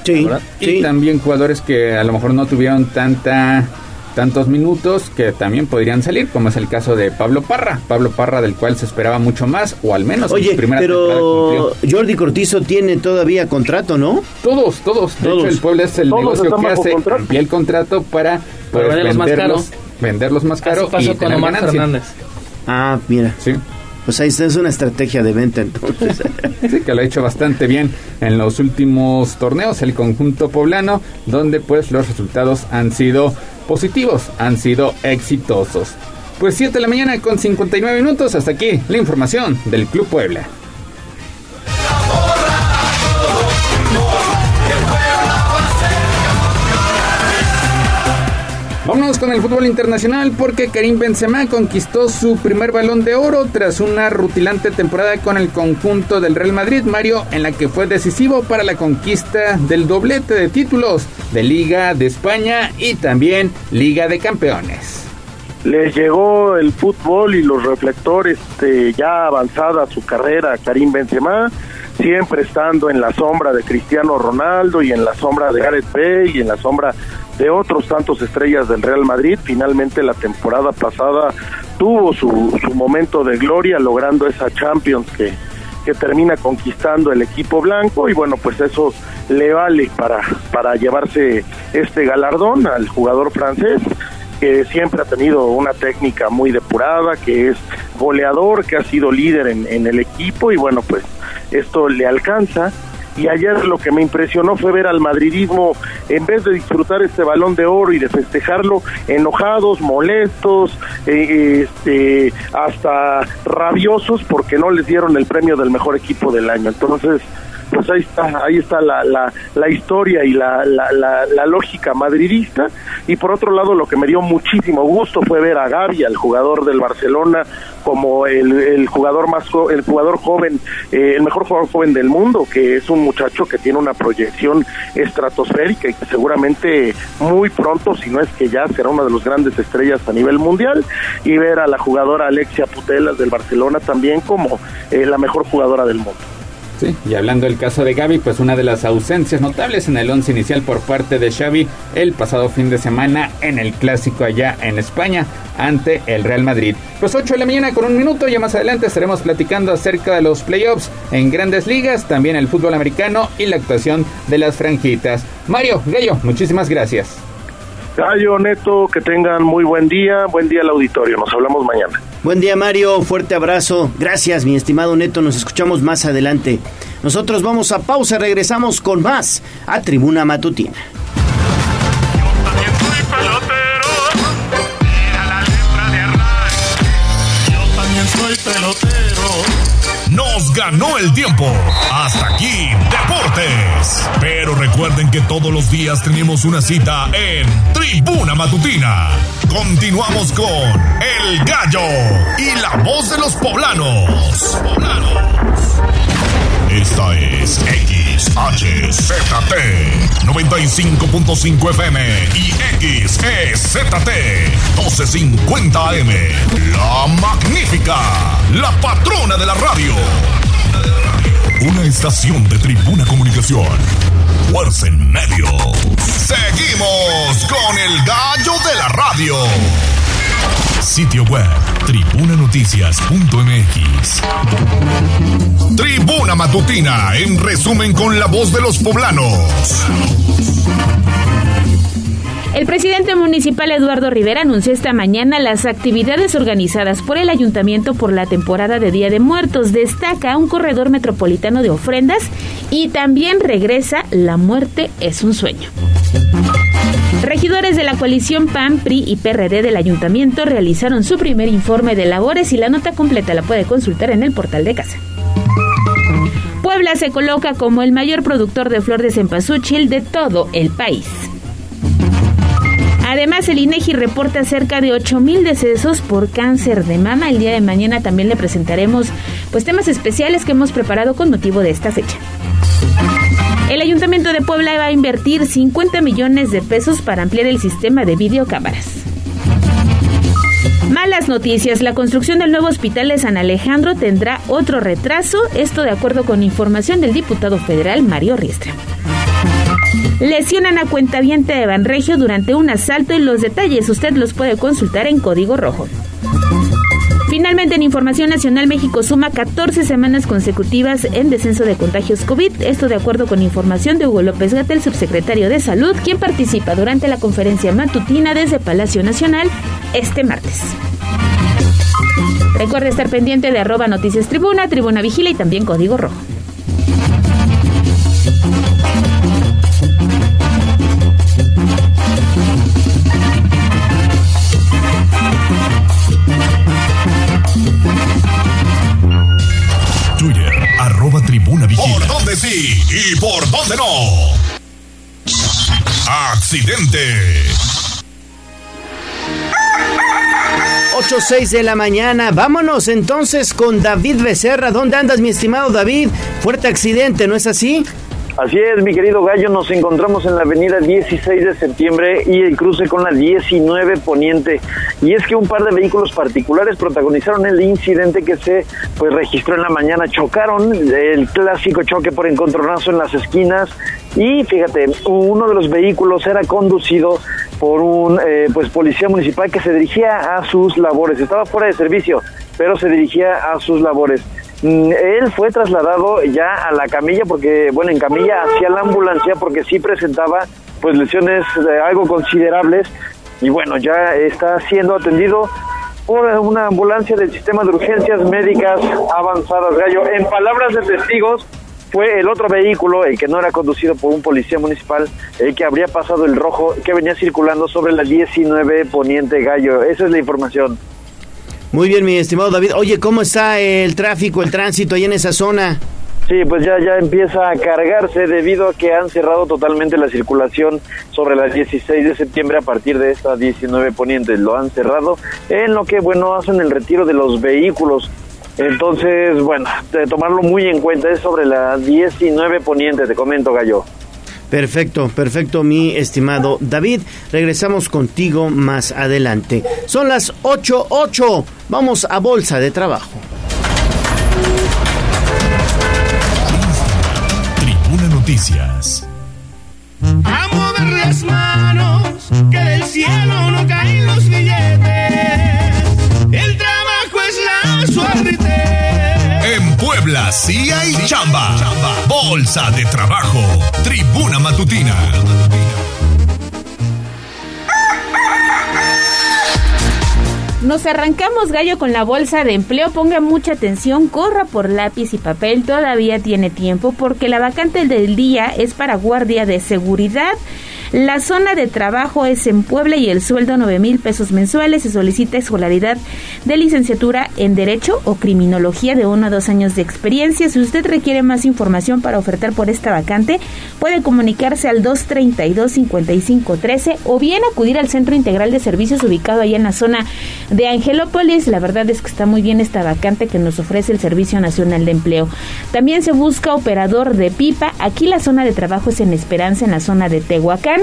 Sí, Y también jugadores que a lo mejor no tuvieron tanta tantos minutos que también podrían salir, como es el caso de Pablo Parra. Pablo Parra, del cual se esperaba mucho más, o al menos Oye, en su primera pero Jordi Cortizo tiene todavía contrato, ¿no? Todos, todos. De Todos. hecho, el Puebla es el Todos negocio que hace. contrato. Amplía el contrato para pues, venderlos más venderlos, caro. venderlos más caro. Así pasó y con Omar ganancia. Fernández. Ah, mira. Sí. Pues ahí está, es una estrategia de venta entonces. [LAUGHS] Sí, que lo ha hecho bastante bien en los últimos torneos, el conjunto poblano, donde pues los resultados han sido positivos, han sido exitosos. Pues 7 de la mañana con 59 minutos, hasta aquí la información del Club Puebla. Vámonos con el fútbol internacional porque Karim Benzema conquistó su primer balón de oro tras una rutilante temporada con el conjunto del Real Madrid, Mario, en la que fue decisivo para la conquista del doblete de títulos de Liga de España y también Liga de Campeones. les llegó el fútbol y los reflectores de ya avanzada su carrera a Karim Benzema, siempre estando en la sombra de Cristiano Ronaldo y en la sombra de Gareth Bale y en la sombra de otros tantos estrellas del Real Madrid. Finalmente la temporada pasada tuvo su, su momento de gloria logrando esa Champions que, que termina conquistando el equipo blanco y bueno pues eso le vale para, para llevarse este galardón al jugador francés que siempre ha tenido una técnica muy depurada, que es goleador, que ha sido líder en, en el equipo y bueno, pues esto le alcanza. Y ayer lo que me impresionó fue ver al madridismo, en vez de disfrutar este balón de oro y de festejarlo, enojados, molestos, eh, este, hasta rabiosos porque no les dieron el premio del mejor equipo del año. Entonces, pues ahí está, ahí está la, la, la historia y la, la, la, la lógica madridista. Y por otro lado, lo que me dio muchísimo gusto fue ver a Gavi, al jugador del Barcelona, como el, el jugador más el jugador joven, eh, el mejor jugador joven del mundo, que es un muchacho que tiene una proyección estratosférica y que seguramente muy pronto, si no es que ya será una de las grandes estrellas a nivel mundial, y ver a la jugadora Alexia Putelas del Barcelona también como eh, la mejor jugadora del mundo. Sí, y hablando del caso de Gaby, pues una de las ausencias notables en el once inicial por parte de Xavi el pasado fin de semana en el clásico allá en España ante el Real Madrid. Pues 8 de la mañana con un minuto, ya más adelante estaremos platicando acerca de los playoffs en grandes ligas, también el fútbol americano y la actuación de las franjitas. Mario, Gallo, muchísimas gracias. Gallo, Neto, que tengan muy buen día, buen día al auditorio, nos hablamos mañana. Buen día Mario, fuerte abrazo. Gracias mi estimado Neto, nos escuchamos más adelante. Nosotros vamos a pausa, regresamos con más a Tribuna Matutina. También soy pelotero. Nos ganó el tiempo. Hasta aquí, Pero recuerden que todos los días tenemos una cita en Tribuna Matutina. Continuamos con El Gallo y la voz de los poblanos. Esta es XHZT 95.5 FM y XEZT 1250 AM. La magnífica, la patrona de la radio. Una estación de Tribuna Comunicación. Fuerza en medio. Seguimos con el gallo de la radio. Sitio web tribunanoticias.mx. Tribuna Matutina, en resumen con la voz de los poblanos. El presidente municipal Eduardo Rivera anunció esta mañana las actividades organizadas por el ayuntamiento por la temporada de Día de Muertos. Destaca un corredor metropolitano de ofrendas y también regresa La muerte es un sueño. Regidores de la coalición PAN, PRI y PRD del ayuntamiento realizaron su primer informe de labores y la nota completa la puede consultar en el portal de casa. Puebla se coloca como el mayor productor de flor de cempasúchil de todo el país. Además, el INEGI reporta cerca de 8.000 decesos por cáncer de mama. El día de mañana también le presentaremos pues temas especiales que hemos preparado con motivo de esta fecha. El Ayuntamiento de Puebla va a invertir 50 millones de pesos para ampliar el sistema de videocámaras. Malas noticias, la construcción del nuevo hospital de San Alejandro tendrá otro retraso, esto de acuerdo con información del diputado federal Mario Riestra. Lesionan a cuentaviente de Banregio durante un asalto y los detalles usted los puede consultar en Código Rojo. Finalmente, en Información Nacional, México suma 14 semanas consecutivas en descenso de contagios COVID. Esto de acuerdo con información de Hugo López Gatel, subsecretario de Salud, quien participa durante la conferencia matutina desde Palacio Nacional este martes. Recuerde estar pendiente de arroba noticias tribuna, tribuna vigila y también código rojo. Y por dónde no? Accidente. 8, 6 de la mañana. Vámonos entonces con David Becerra. ¿Dónde andas, mi estimado David? Fuerte accidente, ¿no es así? Así es, mi querido Gallo, nos encontramos en la avenida 16 de septiembre y el cruce con la 19 Poniente. Y es que un par de vehículos particulares protagonizaron el incidente que se pues registró en la mañana. Chocaron el clásico choque por encontronazo en las esquinas y fíjate, uno de los vehículos era conducido por un eh, pues policía municipal que se dirigía a sus labores. Estaba fuera de servicio, pero se dirigía a sus labores. Mm, Él fue trasladado ya a la camilla porque, bueno, en camilla hacia la ambulancia porque sí presentaba pues lesiones eh, algo considerables y bueno, ya está siendo atendido por una ambulancia del sistema de urgencias médicas avanzadas, Gallo. En palabras de testigos, fue el otro vehículo, el que no era conducido por un policía municipal, el que habría pasado el rojo, que venía circulando sobre la 19 Poniente Gallo. Esa es la información. Muy bien, mi estimado David. Oye, ¿cómo está el tráfico, el tránsito ahí en esa zona? Sí, pues ya, ya empieza a cargarse debido a que han cerrado totalmente la circulación sobre las 16 de septiembre a partir de esta 19 poniente. Lo han cerrado en lo que, bueno, hacen el retiro de los vehículos. Entonces, bueno, de tomarlo muy en cuenta es sobre la 19 poniente, te comento, Gallo. Perfecto, perfecto, mi estimado David. Regresamos contigo más adelante. Son las 8.8. Vamos a Bolsa de Trabajo. Tribuna Noticias. A mover las manos, que del cielo no caen los billetes. El trabajo es la suerte. Puebla sí chamba. Bolsa de trabajo. Tribuna Matutina. Nos arrancamos gallo con la bolsa de empleo. Ponga mucha atención, corra por lápiz y papel. Todavía tiene tiempo porque la vacante del día es para guardia de seguridad. La zona de trabajo es en Puebla y el sueldo 9 mil pesos mensuales. Se solicita escolaridad de licenciatura en Derecho o Criminología de uno a dos años de experiencia. Si usted requiere más información para ofertar por esta vacante, puede comunicarse al 232-5513 o bien acudir al Centro Integral de Servicios ubicado allá en la zona de Angelópolis. La verdad es que está muy bien esta vacante que nos ofrece el Servicio Nacional de Empleo. También se busca operador de pipa. Aquí la zona de trabajo es en Esperanza, en la zona de Tehuacán.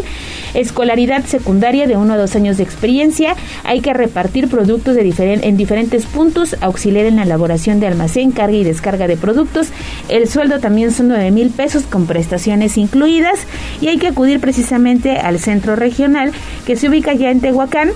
Escolaridad secundaria de uno a dos años de experiencia. Hay que repartir productos en diferentes puntos, auxiliar en la elaboración de almacén, carga y descarga de productos. El sueldo también son 9 mil pesos con prestaciones incluidas y hay que acudir precisamente al centro regional que se ubica ya en Tehuacán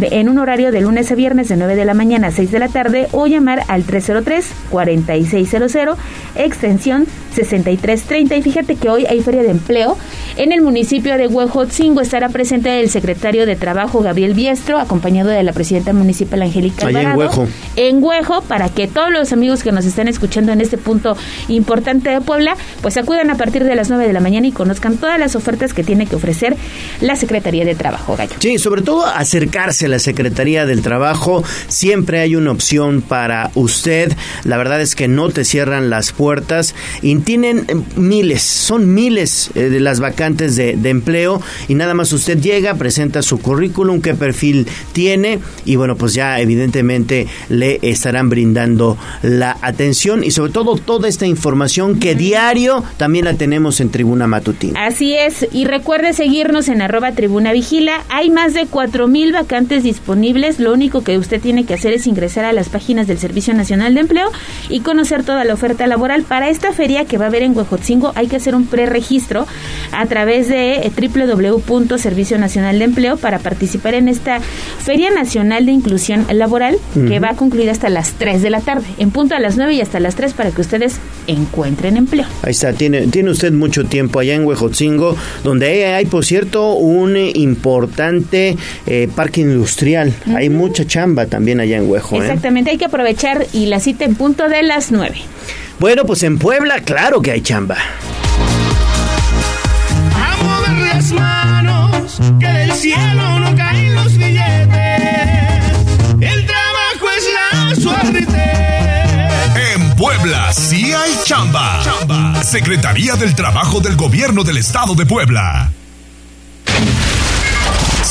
en un horario de lunes a viernes de 9 de la mañana a 6 de la tarde o llamar al 303-4600, extensión 6330. Y fíjate que hoy hay feria de empleo en el municipio de Huejotzingo. Estará presente el secretario de Trabajo, Gabriel Biestro, acompañado de la presidenta municipal, Angélica Allá en Alvarado. Huejo. En Huejo, para que todos los amigos que nos están escuchando en este punto importante de Puebla, pues acudan a partir de las 9 de la mañana y conozcan todas las ofertas que tiene que ofrecer la Secretaría de Trabajo, Gallo. Sí, sobre todo acercarse a la Secretaría del Trabajo. Siempre hay una opción para usted. La verdad es que no te cierran las puertas y tienen eh, miles, son miles eh, de las vacantes de, de empleo y nada más usted llega, presenta su currículum, qué perfil tiene y bueno, pues ya evidentemente le estarán brindando la atención y sobre todo toda esta información que diario también la tenemos en Tribuna Matutina. Así es, y recuerde seguirnos en arroba tribuna vigila. Hay más de cuatro mil vacantes disponibles. Lo único que usted tiene que hacer es ingresar a las páginas del Servicio Nacional de Empleo y conocer toda la oferta laboral para esta feria que va a haber en Huejotzingo, hay que hacer un preregistro a través de eh, www.servicio nacional de empleo para participar en esta Feria Nacional de Inclusión Laboral que va a concluir hasta las 3 de la tarde, en punto a las 9 y hasta las 3 para que ustedes encuentren empleo. Ahí está, tiene, tiene usted mucho tiempo allá en Huejotzingo, donde hay, hay, por cierto, un importante eh, parque industrial. Hay mucha chamba también allá en Huejo. ¿eh? Exactamente, hay que aprovechar y la cita en punto de las 9. Bueno, pues en Puebla, claro que hay chamba. A mover las manos, que del cielo no caen los billetes. El trabajo es la suerte. En Puebla sí hay chamba. chamba. Secretaría del Trabajo del Gobierno del Estado de Puebla.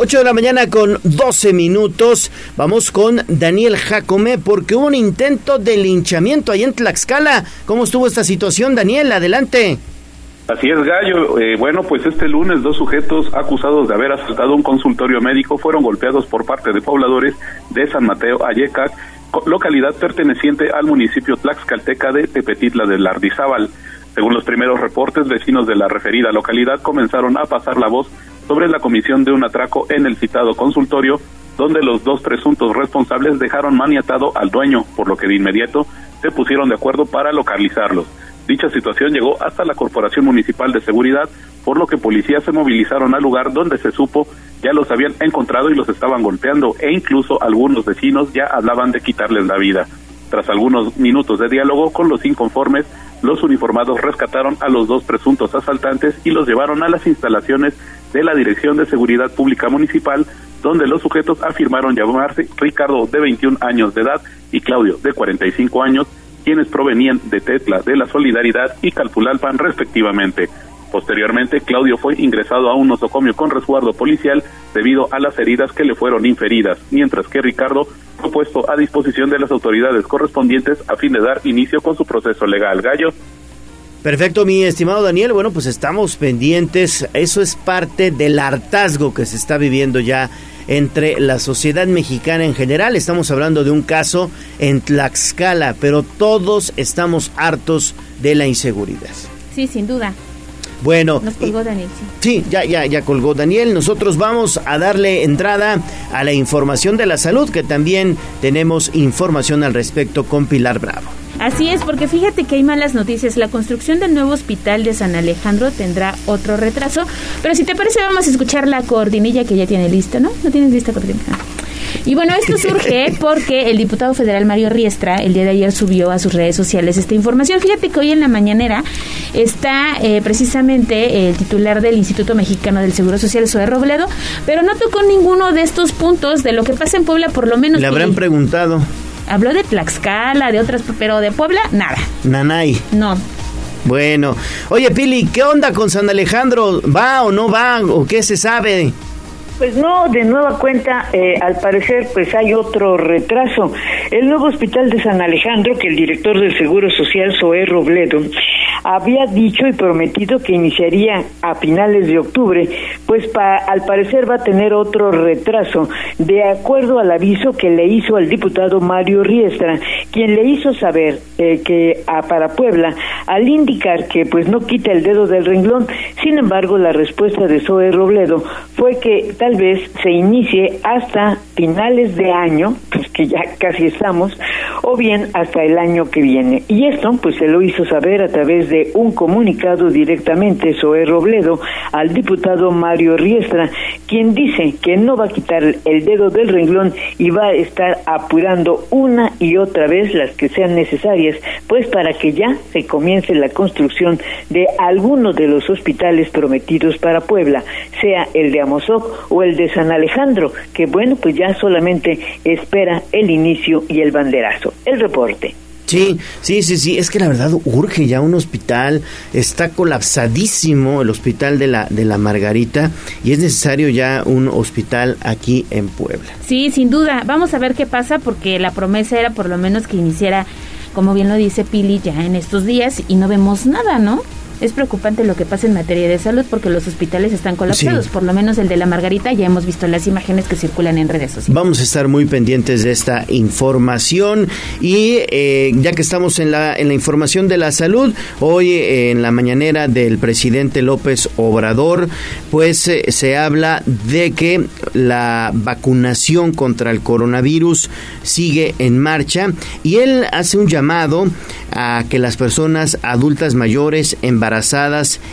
8 de la mañana con 12 minutos. Vamos con Daniel Jacome porque hubo un intento de linchamiento ahí en Tlaxcala. ¿Cómo estuvo esta situación, Daniel? Adelante. Así es, Gallo. Eh, bueno, pues este lunes dos sujetos acusados de haber asaltado un consultorio médico fueron golpeados por parte de pobladores de San Mateo Ayecac, localidad perteneciente al municipio tlaxcalteca de Tepetitla del Lardizábal. Según los primeros reportes, vecinos de la referida localidad comenzaron a pasar la voz sobre la comisión de un atraco en el citado consultorio, donde los dos presuntos responsables dejaron maniatado al dueño, por lo que de inmediato se pusieron de acuerdo para localizarlos. Dicha situación llegó hasta la Corporación Municipal de Seguridad, por lo que policías se movilizaron al lugar donde se supo ya los habían encontrado y los estaban golpeando e incluso algunos vecinos ya hablaban de quitarles la vida. Tras algunos minutos de diálogo con los inconformes, los uniformados rescataron a los dos presuntos asaltantes y los llevaron a las instalaciones de la Dirección de Seguridad Pública Municipal, donde los sujetos afirmaron llamarse Ricardo de 21 años de edad y Claudio de 45 años, quienes provenían de Tetla, de la Solidaridad y Calpulalpan respectivamente. Posteriormente, Claudio fue ingresado a un nosocomio con resguardo policial debido a las heridas que le fueron inferidas, mientras que Ricardo fue puesto a disposición de las autoridades correspondientes a fin de dar inicio con su proceso legal. Gallo. Perfecto, mi estimado Daniel. Bueno, pues estamos pendientes. Eso es parte del hartazgo que se está viviendo ya entre la sociedad mexicana en general. Estamos hablando de un caso en Tlaxcala, pero todos estamos hartos de la inseguridad. Sí, sin duda. Bueno, Nos colgó Daniel, sí. ya, ya, ya colgó Daniel. Nosotros vamos a darle entrada a la información de la salud, que también tenemos información al respecto con Pilar Bravo. Así es, porque fíjate que hay malas noticias. La construcción del nuevo hospital de San Alejandro tendrá otro retraso. Pero si te parece, vamos a escuchar la coordinilla que ya tiene lista, ¿no? ¿No tienes lista coordinilla? Y bueno, esto surge [LAUGHS] porque el diputado federal Mario Riestra el día de ayer subió a sus redes sociales esta información. Fíjate que hoy en la mañanera está eh, precisamente el titular del Instituto Mexicano del Seguro Social, Zoe Robledo, pero no tocó ninguno de estos puntos de lo que pasa en Puebla, por lo menos. Le habrán preguntado. Habló de Tlaxcala, de otras, pero de Puebla, nada. Nanay. No. Bueno. Oye, Pili, ¿qué onda con San Alejandro? ¿Va o no va? ¿O qué se sabe? Pues no, de nueva cuenta, eh, al parecer, pues hay otro retraso. El nuevo hospital de San Alejandro, que el director del Seguro Social, Zoé Robledo, había dicho y prometido que iniciaría a finales de octubre, pues pa- al parecer va a tener otro retraso, de acuerdo al aviso que le hizo al diputado Mario Riestra, quien le hizo saber eh, que a, para Puebla, al indicar que pues no quita el dedo del renglón, sin embargo, la respuesta de Zoe Robledo fue que tal vez se inicie hasta finales de año, pues que ya casi estamos, o bien hasta el año que viene. Y esto pues se lo hizo saber a través de un comunicado directamente Zoe Robledo al diputado Mario Riestra, quien dice que no va a quitar el dedo del renglón y va a estar apurando una y otra vez las que sean necesarias, pues para que ya se comience la construcción de alguno de los hospitales prometidos para Puebla, sea el de Amozoc o el de San Alejandro, que bueno, pues ya solamente espera el inicio y el banderazo. El reporte. Sí, sí, sí, sí, es que la verdad urge ya un hospital, está colapsadísimo el hospital de la de la Margarita y es necesario ya un hospital aquí en Puebla. Sí, sin duda. Vamos a ver qué pasa porque la promesa era por lo menos que iniciara, como bien lo dice Pili, ya en estos días y no vemos nada, ¿no? Es preocupante lo que pasa en materia de salud porque los hospitales están colapsados, por lo menos el de la Margarita, ya hemos visto las imágenes que circulan en redes sociales. Vamos a estar muy pendientes de esta información y eh, ya que estamos en la, en la información de la salud, hoy eh, en la mañanera del presidente López Obrador, pues eh, se habla de que la vacunación contra el coronavirus sigue en marcha y él hace un llamado a que las personas adultas mayores embarazadas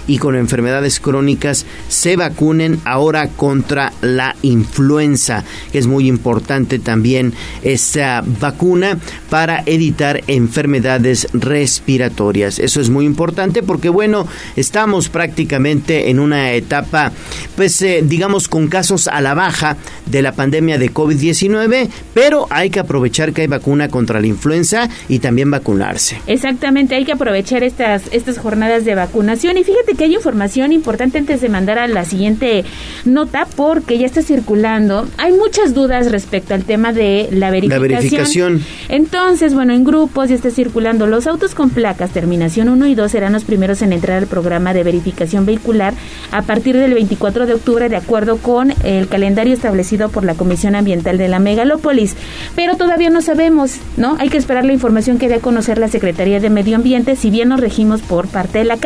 y con enfermedades crónicas se vacunen ahora contra la influenza, que es muy importante también esta vacuna para evitar enfermedades respiratorias. Eso es muy importante porque bueno, estamos prácticamente en una etapa pues eh, digamos con casos a la baja de la pandemia de COVID-19, pero hay que aprovechar que hay vacuna contra la influenza y también vacunarse. Exactamente, hay que aprovechar estas, estas jornadas de vacunación. Y fíjate que hay información importante antes de mandar a la siguiente nota, porque ya está circulando. Hay muchas dudas respecto al tema de la verificación. La verificación. Entonces, bueno, en grupos ya está circulando. Los autos con placas, terminación 1 y 2, serán los primeros en entrar al programa de verificación vehicular a partir del 24 de octubre, de acuerdo con el calendario establecido por la Comisión Ambiental de la Megalópolis. Pero todavía no sabemos, ¿no? Hay que esperar la información que dé a conocer la Secretaría de Medio Ambiente, si bien nos regimos por parte de la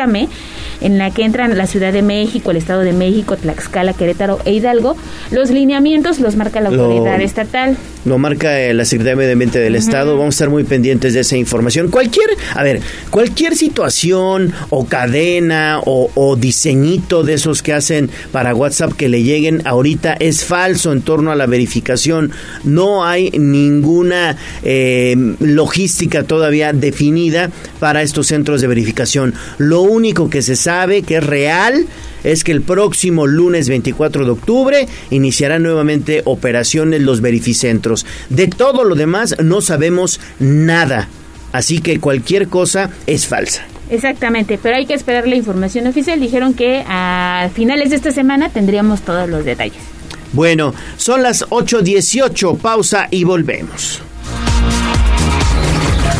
En la que entran la Ciudad de México, el Estado de México, Tlaxcala, Querétaro e Hidalgo, los lineamientos los marca la autoridad estatal. Lo marca eh, la Secretaría de Medio Ambiente del Estado. Vamos a estar muy pendientes de esa información. Cualquier, a ver, cualquier situación o cadena o, o diseñito de esos que hacen para WhatsApp que le lleguen ahorita es falso en torno a la verificación. No hay ninguna eh, logística todavía definida para estos centros de verificación. Lo único que se sabe que es real es que el próximo lunes 24 de octubre iniciarán nuevamente operaciones los verificentros. De todo lo demás no sabemos nada. Así que cualquier cosa es falsa. Exactamente, pero hay que esperar la información oficial. Dijeron que a finales de esta semana tendríamos todos los detalles. Bueno, son las 8.18, pausa y volvemos.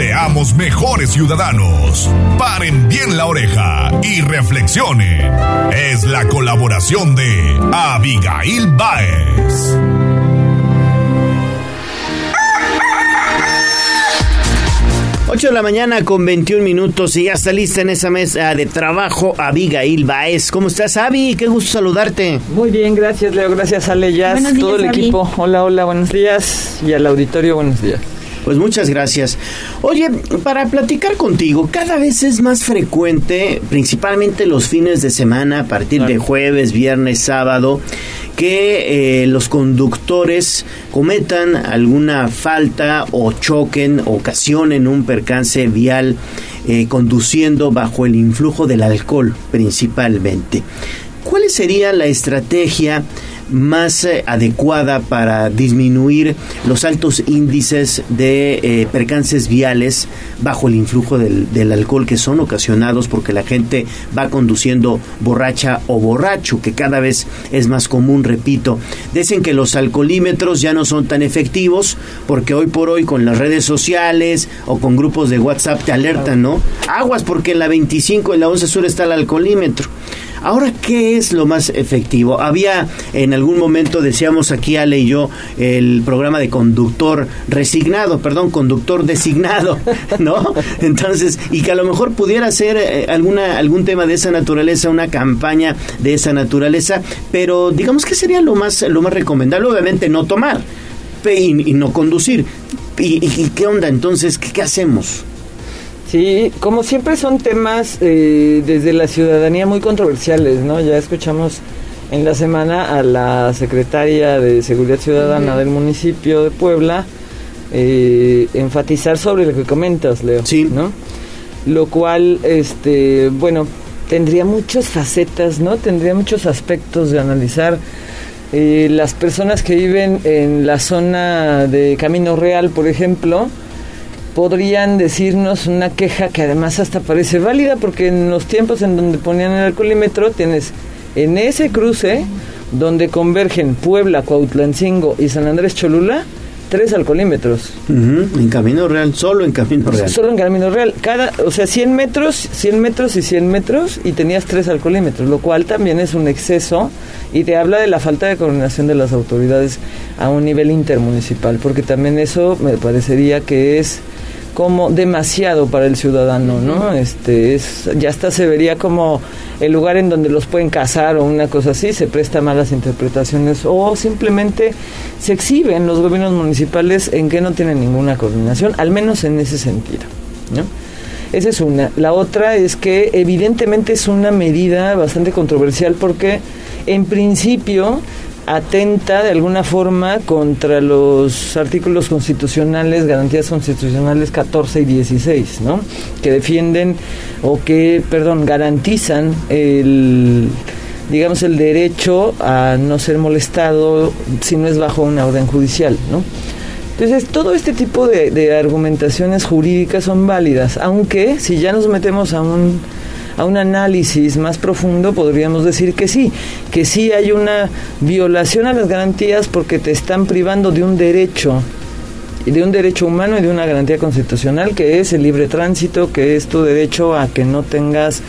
Seamos mejores ciudadanos. Paren bien la oreja y reflexionen. Es la colaboración de Abigail Baez. Ocho de la mañana con 21 minutos y ya está lista en esa mesa de trabajo Abigail Baez. ¿Cómo estás, Abi? Qué gusto saludarte. Muy bien, gracias, Leo. Gracias, Ale Jazz, días, todo el Abby. equipo. Hola, hola, buenos días. Y al auditorio, buenos días. Pues muchas gracias. Oye, para platicar contigo, cada vez es más frecuente, principalmente los fines de semana, a partir de jueves, viernes, sábado, que eh, los conductores cometan alguna falta o choquen, ocasionen un percance vial eh, conduciendo bajo el influjo del alcohol principalmente. ¿Cuál sería la estrategia más eh, adecuada para disminuir los altos índices de eh, percances viales bajo el influjo del, del alcohol que son ocasionados porque la gente va conduciendo borracha o borracho, que cada vez es más común, repito. Dicen que los alcoholímetros ya no son tan efectivos porque hoy por hoy con las redes sociales o con grupos de WhatsApp te alertan, ¿no? Aguas porque en la 25 y la 11 sur está el alcoholímetro. Ahora, ¿qué es lo más efectivo? Había en algún momento, decíamos aquí Ale y yo, el programa de conductor resignado, perdón, conductor designado, [LAUGHS] ¿no? Entonces, y que a lo mejor pudiera ser eh, alguna, algún tema de esa naturaleza, una campaña de esa naturaleza, pero digamos que sería lo más, lo más recomendable, obviamente no tomar y, y no conducir. ¿Y, qué onda entonces? ¿Qué, qué hacemos? Sí, como siempre son temas eh, desde la ciudadanía muy controversiales, ¿no? Ya escuchamos en la semana a la secretaria de Seguridad Ciudadana del municipio de Puebla eh, enfatizar sobre lo que comentas, Leo. Sí. ¿no? Lo cual, este, bueno, tendría muchas facetas, ¿no? Tendría muchos aspectos de analizar. Eh, las personas que viven en la zona de Camino Real, por ejemplo, podrían decirnos una queja que además hasta parece válida porque en los tiempos en donde ponían el alcoholímetro tienes en ese cruce donde convergen Puebla, Cuautlancingo y San Andrés Cholula tres alcoholímetros. En Camino Real, solo en Camino Real. Solo en Camino Real. Cada, o sea, 100 metros, 100 metros y 100 metros y tenías tres alcoholímetros, lo cual también es un exceso y te habla de la falta de coordinación de las autoridades a un nivel intermunicipal, porque también eso me parecería que es como demasiado para el ciudadano, ¿no? Este es ya hasta se vería como el lugar en donde los pueden casar o una cosa así, se presta malas interpretaciones o simplemente se exhiben los gobiernos municipales en que no tienen ninguna coordinación, al menos en ese sentido, ¿no? Esa es una. La otra es que evidentemente es una medida bastante controversial porque en principio atenta de alguna forma contra los artículos constitucionales, garantías constitucionales 14 y 16, ¿no? Que defienden o que, perdón, garantizan el digamos el derecho a no ser molestado si no es bajo una orden judicial, ¿no? Entonces, todo este tipo de, de argumentaciones jurídicas son válidas, aunque si ya nos metemos a un a un análisis más profundo, podríamos decir que sí, que sí hay una violación a las garantías porque te están privando de un derecho de un derecho humano y de una garantía constitucional que es el libre tránsito, que es tu derecho a que no tengas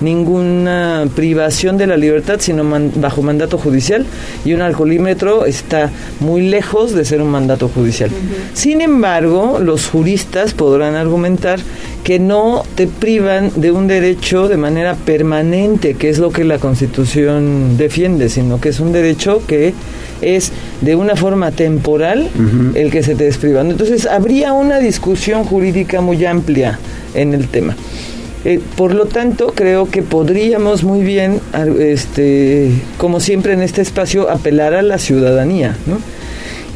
ninguna privación de la libertad, sino bajo mandato judicial, y un alcoholímetro está muy lejos de ser un mandato judicial. Sin embargo, los juristas podrán argumentar que no te privan de un derecho de manera permanente, que es lo que la Constitución defiende, sino que es un derecho que es de una forma temporal el que se te desprivando. Entonces, habría una discusión jurídica muy amplia en el tema. Eh, por lo tanto, creo que podríamos muy bien, este, como siempre en este espacio, apelar a la ciudadanía. ¿no?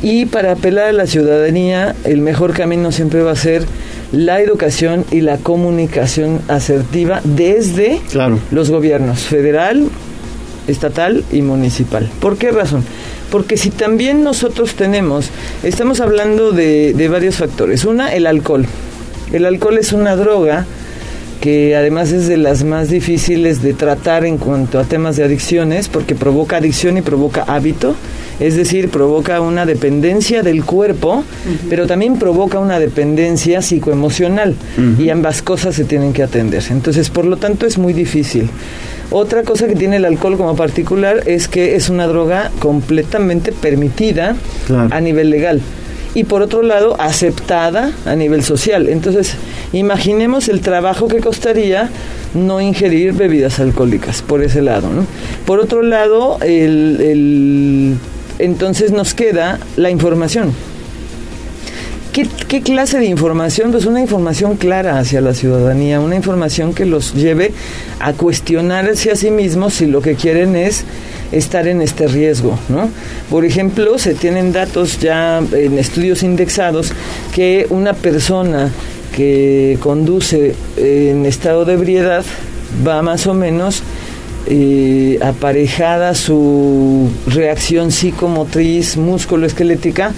Y para apelar a la ciudadanía, el mejor camino siempre va a ser la educación y la comunicación asertiva desde los gobiernos federal, estatal y municipal. ¿Por qué razón? Porque si también nosotros tenemos, estamos hablando de, de varios factores. Una, el alcohol. El alcohol es una droga que además es de las más difíciles de tratar en cuanto a temas de adicciones, porque provoca adicción y provoca hábito, es decir, provoca una dependencia del cuerpo, pero también provoca una dependencia psicoemocional, y ambas cosas se tienen que atender. Entonces, por lo tanto, es muy difícil. Otra cosa que tiene el alcohol como particular es que es una droga completamente permitida a nivel legal y por otro lado aceptada a nivel social. Entonces, imaginemos el trabajo que costaría no ingerir bebidas alcohólicas por ese lado. ¿no? Por otro lado, el, el, entonces nos queda la información. ¿Qué, ¿Qué, clase de información? Pues una información clara hacia la ciudadanía, una información que los lleve a cuestionarse a sí mismos si lo que quieren es estar en este riesgo. ¿no? Por ejemplo, se tienen datos ya en estudios indexados que una persona que conduce en estado de ebriedad va más o menos eh, aparejada su reacción psicomotriz musculoesquelética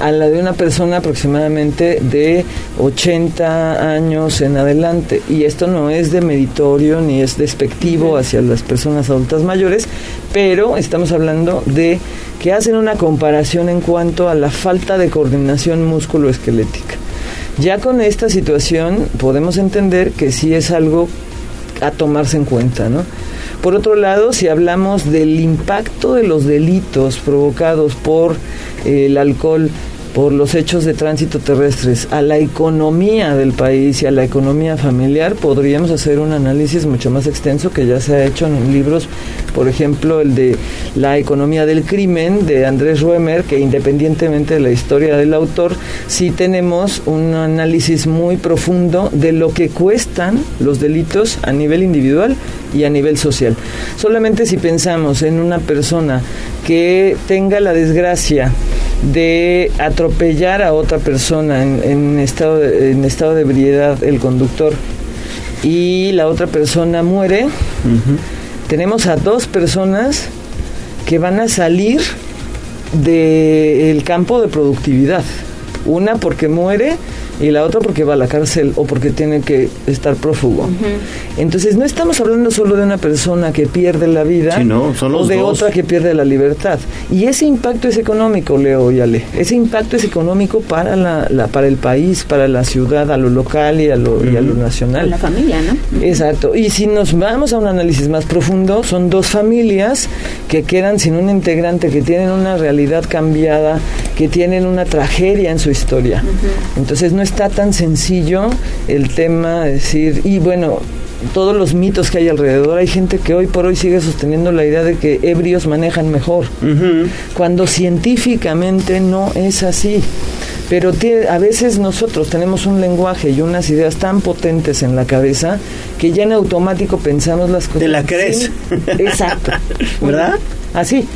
a la de una persona aproximadamente de 80 años en adelante. Y esto no es de meritorio ni es despectivo hacia las personas adultas mayores, pero estamos hablando de que hacen una comparación en cuanto a la falta de coordinación musculoesquelética. Ya con esta situación podemos entender que sí es algo a tomarse en cuenta, ¿no? Por otro lado, si hablamos del impacto de los delitos provocados por eh, el alcohol por los hechos de tránsito terrestres a la economía del país y a la economía familiar, podríamos hacer un análisis mucho más extenso que ya se ha hecho en libros, por ejemplo, el de La economía del crimen de Andrés Ruemer, que independientemente de la historia del autor, sí tenemos un análisis muy profundo de lo que cuestan los delitos a nivel individual y a nivel social. Solamente si pensamos en una persona que tenga la desgracia de atropellar a otra persona en, estado de, en estado de ebriedad el conductor y la otra persona muere, tenemos a dos personas que van a salir del campo de productividad. Una porque muere y la otra porque va a la cárcel o porque tiene que estar prófugo. Entonces no estamos hablando solo de una persona que pierde la vida o de otra que pierde la libertad. Y ese impacto es económico, Leo y Ale. Ese impacto es económico para la, para el país, para la ciudad, a lo local y a lo, y a lo nacional. la familia, ¿no? Exacto. Y si nos vamos a un análisis más profundo, son dos familias que quedan sin un integrante, que tienen una realidad cambiada, que tienen una tragedia en su historia. Entonces no está tan sencillo el tema de decir, y bueno, todos los mitos que hay alrededor, hay gente que hoy por hoy sigue sosteniendo la idea de que ebrios manejan mejor, cuando científicamente no es así. Pero a veces nosotros tenemos un lenguaje y unas ideas tan potentes en la cabeza que ya en automático pensamos las cosas. ¿Te la crees? [LAUGHS] Exacto. [LAUGHS] ¿Verdad? Así.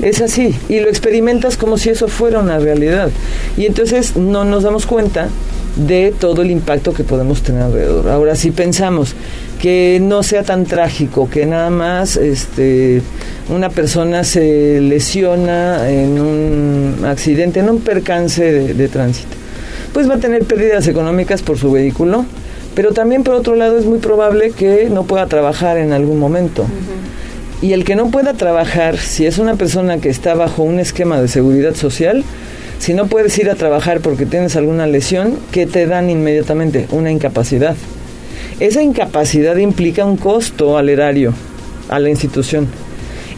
Es así, y lo experimentas como si eso fuera una realidad. Y entonces no nos damos cuenta de todo el impacto que podemos tener alrededor. Ahora, si pensamos que no sea tan trágico, que nada más este, una persona se lesiona en un accidente, en un percance de, tránsito, pues va a tener pérdidas económicas por su vehículo, pero también por otro lado es muy probable que no pueda trabajar en algún momento. Y el que no pueda trabajar, si es una persona que está bajo un esquema de seguridad social, si no puedes ir a trabajar porque tienes alguna lesión, ¿qué te dan inmediatamente? Una incapacidad. Esa incapacidad implica un costo al erario, a la institución.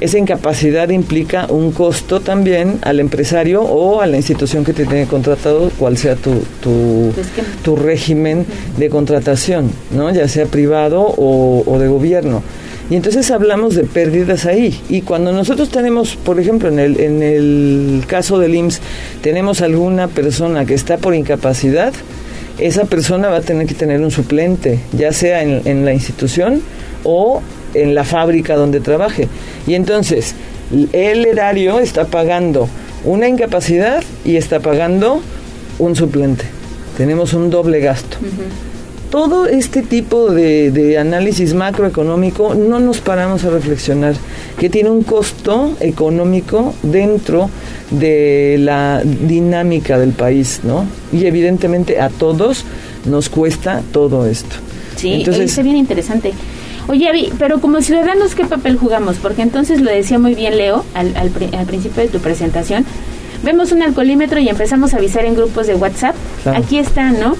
Esa incapacidad implica un costo también al empresario o a la institución que te tiene contratado, cual sea tu, tu, tu régimen de contratación, ¿no? ya sea privado o, o de gobierno. Y entonces hablamos de pérdidas ahí. Y cuando nosotros tenemos, por ejemplo, en el, en el caso del IMSS, tenemos alguna persona que está por incapacidad, esa persona va a tener que tener un suplente, ya sea en, en la institución o en la fábrica donde trabaje. Y entonces, el erario está pagando una incapacidad y está pagando un suplente. Tenemos un doble gasto todo este tipo de, análisis macroeconómico no nos paramos a reflexionar que tiene un costo económico dentro de la dinámica del país, ¿no? Y evidentemente a todos nos cuesta todo esto. Sí, entonces es bien interesante. Oye, Avi, pero como ciudadanos, ¿qué papel jugamos? Porque entonces lo decía muy bien Leo al, al, principio de tu presentación. Vemos un alcoholímetro y empezamos a avisar en grupos de WhatsApp. Aquí está, ¿no?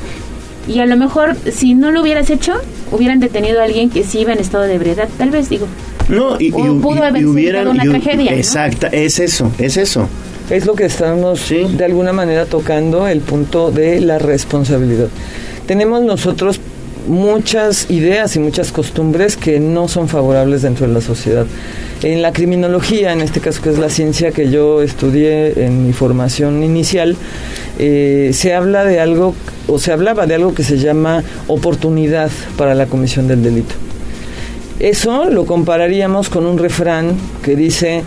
Y a lo mejor, si no lo hubieras hecho, hubieran detenido a alguien que sí iba en estado de ebriedad, tal vez, digo. No, y, pudo haber hubieran, una tragedia. Exacta, es eso, es eso. Es lo que estamos de alguna manera tocando el punto de la responsabilidad. Tenemos nosotros muchas ideas y muchas costumbres que no son favorables dentro de la sociedad. En la criminología, en este caso que es la ciencia que yo estudié en mi formación inicial, eh, se habla de algo, o se hablaba de algo que se llama oportunidad para la comisión del delito. Eso lo compararíamos con un refrán que dice,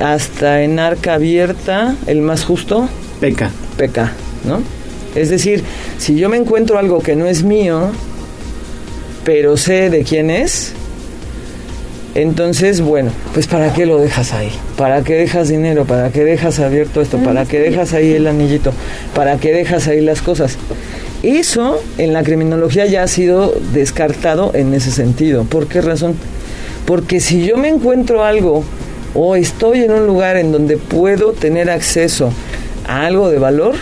hasta en arca abierta, el más justo... Peca. Peca, ¿no? Es decir, si yo me encuentro algo que no es mío, pero sé de quién es, entonces, bueno, pues ¿para qué lo dejas ahí? ¿Para qué dejas dinero? ¿Para qué dejas abierto esto? ¿Para qué dejas ahí el anillito? ¿Para qué dejas ahí las cosas? Eso en la criminología ya ha sido descartado en ese sentido. ¿Por qué razón? Porque si yo me encuentro algo o estoy en un lugar en donde puedo tener acceso a algo de valor,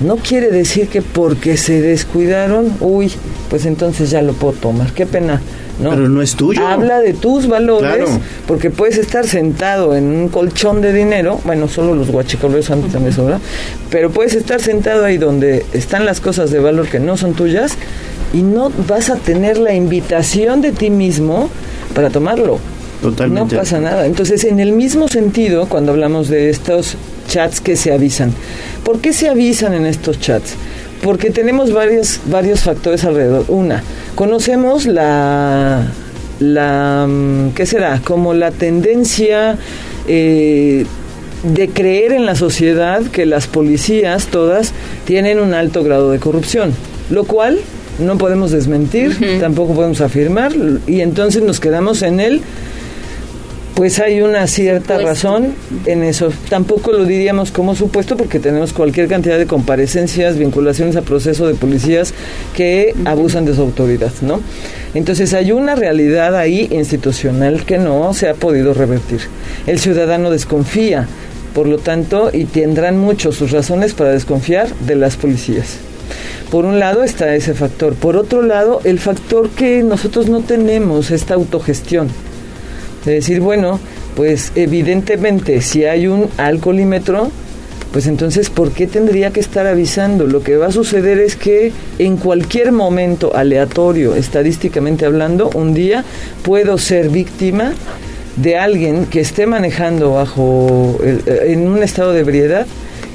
no quiere decir que porque se descuidaron, uy, pues entonces ya lo puedo tomar. Qué pena ¿no? Pero no es tuyo. Habla de tus valores, Claro. porque puedes estar sentado en un colchón de dinero, bueno, solo los guachicoleros antes también ¿verdad? Pero puedes estar sentado ahí donde están las cosas de valor que no son tuyas y no vas a tener la invitación de ti mismo para tomarlo. Totalmente. No pasa nada. Entonces, en el mismo sentido, cuando hablamos de estos chats que se avisan, ¿por qué se avisan en estos chats? Porque tenemos varios, varios factores alrededor. Una, conocemos la, la, mm, ¿qué será? Como la tendencia eh, de creer en la sociedad que las policías todas tienen un alto grado de corrupción, lo cual no podemos desmentir, tampoco podemos afirmar, y entonces nos quedamos en el pues hay una cierta razón en eso. Tampoco lo diríamos como supuesto porque tenemos cualquier cantidad de comparecencias, vinculaciones a proceso de policías que abusan de su autoridad, ¿no? Entonces hay una realidad ahí institucional que no se ha podido revertir. El ciudadano desconfía, por lo tanto, y tendrán muchos sus razones para desconfiar de las policías. Por un lado está ese factor. Por otro lado, el factor que nosotros no tenemos, esta autogestión de decir, bueno, pues evidentemente si hay un alcoholímetro, pues entonces, ¿por qué tendría que estar avisando? Lo que va a suceder es que en cualquier momento aleatorio, estadísticamente hablando, un día puedo ser víctima de alguien que esté manejando bajo el- en un estado de ebriedad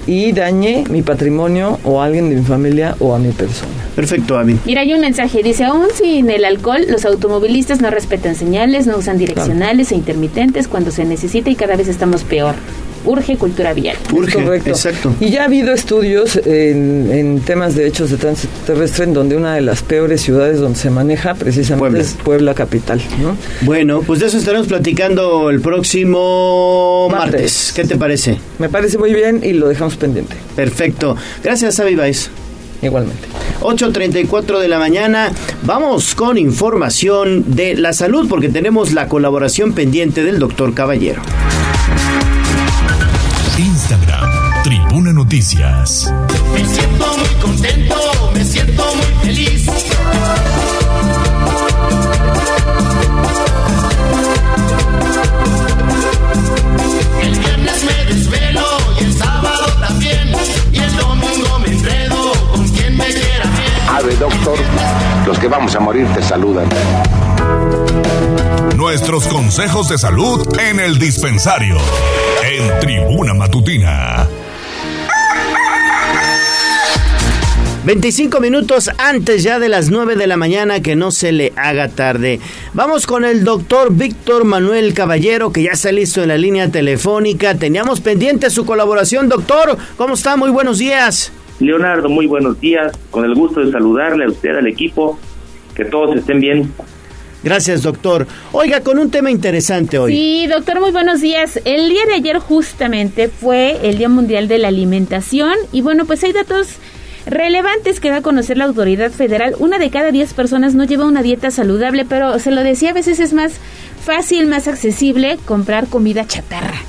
y dañe mi patrimonio o a alguien de mi familia o a mi persona. Perfecto, Ami. Mira, hay un mensaje, dice, aún sin el alcohol, los automovilistas no respetan señales, no usan direccionales e intermitentes cuando se necesita y cada vez estamos peor. Urge cultura vial. Es correcto. exacto. Y ya ha habido estudios en, en temas de hechos de tránsito terrestre en donde una de las peores ciudades donde se maneja precisamente es Puebla capital, ¿no? Bueno, pues de eso estaremos platicando el próximo martes. Martes. ¿Qué te parece? Me parece muy bien y lo dejamos pendiente. Perfecto. Gracias, Avi Baez. Igualmente. 8.34 de la mañana. Vamos con información de la salud porque tenemos la colaboración pendiente del doctor Caballero. Noticias. Me siento muy contento, me siento muy feliz. El viernes me desvelo y el sábado también. Y el domingo me enredo con quien me quiera bien. Ave, doctor. Los que vamos a morir te saludan. Nuestros consejos de salud en el dispensario. En Tribuna Matutina. 25 minutos antes ya de las 9 de la mañana, que no se le haga tarde. Vamos con el doctor Víctor Manuel Caballero, que ya está listo en la línea telefónica. Teníamos pendiente su colaboración, doctor. ¿Cómo está? Muy buenos días. Leonardo, muy buenos días. Con el gusto de saludarle a usted, al equipo. Que todos estén bien. Gracias, doctor. Oiga, con un tema interesante hoy. Sí, doctor, muy buenos días. El día de ayer justamente fue el Día Mundial de la Alimentación y bueno, pues hay datos relevantes que da a conocer la autoridad federal. Una de cada diez personas no lleva una dieta saludable, pero se lo decía, a veces es más fácil, más accesible comprar comida chatarra.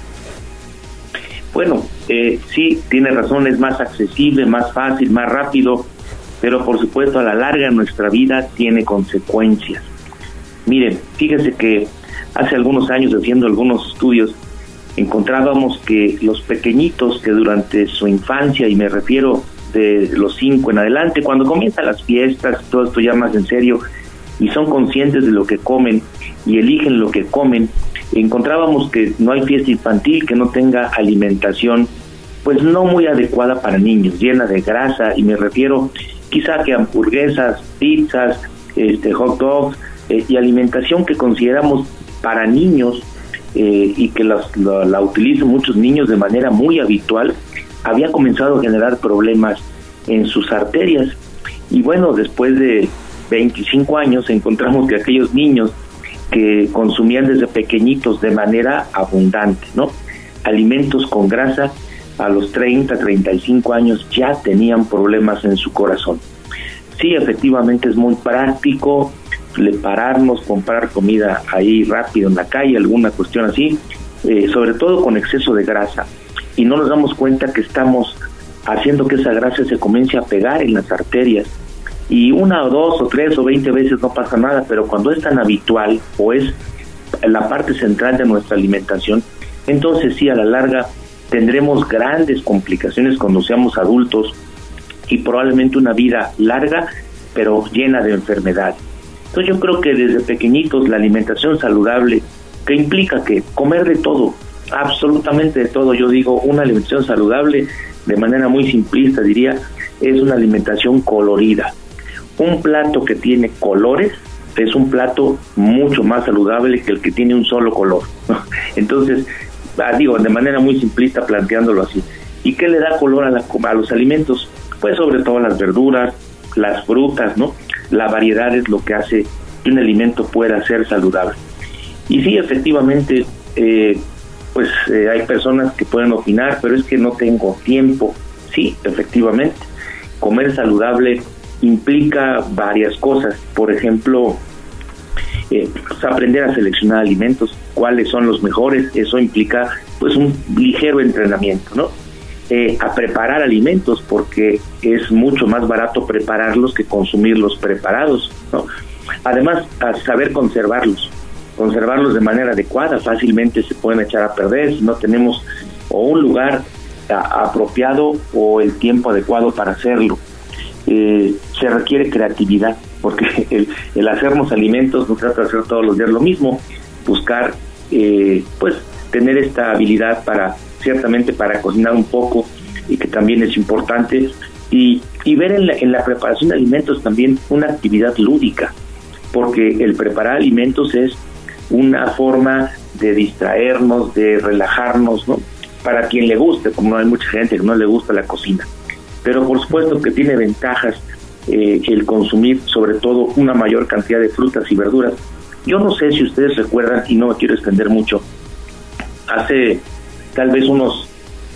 Bueno, eh, sí, tiene razón, es más accesible, más fácil, más rápido, pero por supuesto a la larga nuestra vida tiene consecuencias. Miren, fíjense que hace algunos años haciendo algunos estudios encontrábamos que los pequeñitos que durante su infancia, y me refiero de los cinco en adelante, cuando comienzan las fiestas, todo esto ya más en serio, y son conscientes de lo que comen y eligen lo que comen, encontrábamos que no hay fiesta infantil que no tenga alimentación pues no muy adecuada para niños, llena de grasa y me refiero quizá que hamburguesas, pizzas, este hot dogs eh, y alimentación que consideramos para niños eh, y que las- la, la utilizan muchos niños de manera muy habitual, había comenzado a generar problemas en sus arterias. Y bueno, después de 25 años encontramos que aquellos niños que consumían desde pequeñitos de manera abundante, ¿no? Alimentos con grasa, a los 30, 35 años ya tenían problemas en su corazón. Sí, efectivamente es muy práctico le pararnos, comprar comida ahí rápido en la calle, alguna cuestión así, eh, sobre todo con exceso de grasa. Y no nos damos cuenta que estamos haciendo que esa grasa se comience a pegar en las arterias y una o dos o tres o veinte veces no pasa nada, pero cuando es tan habitual o es la parte central de nuestra alimentación, entonces sí, a la larga tendremos grandes complicaciones cuando seamos adultos y probablemente una vida larga, pero llena de enfermedades. Entonces yo creo que desde pequeñitos la alimentación saludable, que implica que comer de todo, absolutamente de todo, yo digo, una alimentación saludable, de manera muy simplista diría, es una alimentación colorida. Un plato que tiene colores es un plato mucho más saludable que el que tiene un solo color. [LAUGHS] Entonces, ah, digo, de manera muy simplista planteándolo así. ¿Y qué le da color a, a los alimentos? Pues sobre todo las verduras, las frutas, ¿no? La variedad es lo que hace que un alimento pueda ser saludable. Y sí, efectivamente, eh, pues eh, hay personas que pueden opinar, pero es que no tengo tiempo. Sí, efectivamente, comer saludable implica varias cosas. Por ejemplo, eh, pues, aprender a seleccionar alimentos, cuáles son los mejores, eso implica pues un ligero entrenamiento, ¿no? Eh, a preparar alimentos porque es mucho más barato prepararlos que consumirlos preparados, ¿no? Además, a saber conservarlos, conservarlos de manera adecuada, fácilmente se pueden echar a perder si no tenemos o un lugar apropiado o el tiempo adecuado para hacerlo. Eh, se requiere creatividad, porque [LAUGHS] el, el, hacernos alimentos no trata de hacer todos los días lo mismo, buscar, eh, pues, tener esta habilidad para, ciertamente, para cocinar un poco, y que también es importante, y, y ver en la, en la preparación de alimentos también una actividad lúdica, porque el preparar alimentos es una forma de distraernos, de relajarnos, ¿no? Para quien le guste, como hay mucha gente que no le gusta la cocina. Pero por supuesto que tiene ventajas eh, el consumir sobre todo una mayor cantidad de frutas y verduras. Yo no sé si ustedes recuerdan, y no me quiero extender mucho, hace tal vez unos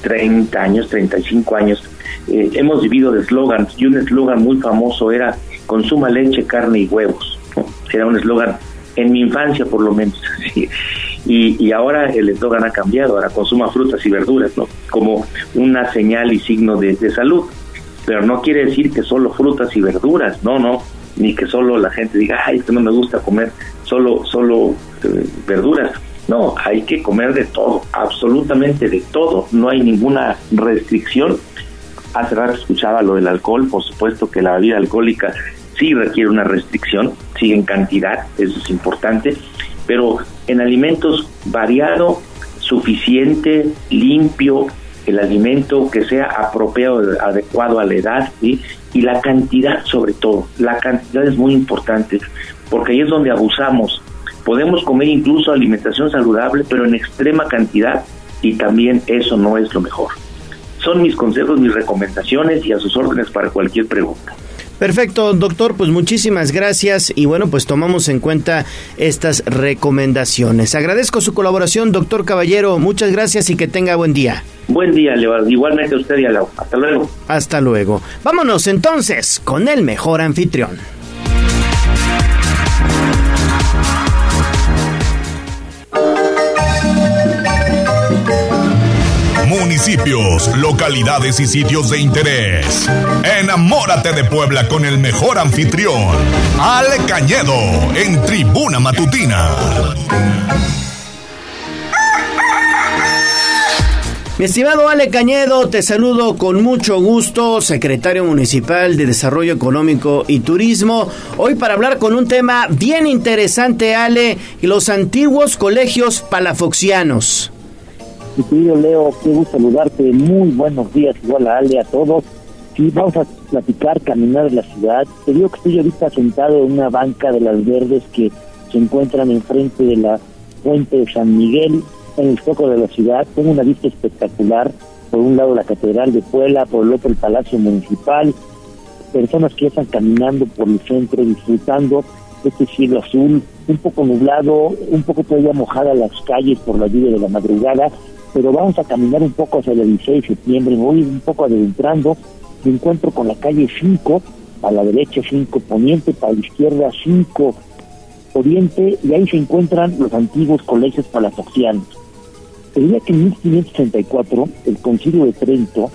30 años, 35 años, eh, hemos vivido de eslogans y un eslogan muy famoso era consuma leche, carne y huevos. Era un eslogan en mi infancia por lo menos. [LAUGHS] Y, y, ahora el eslogan ha cambiado, ahora consuma frutas y verduras, ¿no? Como una señal y signo de, de, salud. Pero no quiere decir que solo frutas y verduras, no, no, ni que solo la gente diga, ay, es que no me gusta comer solo, solo eh, verduras. No, hay que comer de todo, absolutamente de todo, no hay ninguna restricción. Hace rato escuchaba lo del alcohol, por supuesto que la bebida alcohólica sí requiere una restricción, sí en cantidad, eso es importante, pero en alimentos variado, suficiente, limpio, el alimento que sea apropiado, adecuado a la edad ¿sí? y la cantidad sobre todo. La cantidad es muy importante porque ahí es donde abusamos. Podemos comer incluso alimentación saludable, pero en extrema cantidad y también eso no es lo mejor. Son mis consejos, mis recomendaciones y a sus órdenes para cualquier pregunta. Perfecto, doctor, pues muchísimas gracias y bueno, pues tomamos en cuenta estas recomendaciones. Agradezco su colaboración, doctor Caballero, muchas gracias y que tenga buen día. Buen día, Leo. igualmente a usted y a Lau. Hasta luego. Hasta luego. Vámonos entonces con el mejor anfitrión. Municipios, localidades y sitios de interés. Enamórate de Puebla con el mejor anfitrión, Ale Cañedo, en Tribuna Matutina. Mi estimado Ale Cañedo, te saludo con mucho gusto, secretario municipal de Desarrollo Económico y Turismo. Hoy para hablar con un tema bien interesante, Ale, los antiguos colegios palafoxianos. Mi querido Leo, qué gusto saludarte. Muy buenos días, igual a Ale, a todos. Sí, vamos a platicar, caminar en la ciudad. Te digo que estoy ahorita sentado en una banca de las verdes que se encuentran enfrente de la fuente de San Miguel, en el foco de la ciudad. Tengo una vista espectacular. Por un lado la Catedral de Puebla, por el otro el Palacio Municipal. Personas que están caminando por el centro, disfrutando este cielo azul, un poco nublado, un poco todavía mojada las calles por la lluvia de la madrugada, pero vamos a caminar un poco hacia el 16 de septiembre, voy un poco adentrando, me encuentro con la calle 5, a la derecha 5 poniente, para la izquierda 5 oriente, y ahí se encuentran los antiguos colegios palafoxianos. El día que en 1564 el concilio de Trento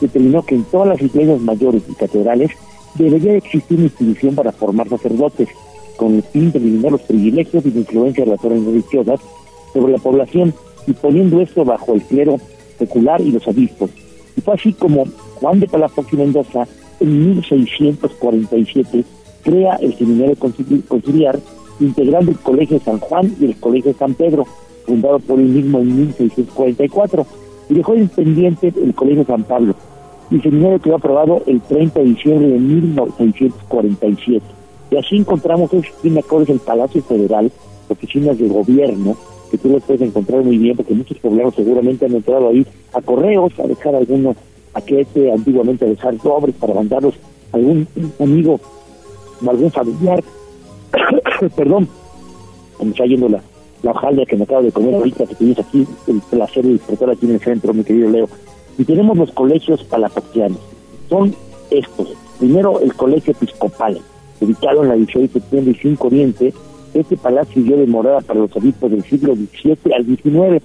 determinó que en todas las iglesias mayores y catedrales debería existir una institución para formar sacerdotes, con el fin de eliminar los privilegios y la influencia de las órdenes religiosas sobre la población y poniendo esto bajo el clero secular y los obispos. Y fue así como Juan de Palafox y Mendoza, en 1647, crea el Seminario Conciliar, integrando el Colegio San Juan y el Colegio San Pedro, fundado por él mismo en 1644, y dejó independiente el Colegio San Pablo. El seminario quedó aprobado el 30 de diciembre de 1647. Y así encontramos esos es el Palacio Federal, oficinas de gobierno, que tú los puedes encontrar muy bien, porque muchos poblanos seguramente han entrado ahí a correos, a dejar algunos paquetes, antiguamente a dejar sobres para mandarlos a algún amigo o algún familiar. [COUGHS] Perdón, me está yendo la, la que me acabo de comer ahorita, que tienes aquí el placer de disfrutar aquí en el centro, mi querido Leo. Y tenemos los colegios palafoxianos. Son estos. Primero, el colegio episcopal, ubicado en la 16 de septiembre y 5 Oriente, este palacio dio de morada para los obispos del siglo XVII al XIX.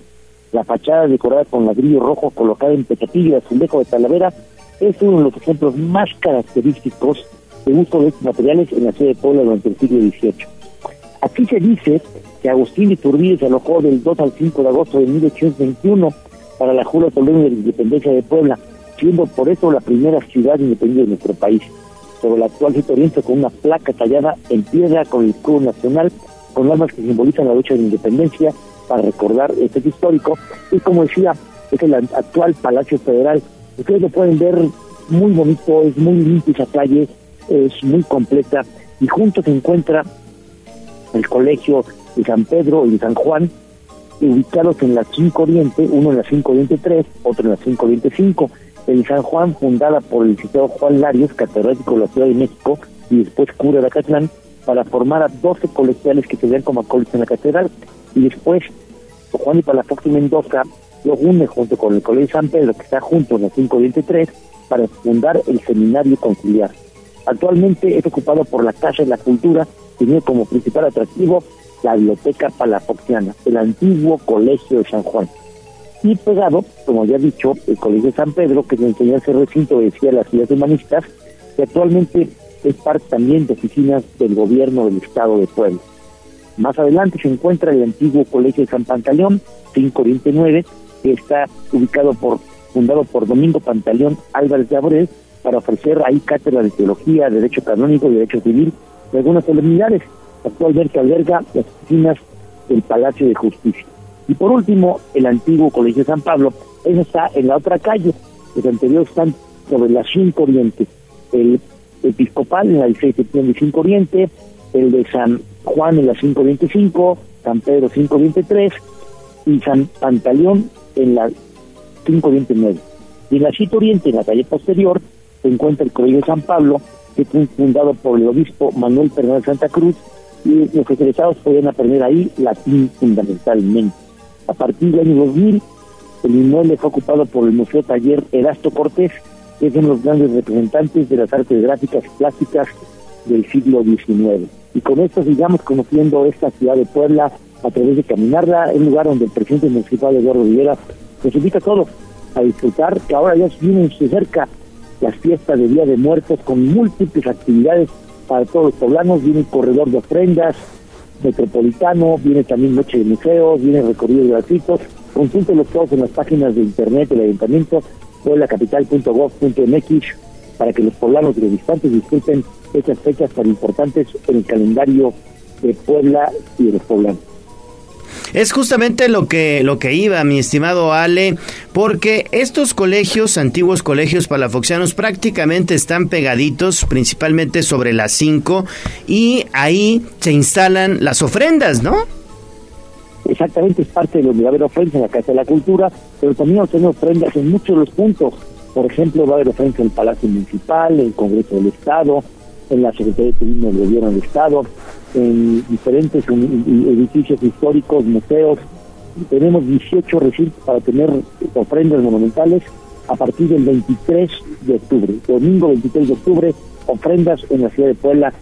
La fachada decorada con ladrillo rojo colocada en pechatillo de azulejo de Talavera es uno de los ejemplos más característicos de uso de estos materiales en la ciudad de Puebla durante el siglo XVIII. Aquí se dice que Agustín Iturbide se alojó del 2 al 5 de agosto de 1821 para la jura solemne de la independencia de Puebla, siendo por eso la primera ciudad independiente de nuestro país sobre la actual sitio oriente con una placa tallada en piedra con el escudo nacional, con armas que simbolizan la lucha de la independencia para recordar este histórico. Y como decía, es el actual Palacio Federal. Ustedes lo pueden ver muy bonito, es muy limpio esa calle, es muy completa y junto se encuentra el colegio de San Pedro y de San Juan, ubicados en la 5 Oriente, uno en la 5 Oriente 3, otro en la 5 Oriente 5 en San Juan, fundada por el licenciado Juan Larios, catedrático de la Ciudad de México y después cura de Acatlán, para formar a 12 colegiales que se como acólitos en la catedral. Y después, Juan y Palafox y Mendoza lo une junto con el Colegio San Pedro, que está junto en la 523, para fundar el Seminario Conciliar. Actualmente es ocupado por la Casa de la Cultura, tiene como principal atractivo la Biblioteca Palafoxiana, el antiguo Colegio de San Juan y pegado, como ya he dicho, el Colegio San Pedro, que enseñó ese recinto decía las ciudades humanistas, que actualmente es parte también de oficinas del gobierno del Estado de Puebla. Más adelante se encuentra el antiguo Colegio de San Pantaleón, 529, que está ubicado por, fundado por Domingo Pantaleón Álvarez de Abreu, para ofrecer ahí cátedra de teología, derecho canónico y derecho civil de algunas solemnidades. Actualmente alberga las oficinas del Palacio de Justicia. Y por último, el antiguo Colegio San Pablo, eso está en la otra calle, los anteriores están sobre la 5 Oriente, el episcopal en la 16 de septiembre 5 Oriente, el de San Juan en la 525, San Pedro 523 y San Pantaleón en la 529. Y en la 7 Oriente, en la calle posterior, se encuentra el Colegio San Pablo, que fue fundado por el obispo Manuel Fernández Santa Cruz, y los interesados podían aprender ahí latín fundamentalmente. A partir del año 2000, el inmueble fue ocupado por el Museo Taller Erasto Cortés, que es uno de los grandes representantes de las artes gráficas plásticas del siglo XIX. Y con esto sigamos conociendo esta ciudad de Puebla a través de caminarla, un lugar donde el presidente municipal Eduardo Rivera nos invita a todos a disfrutar, que ahora ya vienen cerca las fiestas de Día de Muertos con múltiples actividades para todos los poblanos, viene un corredor de ofrendas, metropolitano, viene también noche de museos, viene recorridos gratuitos. Consúltenlos todos en las páginas de internet del ayuntamiento, pueblacapital.gov.mx, para que los poblanos y los distantes disfruten estas fechas tan importantes en el calendario de Puebla y de los poblanos. Es justamente lo que, lo que iba, mi estimado Ale, porque estos colegios, antiguos colegios palafoxianos, prácticamente están pegaditos, principalmente sobre las 5, y ahí se instalan las ofrendas, ¿no? Exactamente, es parte de donde va a haber ofrendas en la Casa de la Cultura, pero también tenemos ofrendas en muchos de los puntos. Por ejemplo, va a haber ofrendas en el Palacio Municipal, en el Congreso del Estado, en la Secretaría de Turismo del Gobierno del Estado, en diferentes edificios históricos, museos. Tenemos 18 recintos para tener ofrendas monumentales a partir del 23 de octubre. Domingo 23 de octubre, ofrendas en la ciudad de Puebla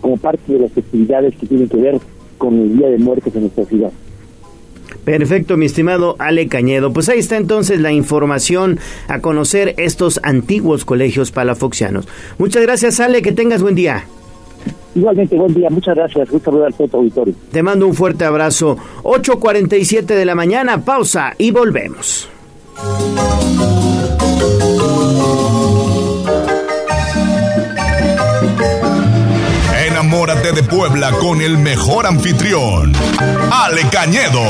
como parte de las festividades que tienen que ver con el Día de Muertos en nuestra ciudad. Perfecto, mi estimado Ale Cañedo. Pues ahí está entonces la información a conocer estos antiguos colegios palafoxianos. Muchas gracias, Ale, que tengas buen día. Igualmente, buen día, muchas gracias. Gusto saludar a todo auditorio. Te mando un fuerte abrazo. 8.47 de la mañana, pausa y volvemos. Enamórate de Puebla con el mejor anfitrión, Ale Cañedo,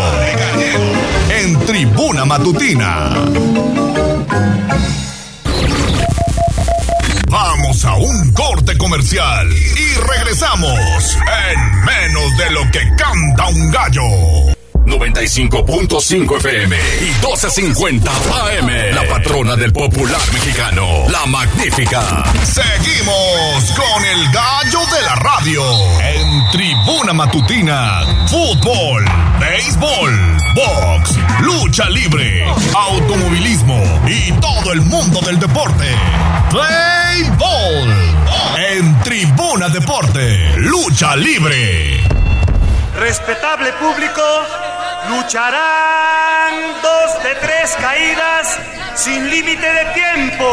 en Tribuna Matutina. Vamos a un corte comercial y regresamos en menos de lo que canta un gallo. 95.5 FM y 1250 AM. La patrona del popular mexicano, la magnífica. Seguimos con el gallo de la radio. En tribuna matutina, fútbol, béisbol, box, lucha libre, automovilismo y todo el mundo del deporte. Play ball. En tribuna deporte, lucha libre. Respetable público, lucharán dos de tres caídas sin límite de tiempo.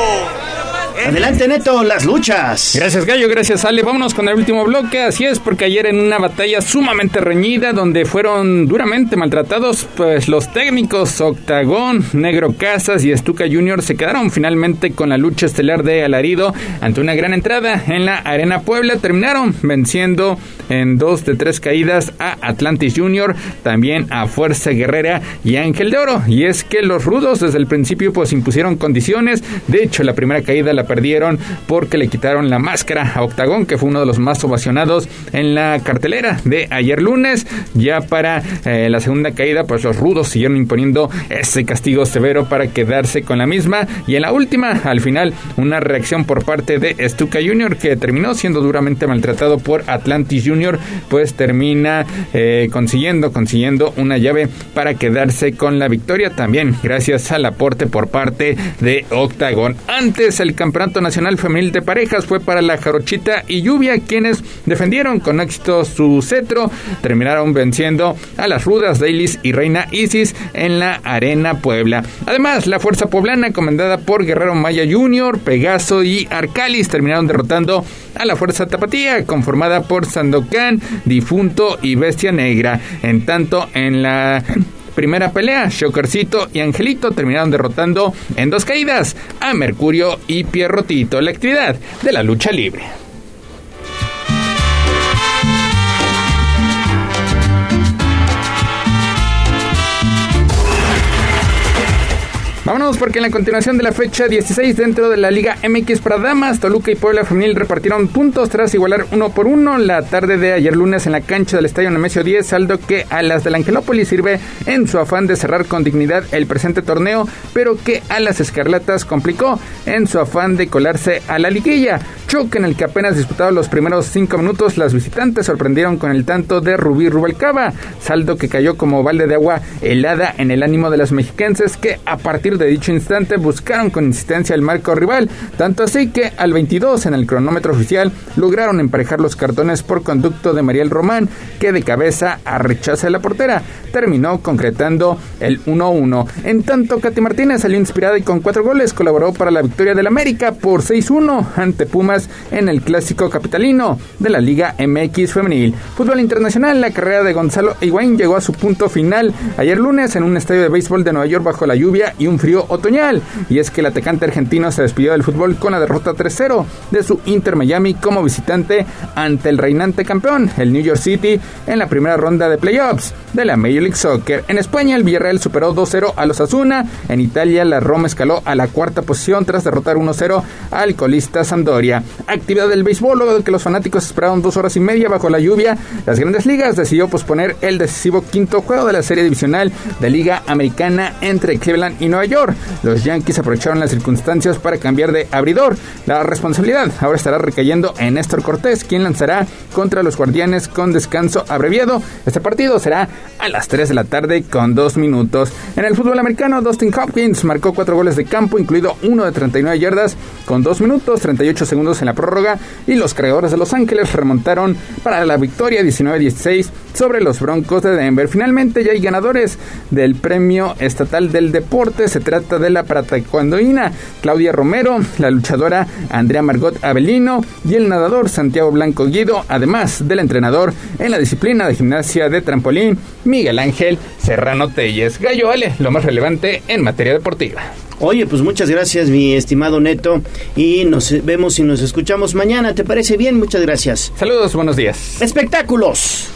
Adelante, Neto, las luchas. Gracias, Gallo. Gracias, Ale. Vámonos con el último bloque. Así es, porque ayer en una batalla sumamente reñida, donde fueron duramente maltratados, pues los técnicos Octagón, Negro Casas y Estuca Junior se quedaron finalmente con la lucha estelar de Alarido ante una gran entrada en la Arena Puebla. Terminaron venciendo en dos de tres caídas a Atlantis Junior, también a Fuerza Guerrera y Ángel de Oro. Y es que los rudos desde el principio pues impusieron condiciones. De hecho, la primera caída la perdieron porque le quitaron la máscara a Octagón, que fue uno de los más ovacionados en la cartelera de ayer lunes. Ya para eh, la segunda caída, pues los rudos siguieron imponiendo ese castigo severo para quedarse con la misma. Y en la última, al final, una reacción por parte de Stuka Junior, que terminó siendo duramente maltratado por Atlantis Junior, pues termina eh, consiguiendo, consiguiendo una llave para quedarse con la victoria también, gracias al aporte por parte de Octagón. Antes el campeonato Nacional Femenil de Parejas fue para la Jarochita y Lluvia, quienes defendieron con éxito su cetro, terminaron venciendo a las rudas Dailies y Reina Isis en la Arena Puebla. Además, la fuerza poblana, comandada por Guerrero Maya Jr., Pegaso y Arcalis, terminaron derrotando a la fuerza Tapatía, conformada por Sandokan, Difunto y Bestia Negra. En tanto, en la primera pelea, Shockercito y Angelito terminaron derrotando en dos caídas a Mercurio y Pierrotito, la actividad de la lucha libre. Vámonos porque en la continuación de la fecha 16 dentro de la Liga MX para Damas, Toluca y Puebla Femenil repartieron puntos tras igualar uno por uno la tarde de ayer lunes en la cancha del Estadio Nemesio 10, saldo que a las del Angelópolis sirve en su afán de cerrar con dignidad el presente torneo, pero que a las Escarlatas complicó en su afán de colarse a la liguilla. Choque en el que apenas disputados los primeros cinco minutos, las visitantes sorprendieron con el tanto de Rubí Rubalcaba, saldo que cayó como balde de agua helada en el ánimo de las mexiquenses que a partir de dicho instante buscaron con insistencia el marco rival, tanto así que al 22 en el cronómetro oficial lograron emparejar los cartones por conducto de Mariel Román, que de cabeza a rechaza de la portera terminó concretando el 1-1. En tanto, Katy Martínez salió inspirada y con cuatro goles colaboró para la victoria del América por 6-1 ante Pumas en el clásico capitalino de la Liga MX femenil. Fútbol internacional, la carrera de Gonzalo Higuaín llegó a su punto final ayer lunes en un estadio de béisbol de Nueva York bajo la lluvia y un frío otoñal. Y es que el atacante argentino se despidió del fútbol con la derrota 3-0 de su Inter Miami como visitante ante el reinante campeón, el New York City, en la primera ronda de playoffs de la Major League Soccer. En España, el Villarreal superó 2-0 a los Asuna. En Italia, la Roma escaló a la cuarta posición tras derrotar 1-0 al colista Sampdoria. Actividad del béisbol, luego de que los fanáticos esperaron dos horas y media bajo la lluvia, las grandes ligas decidió posponer el decisivo quinto juego de la serie divisional de Liga Americana entre Cleveland y Nueva York. Los Yankees aprovecharon las circunstancias para cambiar de abridor. La responsabilidad ahora estará recayendo en Néstor Cortés, quien lanzará contra los Guardianes con descanso abreviado. Este partido será a las 3 de la tarde con 2 minutos. En el fútbol americano, Dustin Hopkins marcó 4 goles de campo, incluido uno de 39 yardas, con 2 minutos 38 segundos en la prórroga y los creadores de Los Ángeles remontaron para la victoria 19-16 sobre los Broncos de Denver. Finalmente ya hay ganadores del Premio Estatal del Deporte. Se trata de la taekwondoína Claudia Romero, la luchadora Andrea Margot Avelino y el nadador Santiago Blanco Guido, además del entrenador en la disciplina de gimnasia de trampolín Miguel Ángel Serrano Telles. Gallo Ale, lo más relevante en materia deportiva. Oye, pues muchas gracias, mi estimado Neto. Y nos vemos y nos escuchamos mañana. ¿Te parece bien? Muchas gracias. Saludos, buenos días. Espectáculos.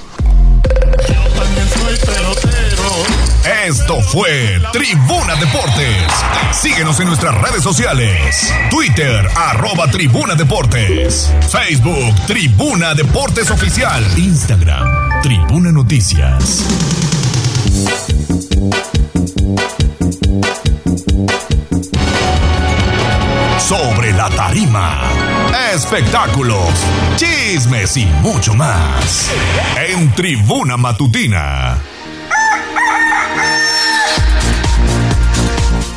Esto fue Tribuna Deportes. Síguenos en nuestras redes sociales. Twitter, arroba Tribuna Deportes. Facebook, Tribuna Deportes Oficial. Instagram, Tribuna Noticias. Sobre la tarima. Espectáculos, chismes y mucho más. En Tribuna Matutina.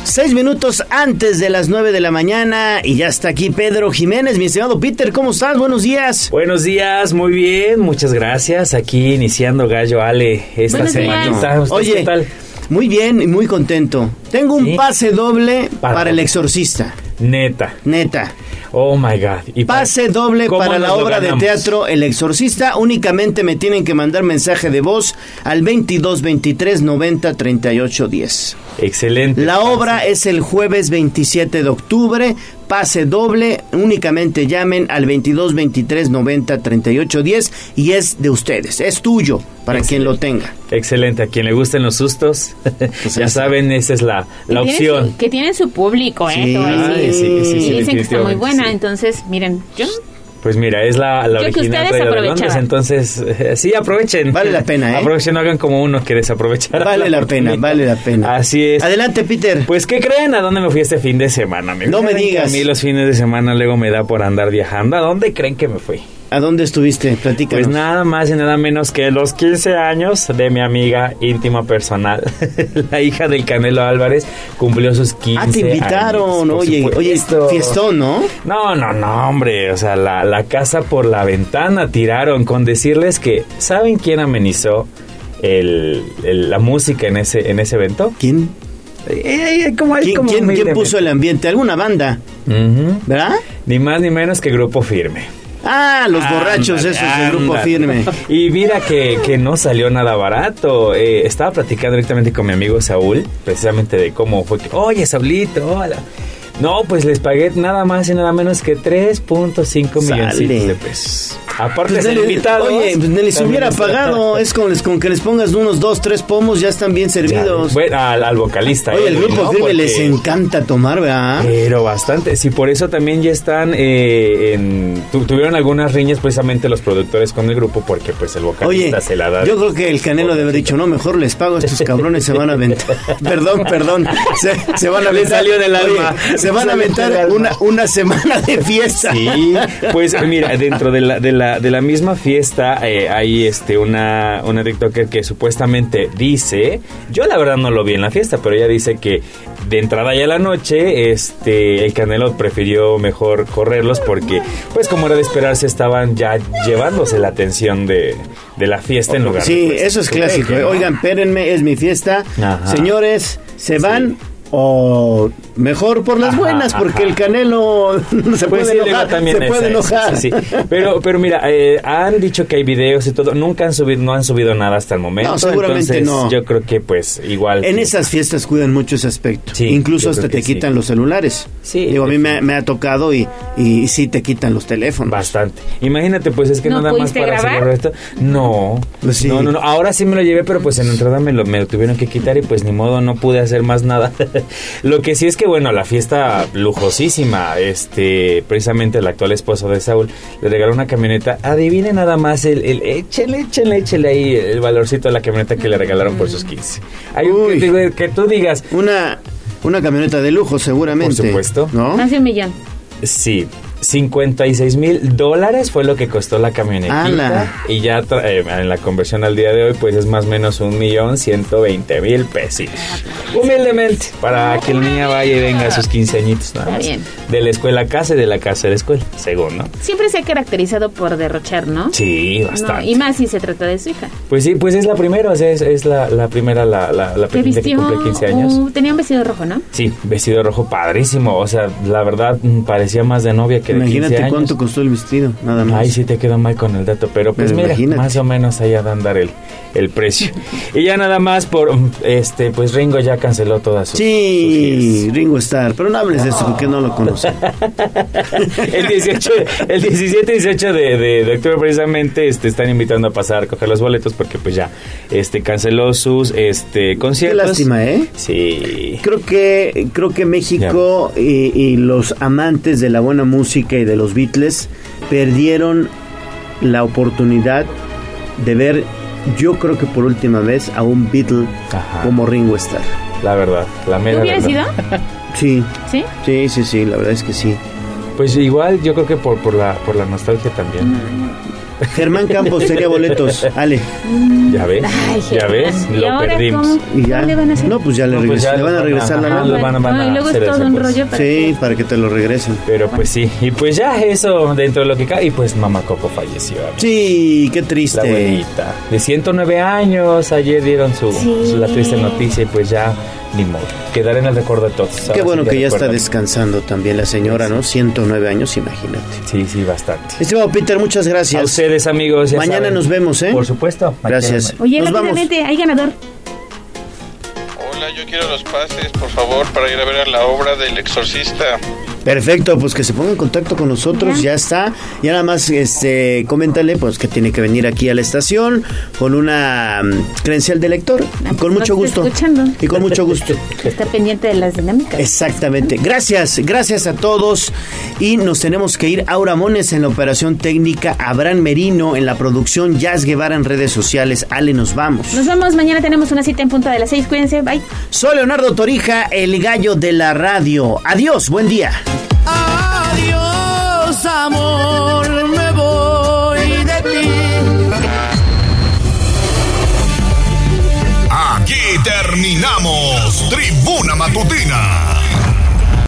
Seis minutos antes de las nueve de la mañana y ya está aquí Pedro Jiménez, mi estimado Peter, ¿cómo estás? Buenos días. Buenos días, muy bien, muchas gracias. Aquí iniciando Gallo Ale esta Buenos. ¿Ustedes Oye, qué tal? Muy bien y muy contento. Tengo un ¿Sí? pase doble para, Para- el exorcista. Neta. Neta. Oh my God. ¿Y pa- Pase doble ¿Cómo para la obra de teatro El Exorcista. Únicamente me tienen que mandar mensaje de voz al 22 23 90 38 10. Excelente. La obra es el jueves 27 de octubre. Pase doble, únicamente llamen al 22 23 90 38 10 y es de ustedes, es tuyo para quien lo tenga. Excelente. A quien le gusten los sustos, [LAUGHS] ya saben, esa es la, la Que tiene opción. su- que tiene su público, ¿eh? Sí, ay, sí, sí, sí, Y dicen que está muy definitivamente, buena, sí. entonces, miren, yo Pues mira, es la, la original de Londres, entonces eh, sí, aprovechen. Vale la pena, ¿eh? Aprovechen, no hagan como uno que desaprovechar. Vale la pena, vale la pena. Así es. Adelante, Peter. Pues, ¿qué creen? ¿A dónde me fui este fin de semana? amigo? No me ¿Saben que digas. A mí los fines de semana luego me da por andar viajando. ¿A dónde creen que me fui? ¿A dónde estuviste? Platícanos. Pues nada más y nada menos que los 15 años de mi amiga íntima personal, [LAUGHS] la hija del Canelo Álvarez, cumplió sus 15 Ah, te invitaron, años, oye, oye, fiestón, ¿no? No, no, no, hombre, o sea, la, la casa por la ventana tiraron con decirles que, ¿saben quién amenizó el, el- la música en ese, en ese evento? ¿Quién? como, ¿Quién, como quién- puso el ambiente? ¿Alguna banda? ¿Verdad? Ni más ni menos que Grupo Firme. Ah, los borrachos Ándale, esos de grupo firme. Y mira que, que no salió nada barato. Eh, estaba platicando directamente con mi amigo Saúl, precisamente de cómo fue que, oye, Saulito, hola. No, pues les pagué nada más y nada menos que 3.5 milloncitos de pesos. Aparte Pues de ser dale- invitados. Oye, pues ni les hubiera está- pagado. [LAUGHS] Es con, les- con que les pongas unos dos, tres pomos, ya están bien servidos. Bueno, al, al vocalista. Oye, el Edwin, grupo ¿no? firme les encanta tomar, ¿verdad? Pero bastante. Sí, por eso también ya están eh, en... tu- tuvieron algunas riñas precisamente los productores con el grupo porque pues el Oye, vocalista se la da. yo creo que el Canelo debe haber dicho, no, mejor les pago a estos [LAUGHS] cabrones, se van a aventar. [LAUGHS] perdón, perdón, se, se van a aventar. salió del Oye, alma. se van a aventar del una, una semana de fiesta. Sí, pues mira, dentro de la, de la, de la misma fiesta eh, hay este una, una TikToker que supuestamente dice, yo la verdad no lo vi en la fiesta, pero ella dice que de entrada ya la noche, este, el Canelo prefirió mejor correrlos porque, pues como era de esperarse, estaban ya llevándose la atención de, de la fiesta en lugar Sí, de... pues, eso es clásico. ¿eh? Oigan, espérenme, es mi fiesta. Ajá. Señores, ¿se van? O mejor por las Ajá, buenas, porque ajá. el Canelo [LAUGHS] se Pues puede sí, enojar. también se esa, puede esa, enojar. sí, sí. Pero, pero mira, eh, han dicho que hay videos y todo. Nunca han subido, no han subido nada hasta el momento. No, seguramente entonces, no. Yo creo que pues igual. En que- esas fiestas cuidan mucho ese aspecto. Sí, Incluso hasta te quitan los celulares. Sí, Digo, a mí me, me ha tocado y, y sí te quitan los teléfonos. Bastante. Imagínate, pues es que ¿No nada más para grabar? celebrar esto. No. Pues sí. No, no, no. Ahora sí me lo llevé, pero pues en entrada me lo, me lo tuvieron que quitar y pues ni modo, no pude hacer más nada. [LAUGHS] lo que sí es que, bueno, la fiesta lujosísima, este, precisamente el actual esposo de Saúl le regaló una camioneta. Adivine nada más el, el échele, échele, échele ahí el valorcito de la camioneta que le regalaron por sus 15. Hay un- Uy. que tú digas, Una, una camioneta de lujo, seguramente. Por supuesto. ¿No? Más de un millón. Sí, 56 mil dólares fue lo que costó la camionetita. ¡Hala! Y ya eh, en la conversión al día de hoy, pues es más o menos un millón ciento veinte mil pesos. Humildemente, para que el niño vaya y venga a sus 15 añitos nada Está más. bien. De la escuela a casa y de la casa a la escuela, según, ¿no? Siempre se ha caracterizado por derrochar, ¿no? Sí, No, bastante. y más si se trata de su hija. Pues sí, pues es la primera, o sea, es, es la, la primera, la, la, la Que pequeña que vistió. cumple 15 años. uh, tenía un vestido rojo, ¿no? Sí, vestido rojo padrísimo. O sea, la verdad mm, parecía más de novia que de 15 Imagínate años. cuánto costó el vestido, nada más. Ahí sí te quedó mal con el dato, pero pues Pero mira, imagínate. más o menos ahí a andar el, el precio. y ya nada más por, este, pues Ringo ya canceló todas sus... Sí, Ringo Starr, pero no hables de eso porque no lo conocen. [LAUGHS] el 18, el 17 y 18 de, de, de octubre precisamente este, están invitando a pasar a coger los boletos porque pues ya este, canceló sus este, Qué conciertos. lástima, ¿eh? Sí. Creo que creo que México y, y los amantes de la buena música y de los Beatles perdieron la oportunidad de ver, yo creo que por última vez, a un Beatle como Ringo Starr. La verdad, la mera ¿Hubieras ido? verdad. [LAUGHS] Sí. ¿Sí? Sí, sí, sí, la verdad es que sí. Pues igual yo creo que por, por, la, por la nostalgia también. Germán Campos tenía boletos. Ale. ¿Ya ves? Ay, ¿Ya ves? ¿Y Lo ahora perdimos. cómo? Y ya. ¿Qué le van a hacer? No, pues ya le, No, pues ya le van a regresar la lana. van a- van No, a y luego es hacer todo eso, un pues. rollo para Sí, para que te lo regresen. Pero pues sí, y pues ya eso dentro de lo que cae. Y pues Mamá Coco falleció. amigo. Sí, qué La triste. abuelita. De 109 años, ayer dieron su, su- la triste noticia y pues ya ni modo. Quedará en el recuerdo de todos. Qué bueno que ya está descansando también la señora, ¿no? 109 años, imagínate. Sí, sí, bastante. Estimado Peter, muchas gracias. A ustedes, amigos. ya Mañana saben. nos vemos, ¿eh? Por supuesto. Gracias. Oye, Nos vamos. hay ganador. Hola, yo quiero los pases, por favor, para ir a ver a la obra del exorcista. Perfecto, pues que se ponga en contacto con nosotros, ya está. Y nada más, este, coméntale, pues que tiene que venir aquí a la estación con una mm, credencial de lector. Y con mucho gusto. escuchando. Y con mucho gusto. [LAUGHS] Está pendiente de las dinámicas. Exactamente. Gracias, gracias a todos. Y nos tenemos que ir. Aura Mones en la operación técnica, Abraham Merino en la producción, Jazz Guevara en redes sociales. Ale, nos vamos. Nos vemos, mañana tenemos una cita en punta de las seis. Cuídense, bye. Soy Leonardo Torija, el gallo de la radio. Adiós, buen día amor, me voy de ti. Aquí terminamos Tribuna Matutina